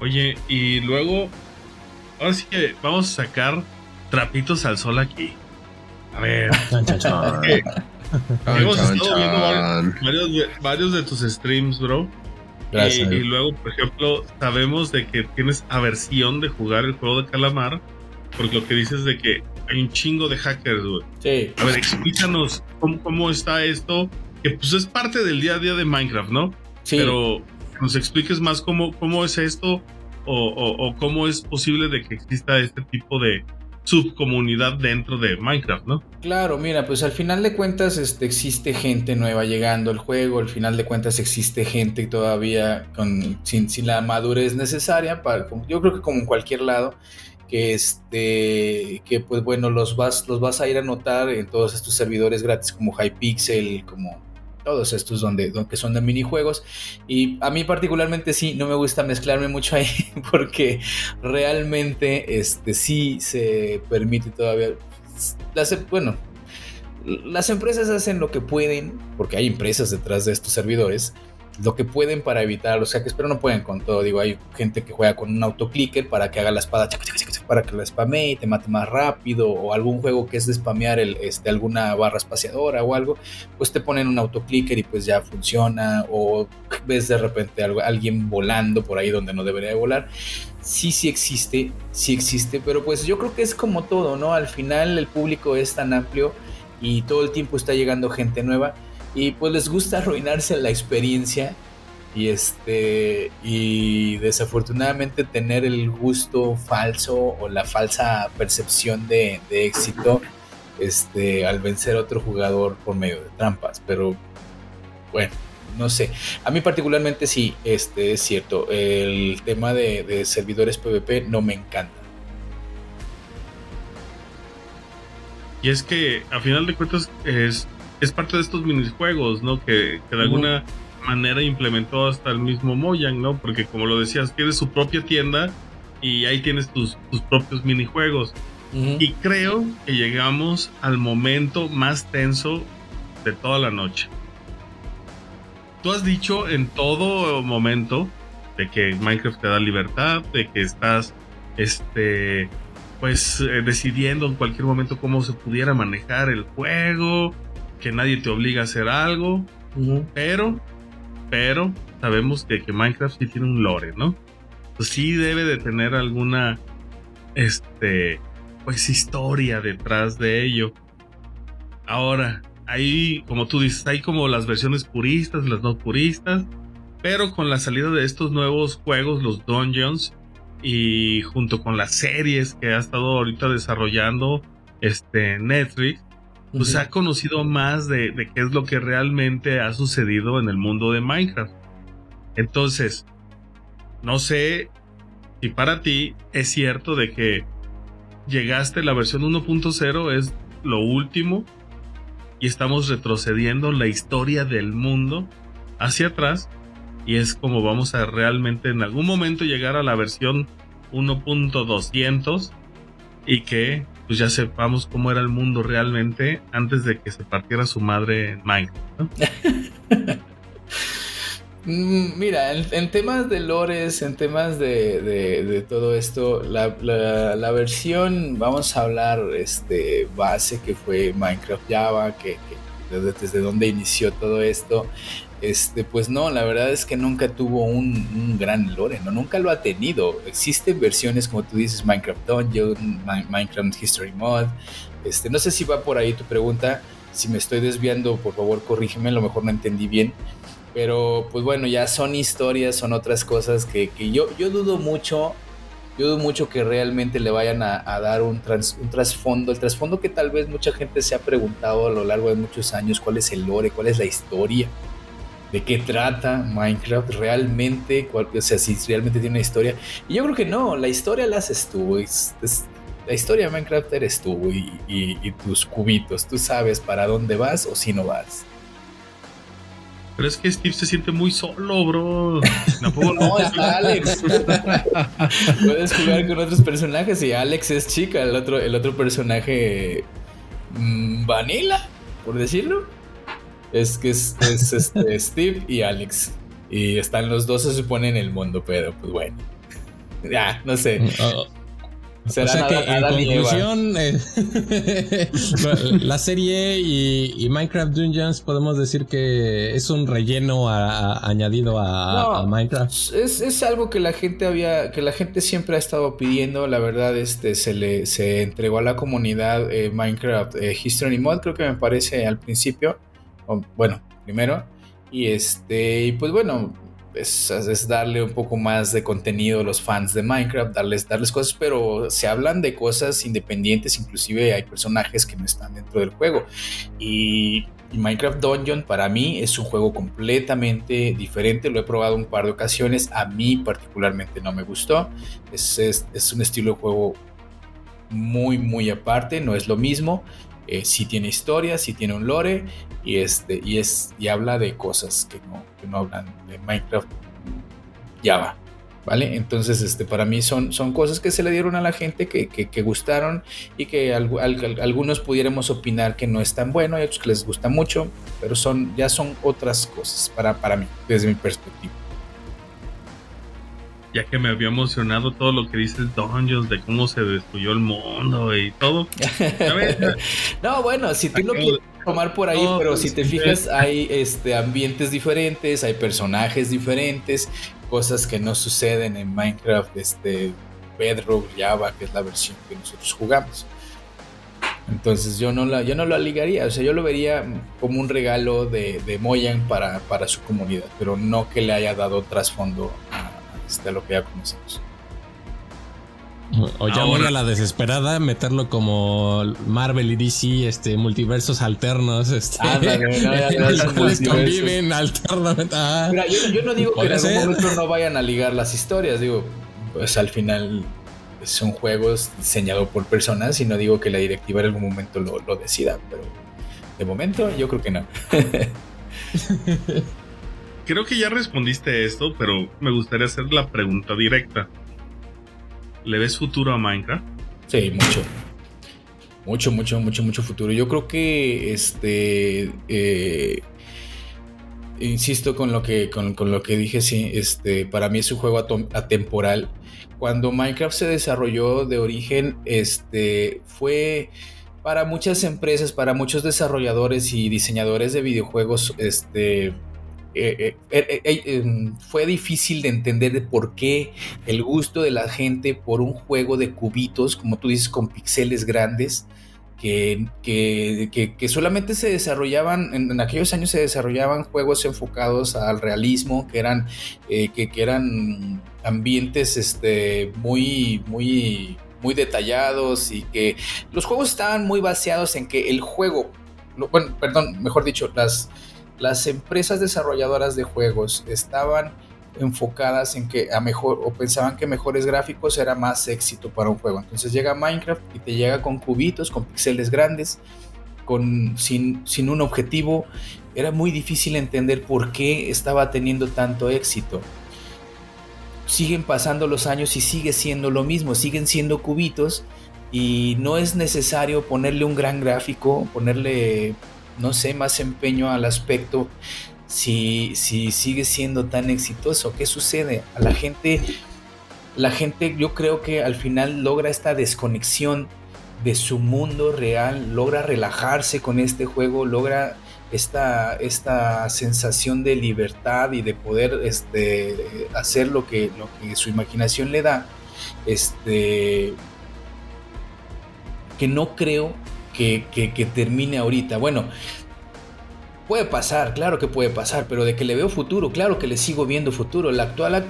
Oye, y luego, ahora sí que vamos a sacar trapitos al sol aquí. A ver. Hemos estado viendo varios, de tus streams, bro. Gracias. Y, luego, por ejemplo, sabemos de que tienes aversión de jugar el juego de calamar, porque lo que dices de que hay un chingo de hackers, güey. Sí. A ver, explícanos cómo, está esto, que pues es parte del día a día de Minecraft, ¿no? Sí. Pero nos expliques más cómo, cómo es esto o cómo es posible de que exista este tipo de, subcomunidad dentro de Minecraft, ¿no? Claro, mira, pues al final de cuentas este, existe gente nueva llegando al juego, al final de cuentas existe gente todavía con, sin, la madurez necesaria, para, yo creo que como en cualquier lado, que, este, que pues bueno, los vas, los vas a ir a notar en todos estos servidores gratis como Hypixel, como todos estos donde, donde son de minijuegos. Y a mí particularmente sí, no me gusta mezclarme mucho ahí porque realmente este, sí se permite todavía... Las, bueno, las empresas hacen lo que pueden, porque hay empresas detrás de estos servidores, lo que pueden para evitar los hacks, pero no pueden con todo. Digo, hay gente que juega con un autoclicker para que haga la espada, para que la spamee y te mate más rápido, o algún juego que es de spamear el, este, alguna barra espaciadora o algo, pues te ponen un autoclicker y pues ya funciona, o ves de repente algo, alguien volando por ahí donde no debería de volar. Sí, sí existe, sí existe, pero pues yo creo que es como todo, ¿no? Al final el público es tan amplio y todo el tiempo está llegando gente nueva y pues les gusta arruinarse la experiencia y este y desafortunadamente tener el gusto falso o la falsa percepción de, éxito este al vencer a otro jugador por medio de trampas pero bueno no sé. A mí particularmente sí este es cierto el tema de, de servidores PvP no me encanta. Y es que a final de cuentas es es parte de estos minijuegos, ¿no? Que, de alguna manera implementó hasta el mismo Mojang, ¿no? Porque como lo decías, tienes su propia tienda y ahí tienes tus, propios minijuegos. Y creo que llegamos al momento más tenso de toda la noche. Tú has dicho en todo momento de que Minecraft te da libertad, de que estás este pues eh, decidiendo en cualquier momento cómo se pudiera manejar el juego, que nadie te obliga a hacer algo, pero, pero sabemos que, que, Minecraft sí tiene un lore, ¿no? Pues sí debe de tener alguna, este, pues historia detrás de ello. Ahora, ahí, como tú dices, hay como las versiones puristas, las no puristas, pero con la salida de estos nuevos juegos, los dungeons, y junto con las series que ha estado ahorita desarrollando este Netflix, pues ha conocido más de, qué es lo que realmente ha sucedido en el mundo de Minecraft. Entonces, no sé si para ti es cierto de que llegaste, la versión 1.0 es lo último y estamos retrocediendo la historia del mundo hacia atrás y es como vamos a realmente en algún momento llegar a la versión 1.200 y que pues ya sepamos cómo era el mundo realmente antes de que se partiera su madre en Minecraft. Mm, mira, en, temas de lores, en temas de, todo esto, la, versión, vamos a hablar, este, base que fue Minecraft Java, que, desde, desde donde inició todo esto, este, pues no, la verdad es que nunca tuvo un, gran lore, ¿no? Nunca lo ha tenido. Existen versiones, como tú dices, Minecraft Dungeon, Minecraft History Mod. Este, no sé si va por ahí tu pregunta. Si me estoy desviando, por favor, corrígeme, a lo mejor no entendí bien. Pero, pues bueno, ya son historias, son otras cosas que, yo, yo dudo mucho. Yo dudo mucho que realmente le vayan a, dar un trasfondo. El trasfondo que tal vez mucha gente se ha preguntado a lo largo de muchos años: cuál es el lore, cuál es la historia de qué trata Minecraft realmente, o sea, si realmente tiene una historia. Y yo creo que no, la historia la haces tú. la historia de Minecraft eres tú y, tus cubitos. Tú sabes para dónde vas o si no vas. Pero es que Steve se siente muy solo, bro. no, está Alex. Puedes jugar con otros personajes y Alex es chica, el otro, el otro personaje mm, vanilla, por decirlo. Es que es, este, Steve y Alex. Y están los dos, se supone, en el mundo, pero pues bueno. Ya, no sé. Mm, oh. o sea que en conclusión, eh, la serie y, Minecraft Dungeons podemos decir que es un relleno añadido a, Minecraft. Es, algo que la gente había, que la gente siempre ha estado pidiendo. La verdad, este se le se entregó a la comunidad eh, Minecraft eh, History Mod, creo que me parece al principio bueno, primero. Y este, y pues bueno, es, darle un poco más de contenido a los fans de Minecraft, darles, darles cosas, pero se hablan de cosas independientes, inclusive hay personajes que no están dentro del juego. Y, Minecraft Dungeon para mí es un juego completamente diferente, lo he probado un par de ocasiones, a mí particularmente no me gustó, es, es, es un estilo de juego muy, muy aparte, no es lo mismo. eh, sí tiene historia, sí tiene un lore y, este, y, es, y habla de cosas que no, que no hablan de Minecraft Java. ¿Vale? Entonces, este, para mí son, son cosas que se le dieron a la gente que, que, gustaron y que algunos pudiéramos opinar que no es tan bueno y otros que les gusta mucho, pero son, ya son otras cosas para, para mí, desde mi perspectiva ya que me había emocionado todo lo que dice Dungeons de cómo se destruyó el mundo y todo. no, bueno, si tú lo quieres tomar por ahí, pero si te fijas, hay este, ambientes diferentes, hay personajes diferentes, cosas que no suceden en Minecraft, este, Bedrock, Java, que es la versión que nosotros jugamos. Entonces yo no la, yo no la ligaría, o sea, yo lo vería como un regalo de, de Mojang para, para su comunidad, pero no que le haya dado trasfondo a, de lo que ya conocemos. O ya voy a la desesperada meterlo como Marvel y DC, este, multiversos alternos, este, conviven alternamente. Ah. Mira, yo, no digo que en algún momento no vayan a ligar las historias, digo, pues al final son juegos diseñados por personas y no digo que la directiva en algún momento lo, lo decida, pero de momento yo creo que no. creo que ya respondiste esto, pero me gustaría hacer la pregunta directa. ¿Le ves futuro a Minecraft? Sí, mucho. Mucho, mucho, mucho, mucho futuro. Yo creo que este. Eh, insisto con lo que. Con, lo que dije, sí. Este. Para mí es un juego atemporal. Cuando Minecraft se desarrolló de origen. Este. fue para muchas empresas, para muchos desarrolladores y diseñadores de videojuegos. Este eh, eh, eh, em, fue difícil de entender por qué el gusto de la gente por un juego de cubitos, como tú dices, con píxeles grandes, que, que, solamente se desarrollaban, en, aquellos años se desarrollaban juegos enfocados al realismo, que eran, que, eran ambientes este, muy, muy, muy detallados y que los juegos estaban muy baseados en que el juego, bueno, perdón, mejor dicho, las las empresas desarrolladoras de juegos estaban enfocadas en que a mejor o pensaban que mejores gráficos era más éxito para un juego. Entonces llega Minecraft y te llega con cubitos, con píxeles grandes, con, sin, sin un objetivo. Era muy difícil entender por qué estaba teniendo tanto éxito. Siguen pasando los años y sigue siendo lo mismo, siguen siendo cubitos y no es necesario ponerle un gran gráfico, ponerle no sé, más empeño al aspecto si, si sigue siendo tan exitoso. ¿Qué sucede? A la gente, la gente yo creo que al final logra esta desconexión de su mundo real, logra relajarse con este juego, logra esta, esta sensación de libertad y de poder este, hacer lo que, lo que su imaginación le da. Este, que no creo que, termine ahorita. Bueno, puede pasar, claro que puede pasar, pero de que le veo futuro, claro que le sigo viendo futuro. La actual,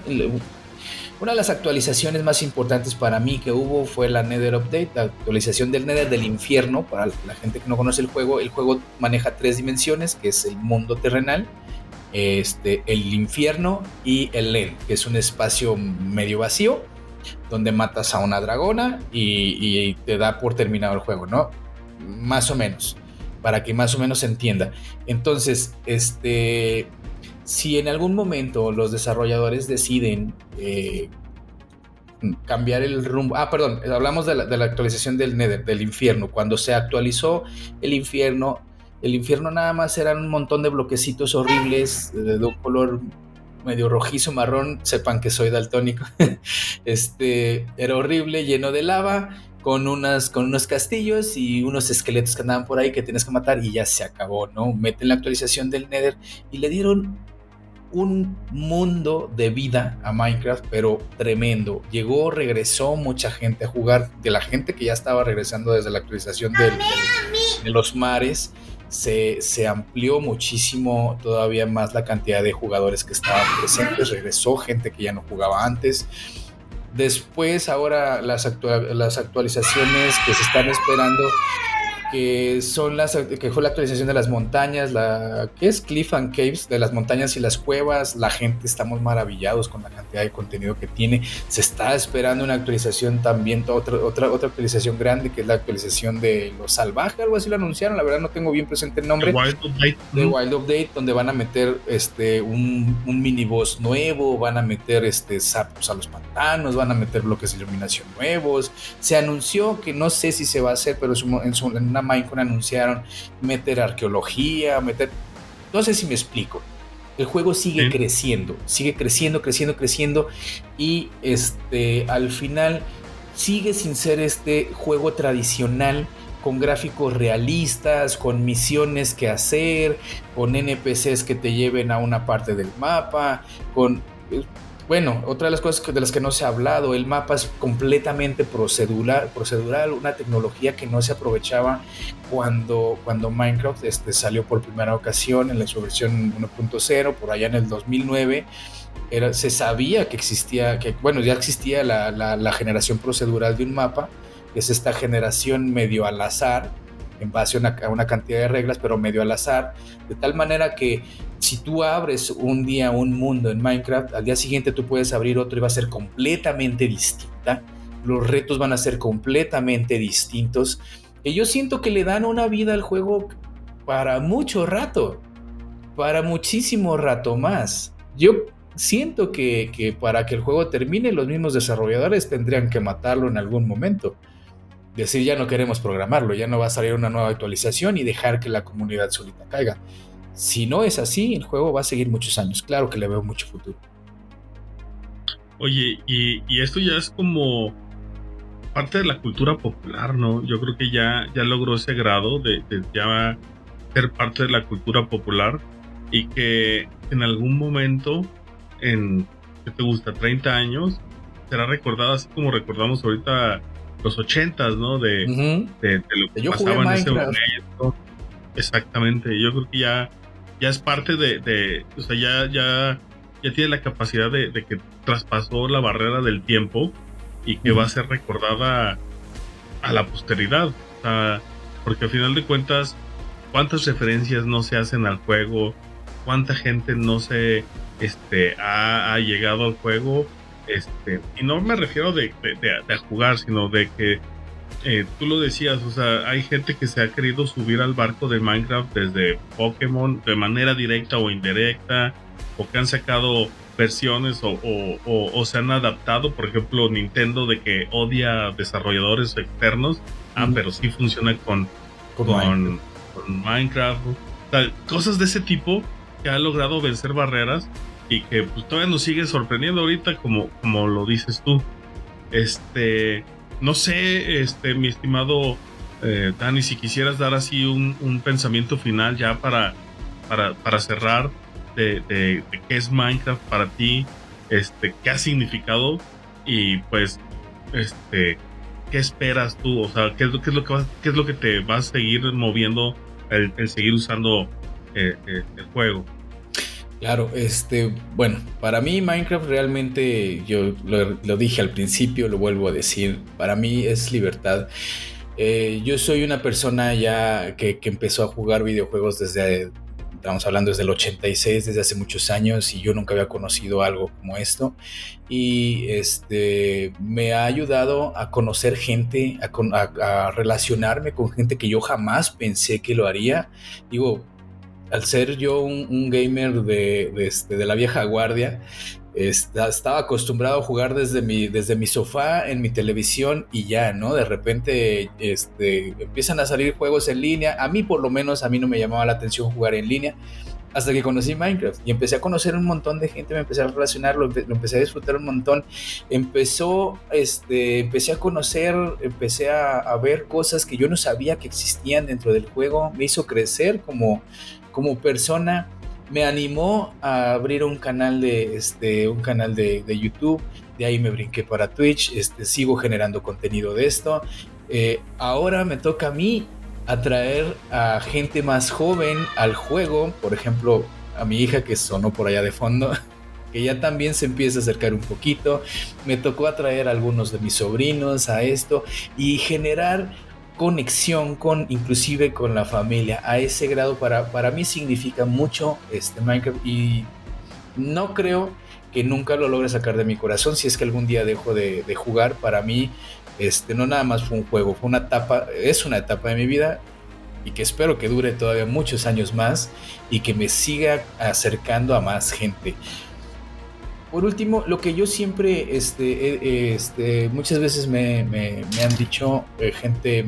una de las actualizaciones más importantes para mí que hubo fue la Nether Update, la actualización del Nether del infierno. Para la gente que no conoce el juego, el juego maneja tres dimensiones, que es el mundo terrenal, este, el infierno y el End, que es un espacio medio vacío donde matas a una dragona y, y te da por terminado el juego, ¿no? Más o menos, para que más o menos se entienda. Entonces, este, si en algún momento los desarrolladores deciden eh, cambiar el rumbo, ah, perdón, hablamos de la, actualización del Nether, del infierno, cuando se actualizó el infierno, el infierno nada más eran un montón de bloquecitos horribles de, de un color medio rojizo marrón, sepan que soy daltónico. este era horrible, lleno de lava con, unas, con unos castillos y unos esqueletos que andaban por ahí que tienes que matar y ya se acabó, ¿no? Meten la actualización del Nether y le dieron un mundo de vida a Minecraft, pero tremendo. Llegó, regresó mucha gente a jugar, de la gente que ya estaba regresando desde la actualización de los mares. Se, se, amplió muchísimo todavía más la cantidad de jugadores que estaban presentes, regresó gente que ya no jugaba antes. Después, ahora las, las actualizaciones que se están esperando, que son las que fue la actualización de las montañas, la que es Cliff and Caves, de las montañas y las cuevas. La gente estamos maravillados con la cantidad de contenido que tiene. Se está esperando una actualización también, otra, otra, otra actualización grande, que es la actualización de Los Salvajes, algo así lo anunciaron. La verdad no tengo bien presente el nombre. The Wild Update. The Wild Update, donde van a meter este un, un mini boss nuevo, van a meter este sapos a los pantanos, van a meter bloques de iluminación nuevos. Se anunció que no sé si se va a hacer, pero en, su, en una Minecraft anunciaron meter arqueología, meter... No sé si me explico. El juego sigue creciendo, sigue creciendo, creciendo, creciendo y este al final sigue sin ser este juego tradicional con gráficos realistas, con misiones que hacer, con NPCs que te lleven a una parte del mapa, con bueno, otra de las cosas de las que no se ha hablado, el mapa es completamente procedural, procedural una tecnología que no se aprovechaba cuando, cuando Minecraft este, salió por primera ocasión en la su versión 1.0, por allá en el 2009. Era, se sabía que existía, que bueno, ya existía la, generación procedural de un mapa, que es esta generación medio al azar, en base a una, cantidad de reglas, pero medio al azar, de tal manera que si tú abres un día un mundo en Minecraft, al día siguiente tú puedes abrir otro y va a ser completamente distinta. Los retos van a ser completamente distintos. Y yo siento que le dan una vida al juego para mucho rato, para muchísimo rato más. Yo siento que, que para que el juego termine, los mismos desarrolladores tendrían que matarlo en algún momento decir ya no queremos programarlo, ya no va a salir una nueva actualización y dejar que la comunidad solita caiga. Si no es así, el juego va a seguir muchos años. Claro que le veo mucho futuro. Oye, y, esto ya es como parte de la cultura popular, ¿no? Yo creo que ya, ya logró ese grado de, de ya ser parte de la cultura popular y que en algún momento, en, ¿qué te gusta? 30 años, será recordada así como recordamos ahorita los ochentas, ¿no? De, lo que pasaba en ese momento. Exactamente. Yo creo que ya, ya es parte de, o sea, ya, ya, ya tiene la capacidad de, que traspasó la barrera del tiempo y que va a ser recordada a la posteridad. O sea, porque al final de cuentas, cuántas referencias no se hacen al juego, cuánta gente no se este, ha, ha llegado al juego este, y no me refiero de, de, jugar, sino de que eh, tú lo decías, o sea, hay gente que se ha querido subir al barco de Minecraft desde Pokémon de manera directa o indirecta, o que han sacado versiones o, o, se han adaptado, por ejemplo, Nintendo de que odia desarrolladores externos, ah, pero sí funciona con, con, Minecraft. cosas de ese tipo que ha logrado vencer barreras y que pues, todavía nos sigue sorprendiendo ahorita como, como lo dices tú. Este, no sé, este, mi estimado eh, Dani, si quisieras dar así un, pensamiento final ya para, para, para cerrar de, qué es Minecraft para ti, este, qué ha significado y pues, este, qué esperas tú, o sea, qué es lo, qué es lo, que, qué es lo que te va a seguir moviendo el, seguir usando eh, eh, el juego. Claro, este, bueno, para mí Minecraft realmente, yo lo, dije al principio, lo vuelvo a decir, para mí es libertad. Eh, yo soy una persona ya que, empezó a jugar videojuegos desde, estamos hablando desde el 86, desde hace muchos años, y yo nunca había conocido algo como esto. Y este, me ha ayudado a conocer gente, a, a relacionarme con gente que yo jamás pensé que lo haría. Digo, al ser yo un, gamer de, este, de, la vieja guardia, estaba acostumbrado a jugar desde mi, desde mi sofá en mi televisión y ya, ¿no? De repente este, empiezan a salir juegos en línea. A mí por lo menos, a mí no me llamaba la atención jugar en línea hasta que conocí Minecraft y empecé a conocer un montón de gente, me empecé a relacionar, lo, empecé a disfrutar un montón. Empezó, este, empecé a conocer, empecé a, ver cosas que yo no sabía que existían dentro del juego, me hizo crecer como, como persona me animó a abrir un canal de, este, un canal de, YouTube. De ahí me brinqué para Twitch. Este, sigo generando contenido de esto. Eh, ahora me toca a mí atraer a gente más joven al juego. Por ejemplo, a mi hija que sonó por allá de fondo. Que ya también se empieza a acercar un poquito. Me tocó atraer a algunos de mis sobrinos a esto y generar conexión con inclusive con la familia. A ese grado para, para mí significa mucho este Minecraft y no creo que nunca lo logre sacar de mi corazón si es que algún día dejo de, de jugar. Para mí este, no nada más fue un juego, fue una etapa, es una etapa de mi vida y que espero que dure todavía muchos años más y que me siga acercando a más gente. Por último, lo que yo siempre, este, este, muchas veces me, han dicho eh, gente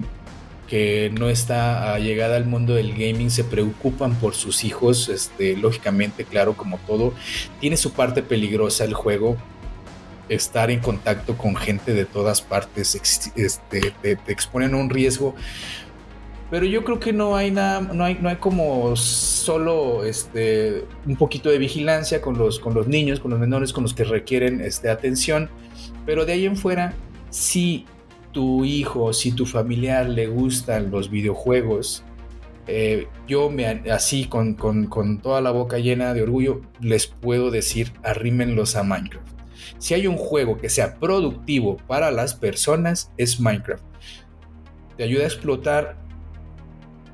que no está llegada al mundo del gaming, se preocupan por sus hijos, este, lógicamente, claro, como todo, tiene su parte peligrosa el juego, estar en contacto con gente de todas partes, este, te, te exponen a un riesgo pero yo creo que no hay nada, no hay, no hay como solo este, un poquito de vigilancia con los, con los niños, con los menores, con los que requieren este, atención. Pero de ahí en fuera, si tu hijo, si tu familiar le gustan los videojuegos, eh, yo me, así con, con, con, toda la boca llena de orgullo les puedo decir arrímenlos a Minecraft. Si hay un juego que sea productivo para las personas es Minecraft. Te ayuda a explotar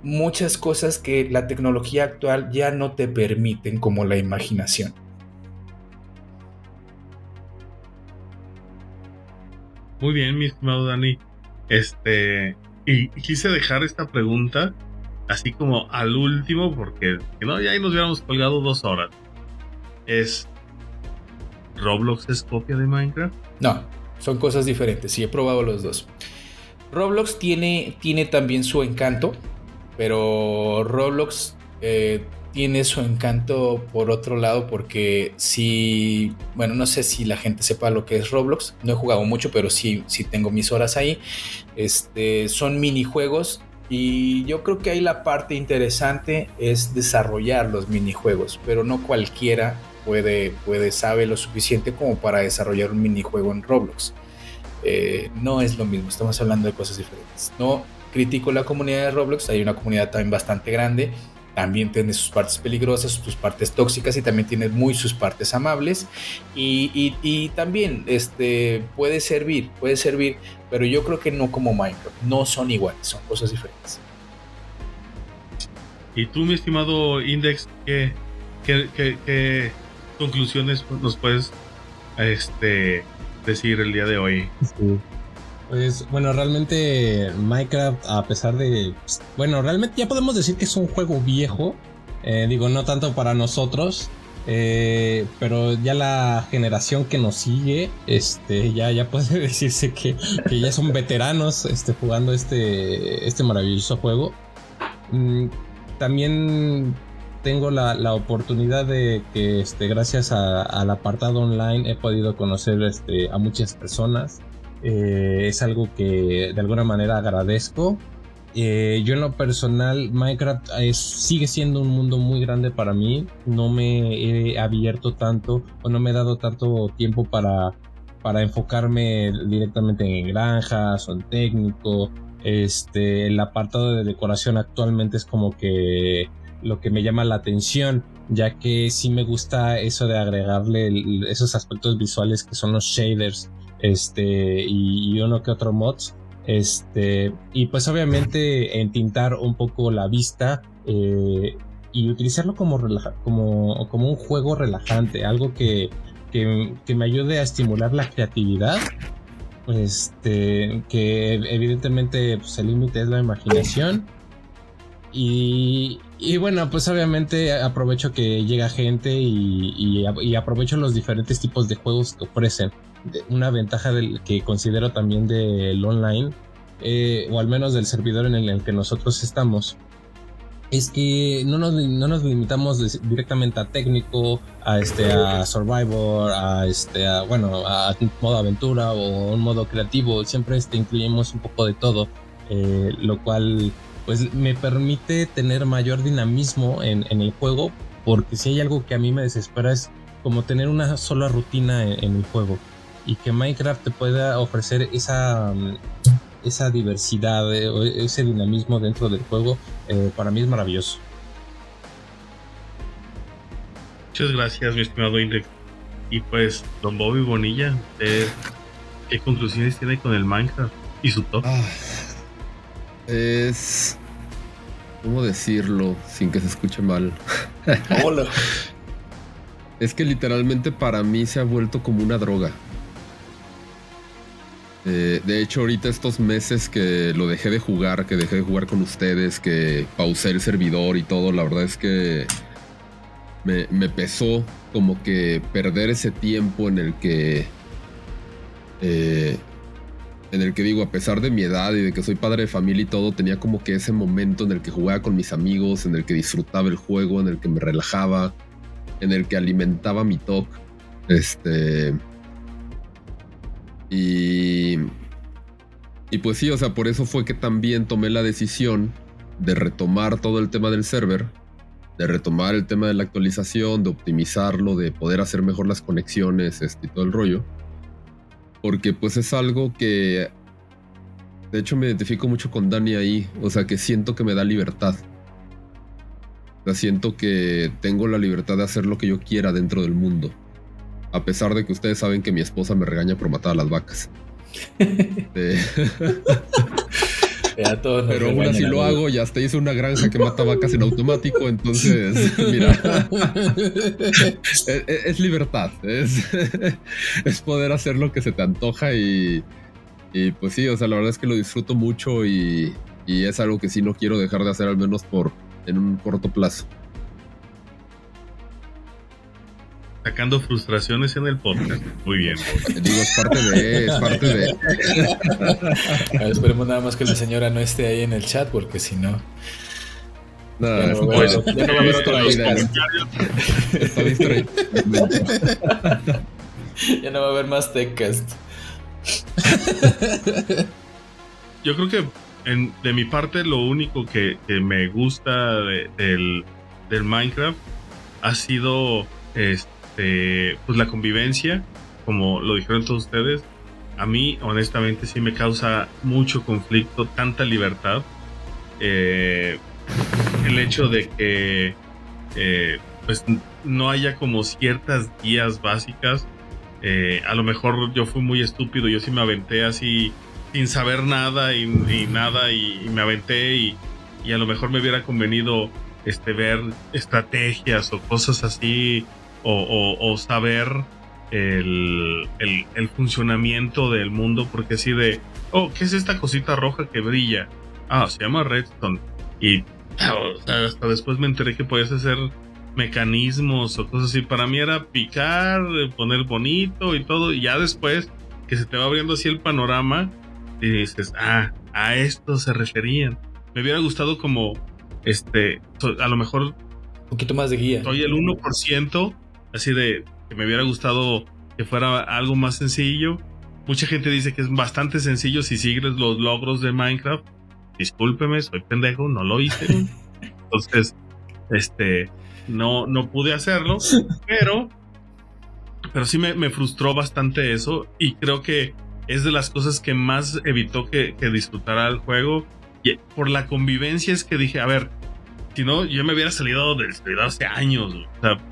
muchas cosas que la tecnología actual ya no te permiten, como la imaginación. Muy bien, mi estimado Dani. Este, y quise dejar esta pregunta así como al último, porque no, ya ahí nos hubiéramos colgado dos horas. Es. ¿Roblox es copia de Minecraft? No, son cosas diferentes. Sí, he probado los dos. Roblox tiene, tiene también su encanto, pero Roblox eh, tiene su encanto por otro lado porque si, bueno, no sé si la gente sepa lo que es Roblox, no he jugado mucho, pero sí, sí tengo mis horas ahí. Este, son minijuegos y yo creo que ahí la parte interesante es desarrollar los minijuegos, pero no cualquiera puede, puede sabe lo suficiente como para desarrollar un minijuego en Roblox. Eh, no es lo mismo, estamos hablando de cosas diferentes. No, critico la comunidad de Roblox, hay una comunidad también bastante grande, también tiene sus partes peligrosas, sus partes tóxicas y también tiene muy sus partes amables y, también este, puede servir, puede servir, pero yo creo que no como Minecraft, no son iguales, son cosas diferentes. ¿Y tú, mi estimado Index, qué, qué, conclusiones nos puedes este, decir el día de hoy? Pues bueno, realmente Minecraft, a pesar de... Bueno, realmente ya podemos decir que es un juego viejo. Eh, digo, no tanto para nosotros. Eh, pero ya la generación que nos sigue, este, ya, ya puede decirse que, ya son veteranos este, jugando este, este maravilloso juego. Mm, también tengo la, oportunidad de que este, gracias al apartado online he podido conocer este, a muchas personas. Eh, es algo que de alguna manera agradezco. Eh, yo en lo personal, Minecraft sigue siendo un mundo muy grande para mí. No me he abierto tanto o no me he dado tanto tiempo para, para enfocarme directamente en granjas o en técnico. Este, el apartado de decoración actualmente es como que lo que me llama la atención, ya que sí me gusta eso de agregarle esos aspectos visuales que son los shaders este, y, uno que otro mods. Este, y pues obviamente entintar un poco la vista eh, y utilizarlo como, como, como un juego relajante, algo que, que, me ayude a estimular la creatividad. Este, que evidentemente pues, el límite es la imaginación. Y, y, bueno, pues obviamente aprovecho que llega gente y, y aprovecho los diferentes tipos de juegos que ofrecen una ventaja del, que considero también del online, eh, o al menos del servidor en el, que nosotros estamos, es que no nos, no nos limitamos directamente a técnico, a este, a survivor, a este, a, bueno, a modo aventura o un modo creativo. Siempre este, incluimos un poco de todo, eh, lo cual pues me permite tener mayor dinamismo en, en, el juego, porque si hay algo que a mí me desespera es como tener una sola rutina en el juego y que Minecraft te pueda ofrecer esa, mm, esa diversidad, eh, ese dinamismo dentro del juego, eh, para mí es maravilloso. Muchas gracias, mi estimado Index. Y pues, don Bobby Bonilla, ¿qué conclusiones tiene con el Minecraft y su top? Ah. Es. ¿Cómo decirlo sin que se escuche mal? Hola. es que literalmente para mí se ha vuelto como una droga. Eh, de hecho, ahorita estos meses que lo dejé de jugar, que dejé de jugar con ustedes, que pausé el servidor y todo, la verdad es que me, pesó como que perder ese tiempo en el que eh, en el que digo, a pesar de mi edad y de que soy padre de familia y todo, tenía como que ese momento en el que jugaba con mis amigos, en el que disfrutaba el juego, en el que me relajaba, en el que alimentaba mi talk. Este. Y. Y pues sí, o sea, por eso fue que también tomé la decisión de retomar todo el tema del server, de retomar el tema de la actualización, de optimizarlo, de poder hacer mejor las conexiones este, y todo el rollo porque pues es algo que de hecho me identifico mucho con Dani ahí, o sea que siento que me da libertad. O sea, siento que tengo la libertad de hacer lo que yo quiera dentro del mundo. A pesar de que ustedes saben que mi esposa me regaña por matar a las vacas. eh. Pero aún así lo hago y hasta hice una granja que mata vacas en automático, entonces, mira, es, libertad, es, es, poder hacer lo que se te antoja y, y, pues sí, o sea, la verdad es que lo disfruto mucho y, y es algo que sí no quiero dejar de hacer al menos por en un corto plazo. Sacando frustraciones en el podcast. Muy bien. Digo, es parte de, es parte de. esperemos nada más que la señora no esté ahí en el chat, porque si no. No, ya no, va a haber ya no va a haber más TechCast. Yo creo que en, de mi parte lo único que, que me gusta de, del, del Minecraft ha sido este, este, pues la convivencia, como lo dijeron todos ustedes, a mí honestamente sí me causa mucho conflicto, tanta libertad. Eh, el hecho de que eh, pues no haya como ciertas guías básicas. Eh, a lo mejor yo fui muy estúpido, yo sí me aventé así sin saber nada y, nada y, me aventé y, y, a lo mejor me hubiera convenido este ver estrategias o cosas así o, saber el, funcionamiento del mundo, porque así de, oh, ¿qué es esta cosita roja que brilla? Ah, se llama redstone. Y hasta después me enteré que podías hacer mecanismos o cosas así. Para mí era picar, poner bonito y todo, y ya después que se te va abriendo así el panorama, y dices, ah, a esto se referían. Me hubiera gustado como, este, a lo mejor... Un poquito más de guía. Soy el 1% Así de que me hubiera gustado que fuera algo más sencillo. Mucha gente dice que es bastante sencillo si sigues los logros de Minecraft. Discúlpeme, soy pendejo, no lo hice. Entonces, este, no, no pude hacerlo, pero, pero sí me, frustró bastante eso y creo que es de las cosas que más evitó que, que disfrutara el juego. Y por la convivencia es que dije, a ver, si no, yo me hubiera salido del servidor hace años.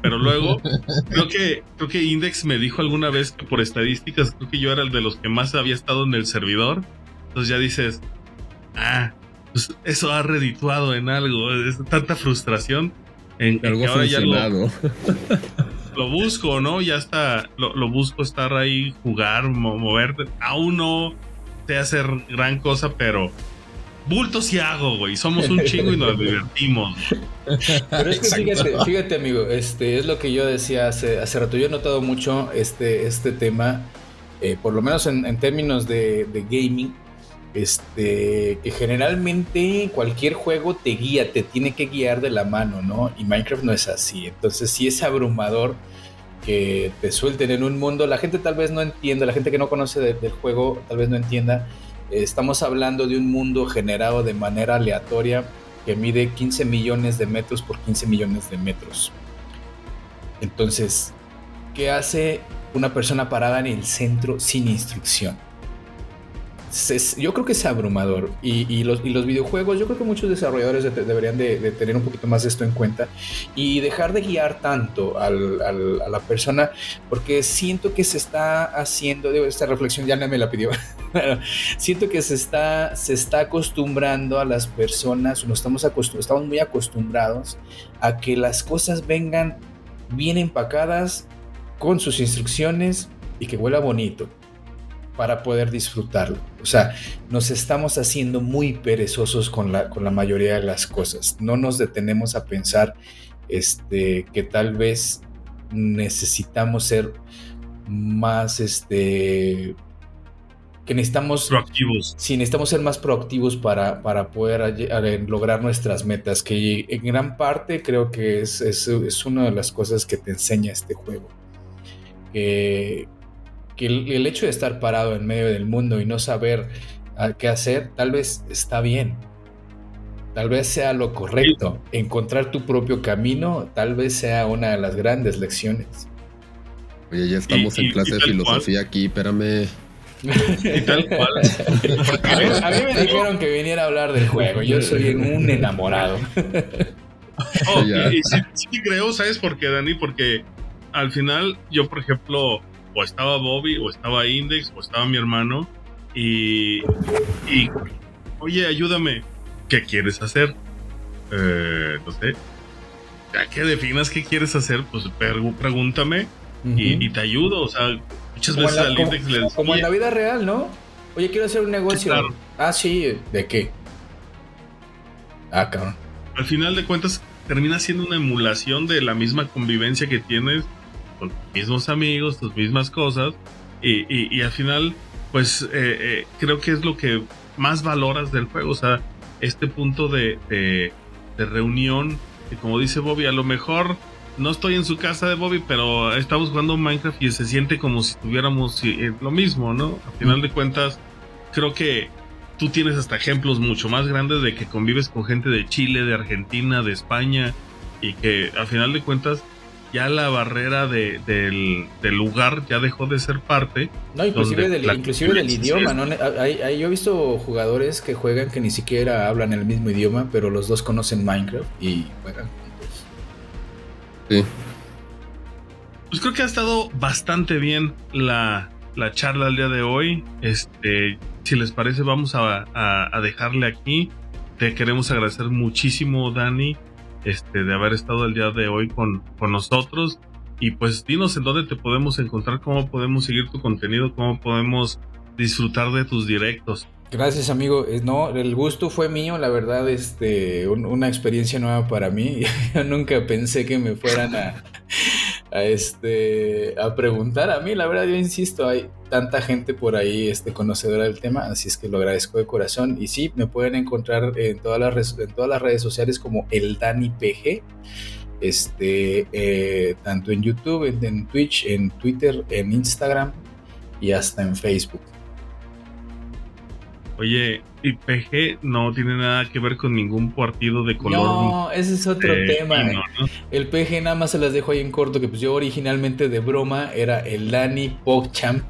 pero luego, creo que, creo que Index me dijo alguna vez que por estadísticas, creo que yo era el de los que más había estado en el servidor. Entonces ya dices, ah, pues eso ha redituado en algo. Es tanta frustración en, algo que ahora ya lo, lo, busco, ¿no? Ya está, lo, lo busco estar ahí, jugar, moverte. Aún no sé hacer gran cosa, pero bultos y hago, güey. Somos un chingo y nos divertimos. Pero es que fíjate, fíjate, amigo, este es lo que yo decía hace, hace rato. Yo he notado mucho este, este tema, eh, por lo menos en, términos de, gaming, este, que generalmente cualquier juego te guía, te tiene que guiar de la mano, ¿no? Y Minecraft no es así. Entonces sí es abrumador que te suelten en un mundo. La gente tal vez no entienda, la gente que no conoce del juego tal vez no entienda Estamos hablando de un mundo generado de manera aleatoria que mide 15 millones de metros por 15 millones de metros. Entonces, ¿qué hace una persona parada en el centro sin instrucción? Yo creo que es abrumador. Y, los, videojuegos, yo creo que muchos desarrolladores deberían de, tener un poquito más esto en cuenta y dejar de guiar tanto a la persona, porque siento que se está haciendo, esta reflexión ya no me la pidió, siento que se está, se está acostumbrando a las personas, nos estamos, estamos muy acostumbrados a que las cosas vengan bien empacadas con sus instrucciones y que huela bonito para poder disfrutarlo. O sea, nos estamos haciendo muy perezosos con la, con la mayoría de las cosas. No nos detenemos a pensar este, que tal vez necesitamos ser más, este, que necesitamos... Proactivos. Sí, necesitamos ser más proactivos para, para poder lograr nuestras metas, que en gran parte creo que es, es, es una de las cosas que te enseña este juego. Que el, hecho de estar parado en medio del mundo y no saber ah, qué hacer, tal vez está bien. Tal vez sea lo correcto. Encontrar tu propio camino, tal vez sea una de las grandes lecciones. Oye, ya estamos en clase de filosofía aquí, espérame. Y tal cual. A mí, me dijeron que viniera a hablar del juego. Yo soy un enamorado. Oh, y, sí, creo, ¿sabes por qué, Dani? Porque al final, yo, por ejemplo, o estaba Bobby, o estaba Index, o estaba mi hermano, y, y oye, ayúdame, ¿qué quieres hacer? Eh, no sé, ya que definas qué quieres hacer, pues pregúntame y, te ayudo, o sea, muchas veces al Index le Como en la vida real, ¿no? Oye, quiero hacer un negocio. Ah, sí, ¿de qué? Ah, cabrón. Al final de cuentas, termina siendo una emulación de la misma convivencia que tienes con tus mismos amigos, tus mismas cosas, y, y, al final, pues eh, eh, creo que es lo que más valoras del juego, o sea, este punto de, de, reunión, que como dice Bobby, a lo mejor no estoy en su casa de Bobby, pero estamos jugando Minecraft y se siente como si tuviéramos eh, lo mismo, ¿no? Al final de cuentas, creo que tú tienes hasta ejemplos mucho más grandes de que convives con gente de Chile, de Argentina, de España, y que al final de cuentas ya la barrera de, del, lugar ya dejó de ser parte. No, inclusive, del, inclusive del idioma, ¿no? Hay, yo he visto jugadores que juegan que ni siquiera hablan el mismo idioma, pero los dos conocen Minecraft y juegan juntos. Sí. Pues creo que ha estado bastante bien la, la charla el día de hoy. Este, si les parece, vamos a, a dejarle aquí. Te queremos agradecer muchísimo, Dani, este, de haber estado el día de hoy con, con nosotros. Y pues dinos en dónde te podemos encontrar, cómo podemos seguir tu contenido, cómo podemos disfrutar de tus directos. Gracias, amigo. Eh, no, el gusto fue mío, la verdad, este, una experiencia nueva para mí. Yo nunca pensé que me fueran a, a, este, a preguntar a mí. La verdad, yo insisto, hay tanta gente por ahí este, conocedora del tema, así es que lo agradezco de corazón. Y sí, me pueden encontrar en todas las, en todas las redes sociales como el Dani PG. Este, eh, tanto en YouTube, en Twitch, en Twitter, en Instagram y hasta en Facebook. Oye, y PG no tiene nada que ver con ningún partido de color. No, ese es otro tema. El PG nada más se las dejo ahí en corto, que pues yo originalmente de broma era el Lani PogChamp.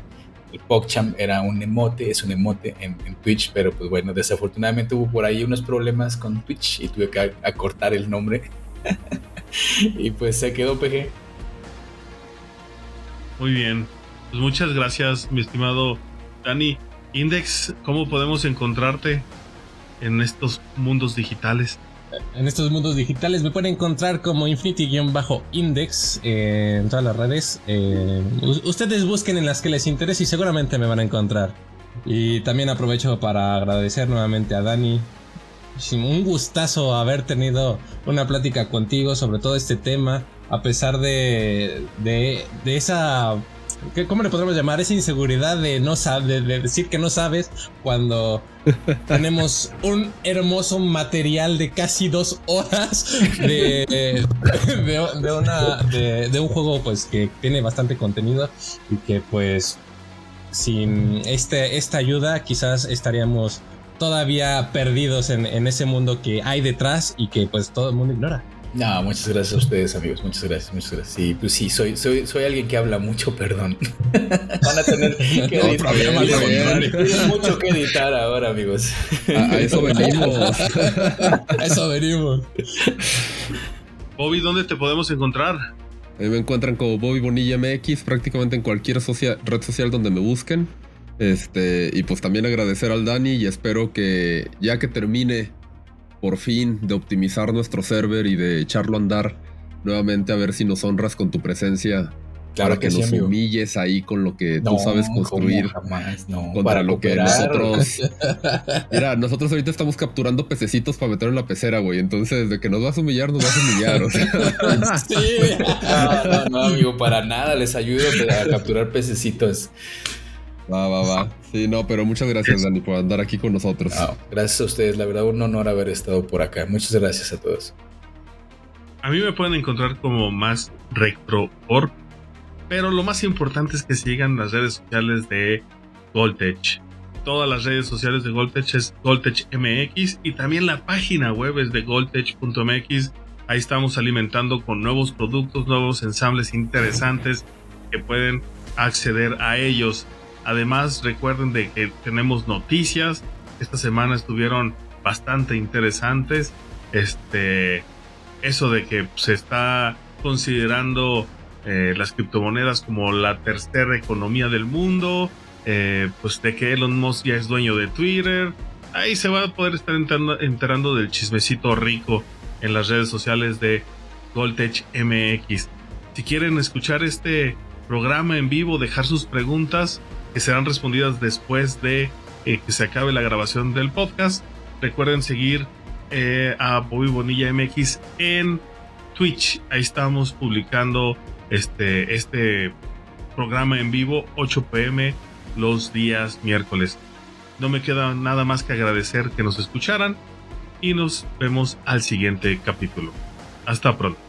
El PogChamp era un emote, es un emote en, Twitch, pero pues bueno, desafortunadamente hubo por ahí unos problemas con Twitch y tuve que acortar el nombre. y pues se quedó PG. Muy bien. Pues muchas gracias, mi estimado Dani. Index, ¿cómo podemos encontrarte en estos mundos digitales? En estos mundos digitales me pueden encontrar como Infinity-Index eh, en todas las redes. Eh, ustedes busquen en las que les interese y seguramente me van a encontrar. Y también aprovecho para agradecer nuevamente a Dani. Un gustazo haber tenido una plática contigo sobre todo este tema, a pesar de, de, de esa ¿Cómo le podemos llamar? Esa inseguridad de no saber, de, decir que no sabes cuando tenemos un hermoso material de casi dos horas de, de, un juego pues que tiene bastante contenido y que pues sin este, esta ayuda quizás estaríamos todavía perdidos en, en ese mundo que hay detrás y que pues todo el mundo ignora. No, muchas gracias a ustedes, amigos. Muchas gracias, muchas gracias. Sí, pues sí, soy, soy, soy alguien que habla mucho, perdón. Van a tener que editar. Tienen mucho que editar ahora, amigos. A, eso venimos. a eso venimos. Bobby, ¿dónde te podemos encontrar? me encuentran como Bobby Bonilla MX prácticamente en cualquier red social donde me busquen. Este, y pues también agradecer al Dani y espero que ya que termine por fin de optimizar nuestro server y de echarlo a andar nuevamente a ver si nos honras con tu presencia. para que, nos humilles ahí con lo que tú sabes construir. Jamás, no, contra lo que nosotros. Mira, nosotros ahorita estamos capturando pececitos para meter en la pecera, güey. Entonces, de que nos vas a humillar, nos vas a humillar. O sea. sí. No, no, no, amigo, para nada. Les ayudo a capturar pececitos. Va, va, va. Sí, no, pero muchas gracias, Dani, por andar aquí con nosotros. gracias a ustedes, la verdad, un honor haber estado por acá. Muchas gracias a todos. A mí me pueden encontrar como más retro.org, pero lo más importante es que sigan las redes sociales de Goldtech. Todas las redes sociales de Goldtech es GoldTechMX y también la página web es de goldtech.mx. Ahí estamos alimentando con nuevos productos, nuevos ensambles interesantes que pueden acceder a ellos. Además, recuerden de que tenemos noticias. Esta semana estuvieron bastante interesantes. Este, eso de que se está considerando eh, las criptomonedas como la tercera economía del mundo. Eh, pues de que Elon Musk ya es dueño de Twitter. Ahí se va a poder estar enterando, enterando del chismecito rico en las redes sociales de Goldtech MX. Si quieren escuchar este programa en vivo, dejar sus preguntas, que serán respondidas después de eh, que se acabe la grabación del podcast. Recuerden seguir eh, a Bobby Bonilla MX en Twitch. Ahí estamos publicando este, este programa en vivo 8 pm los días miércoles. No me queda nada más que agradecer que nos escucharan y nos vemos al siguiente capítulo. Hasta pronto.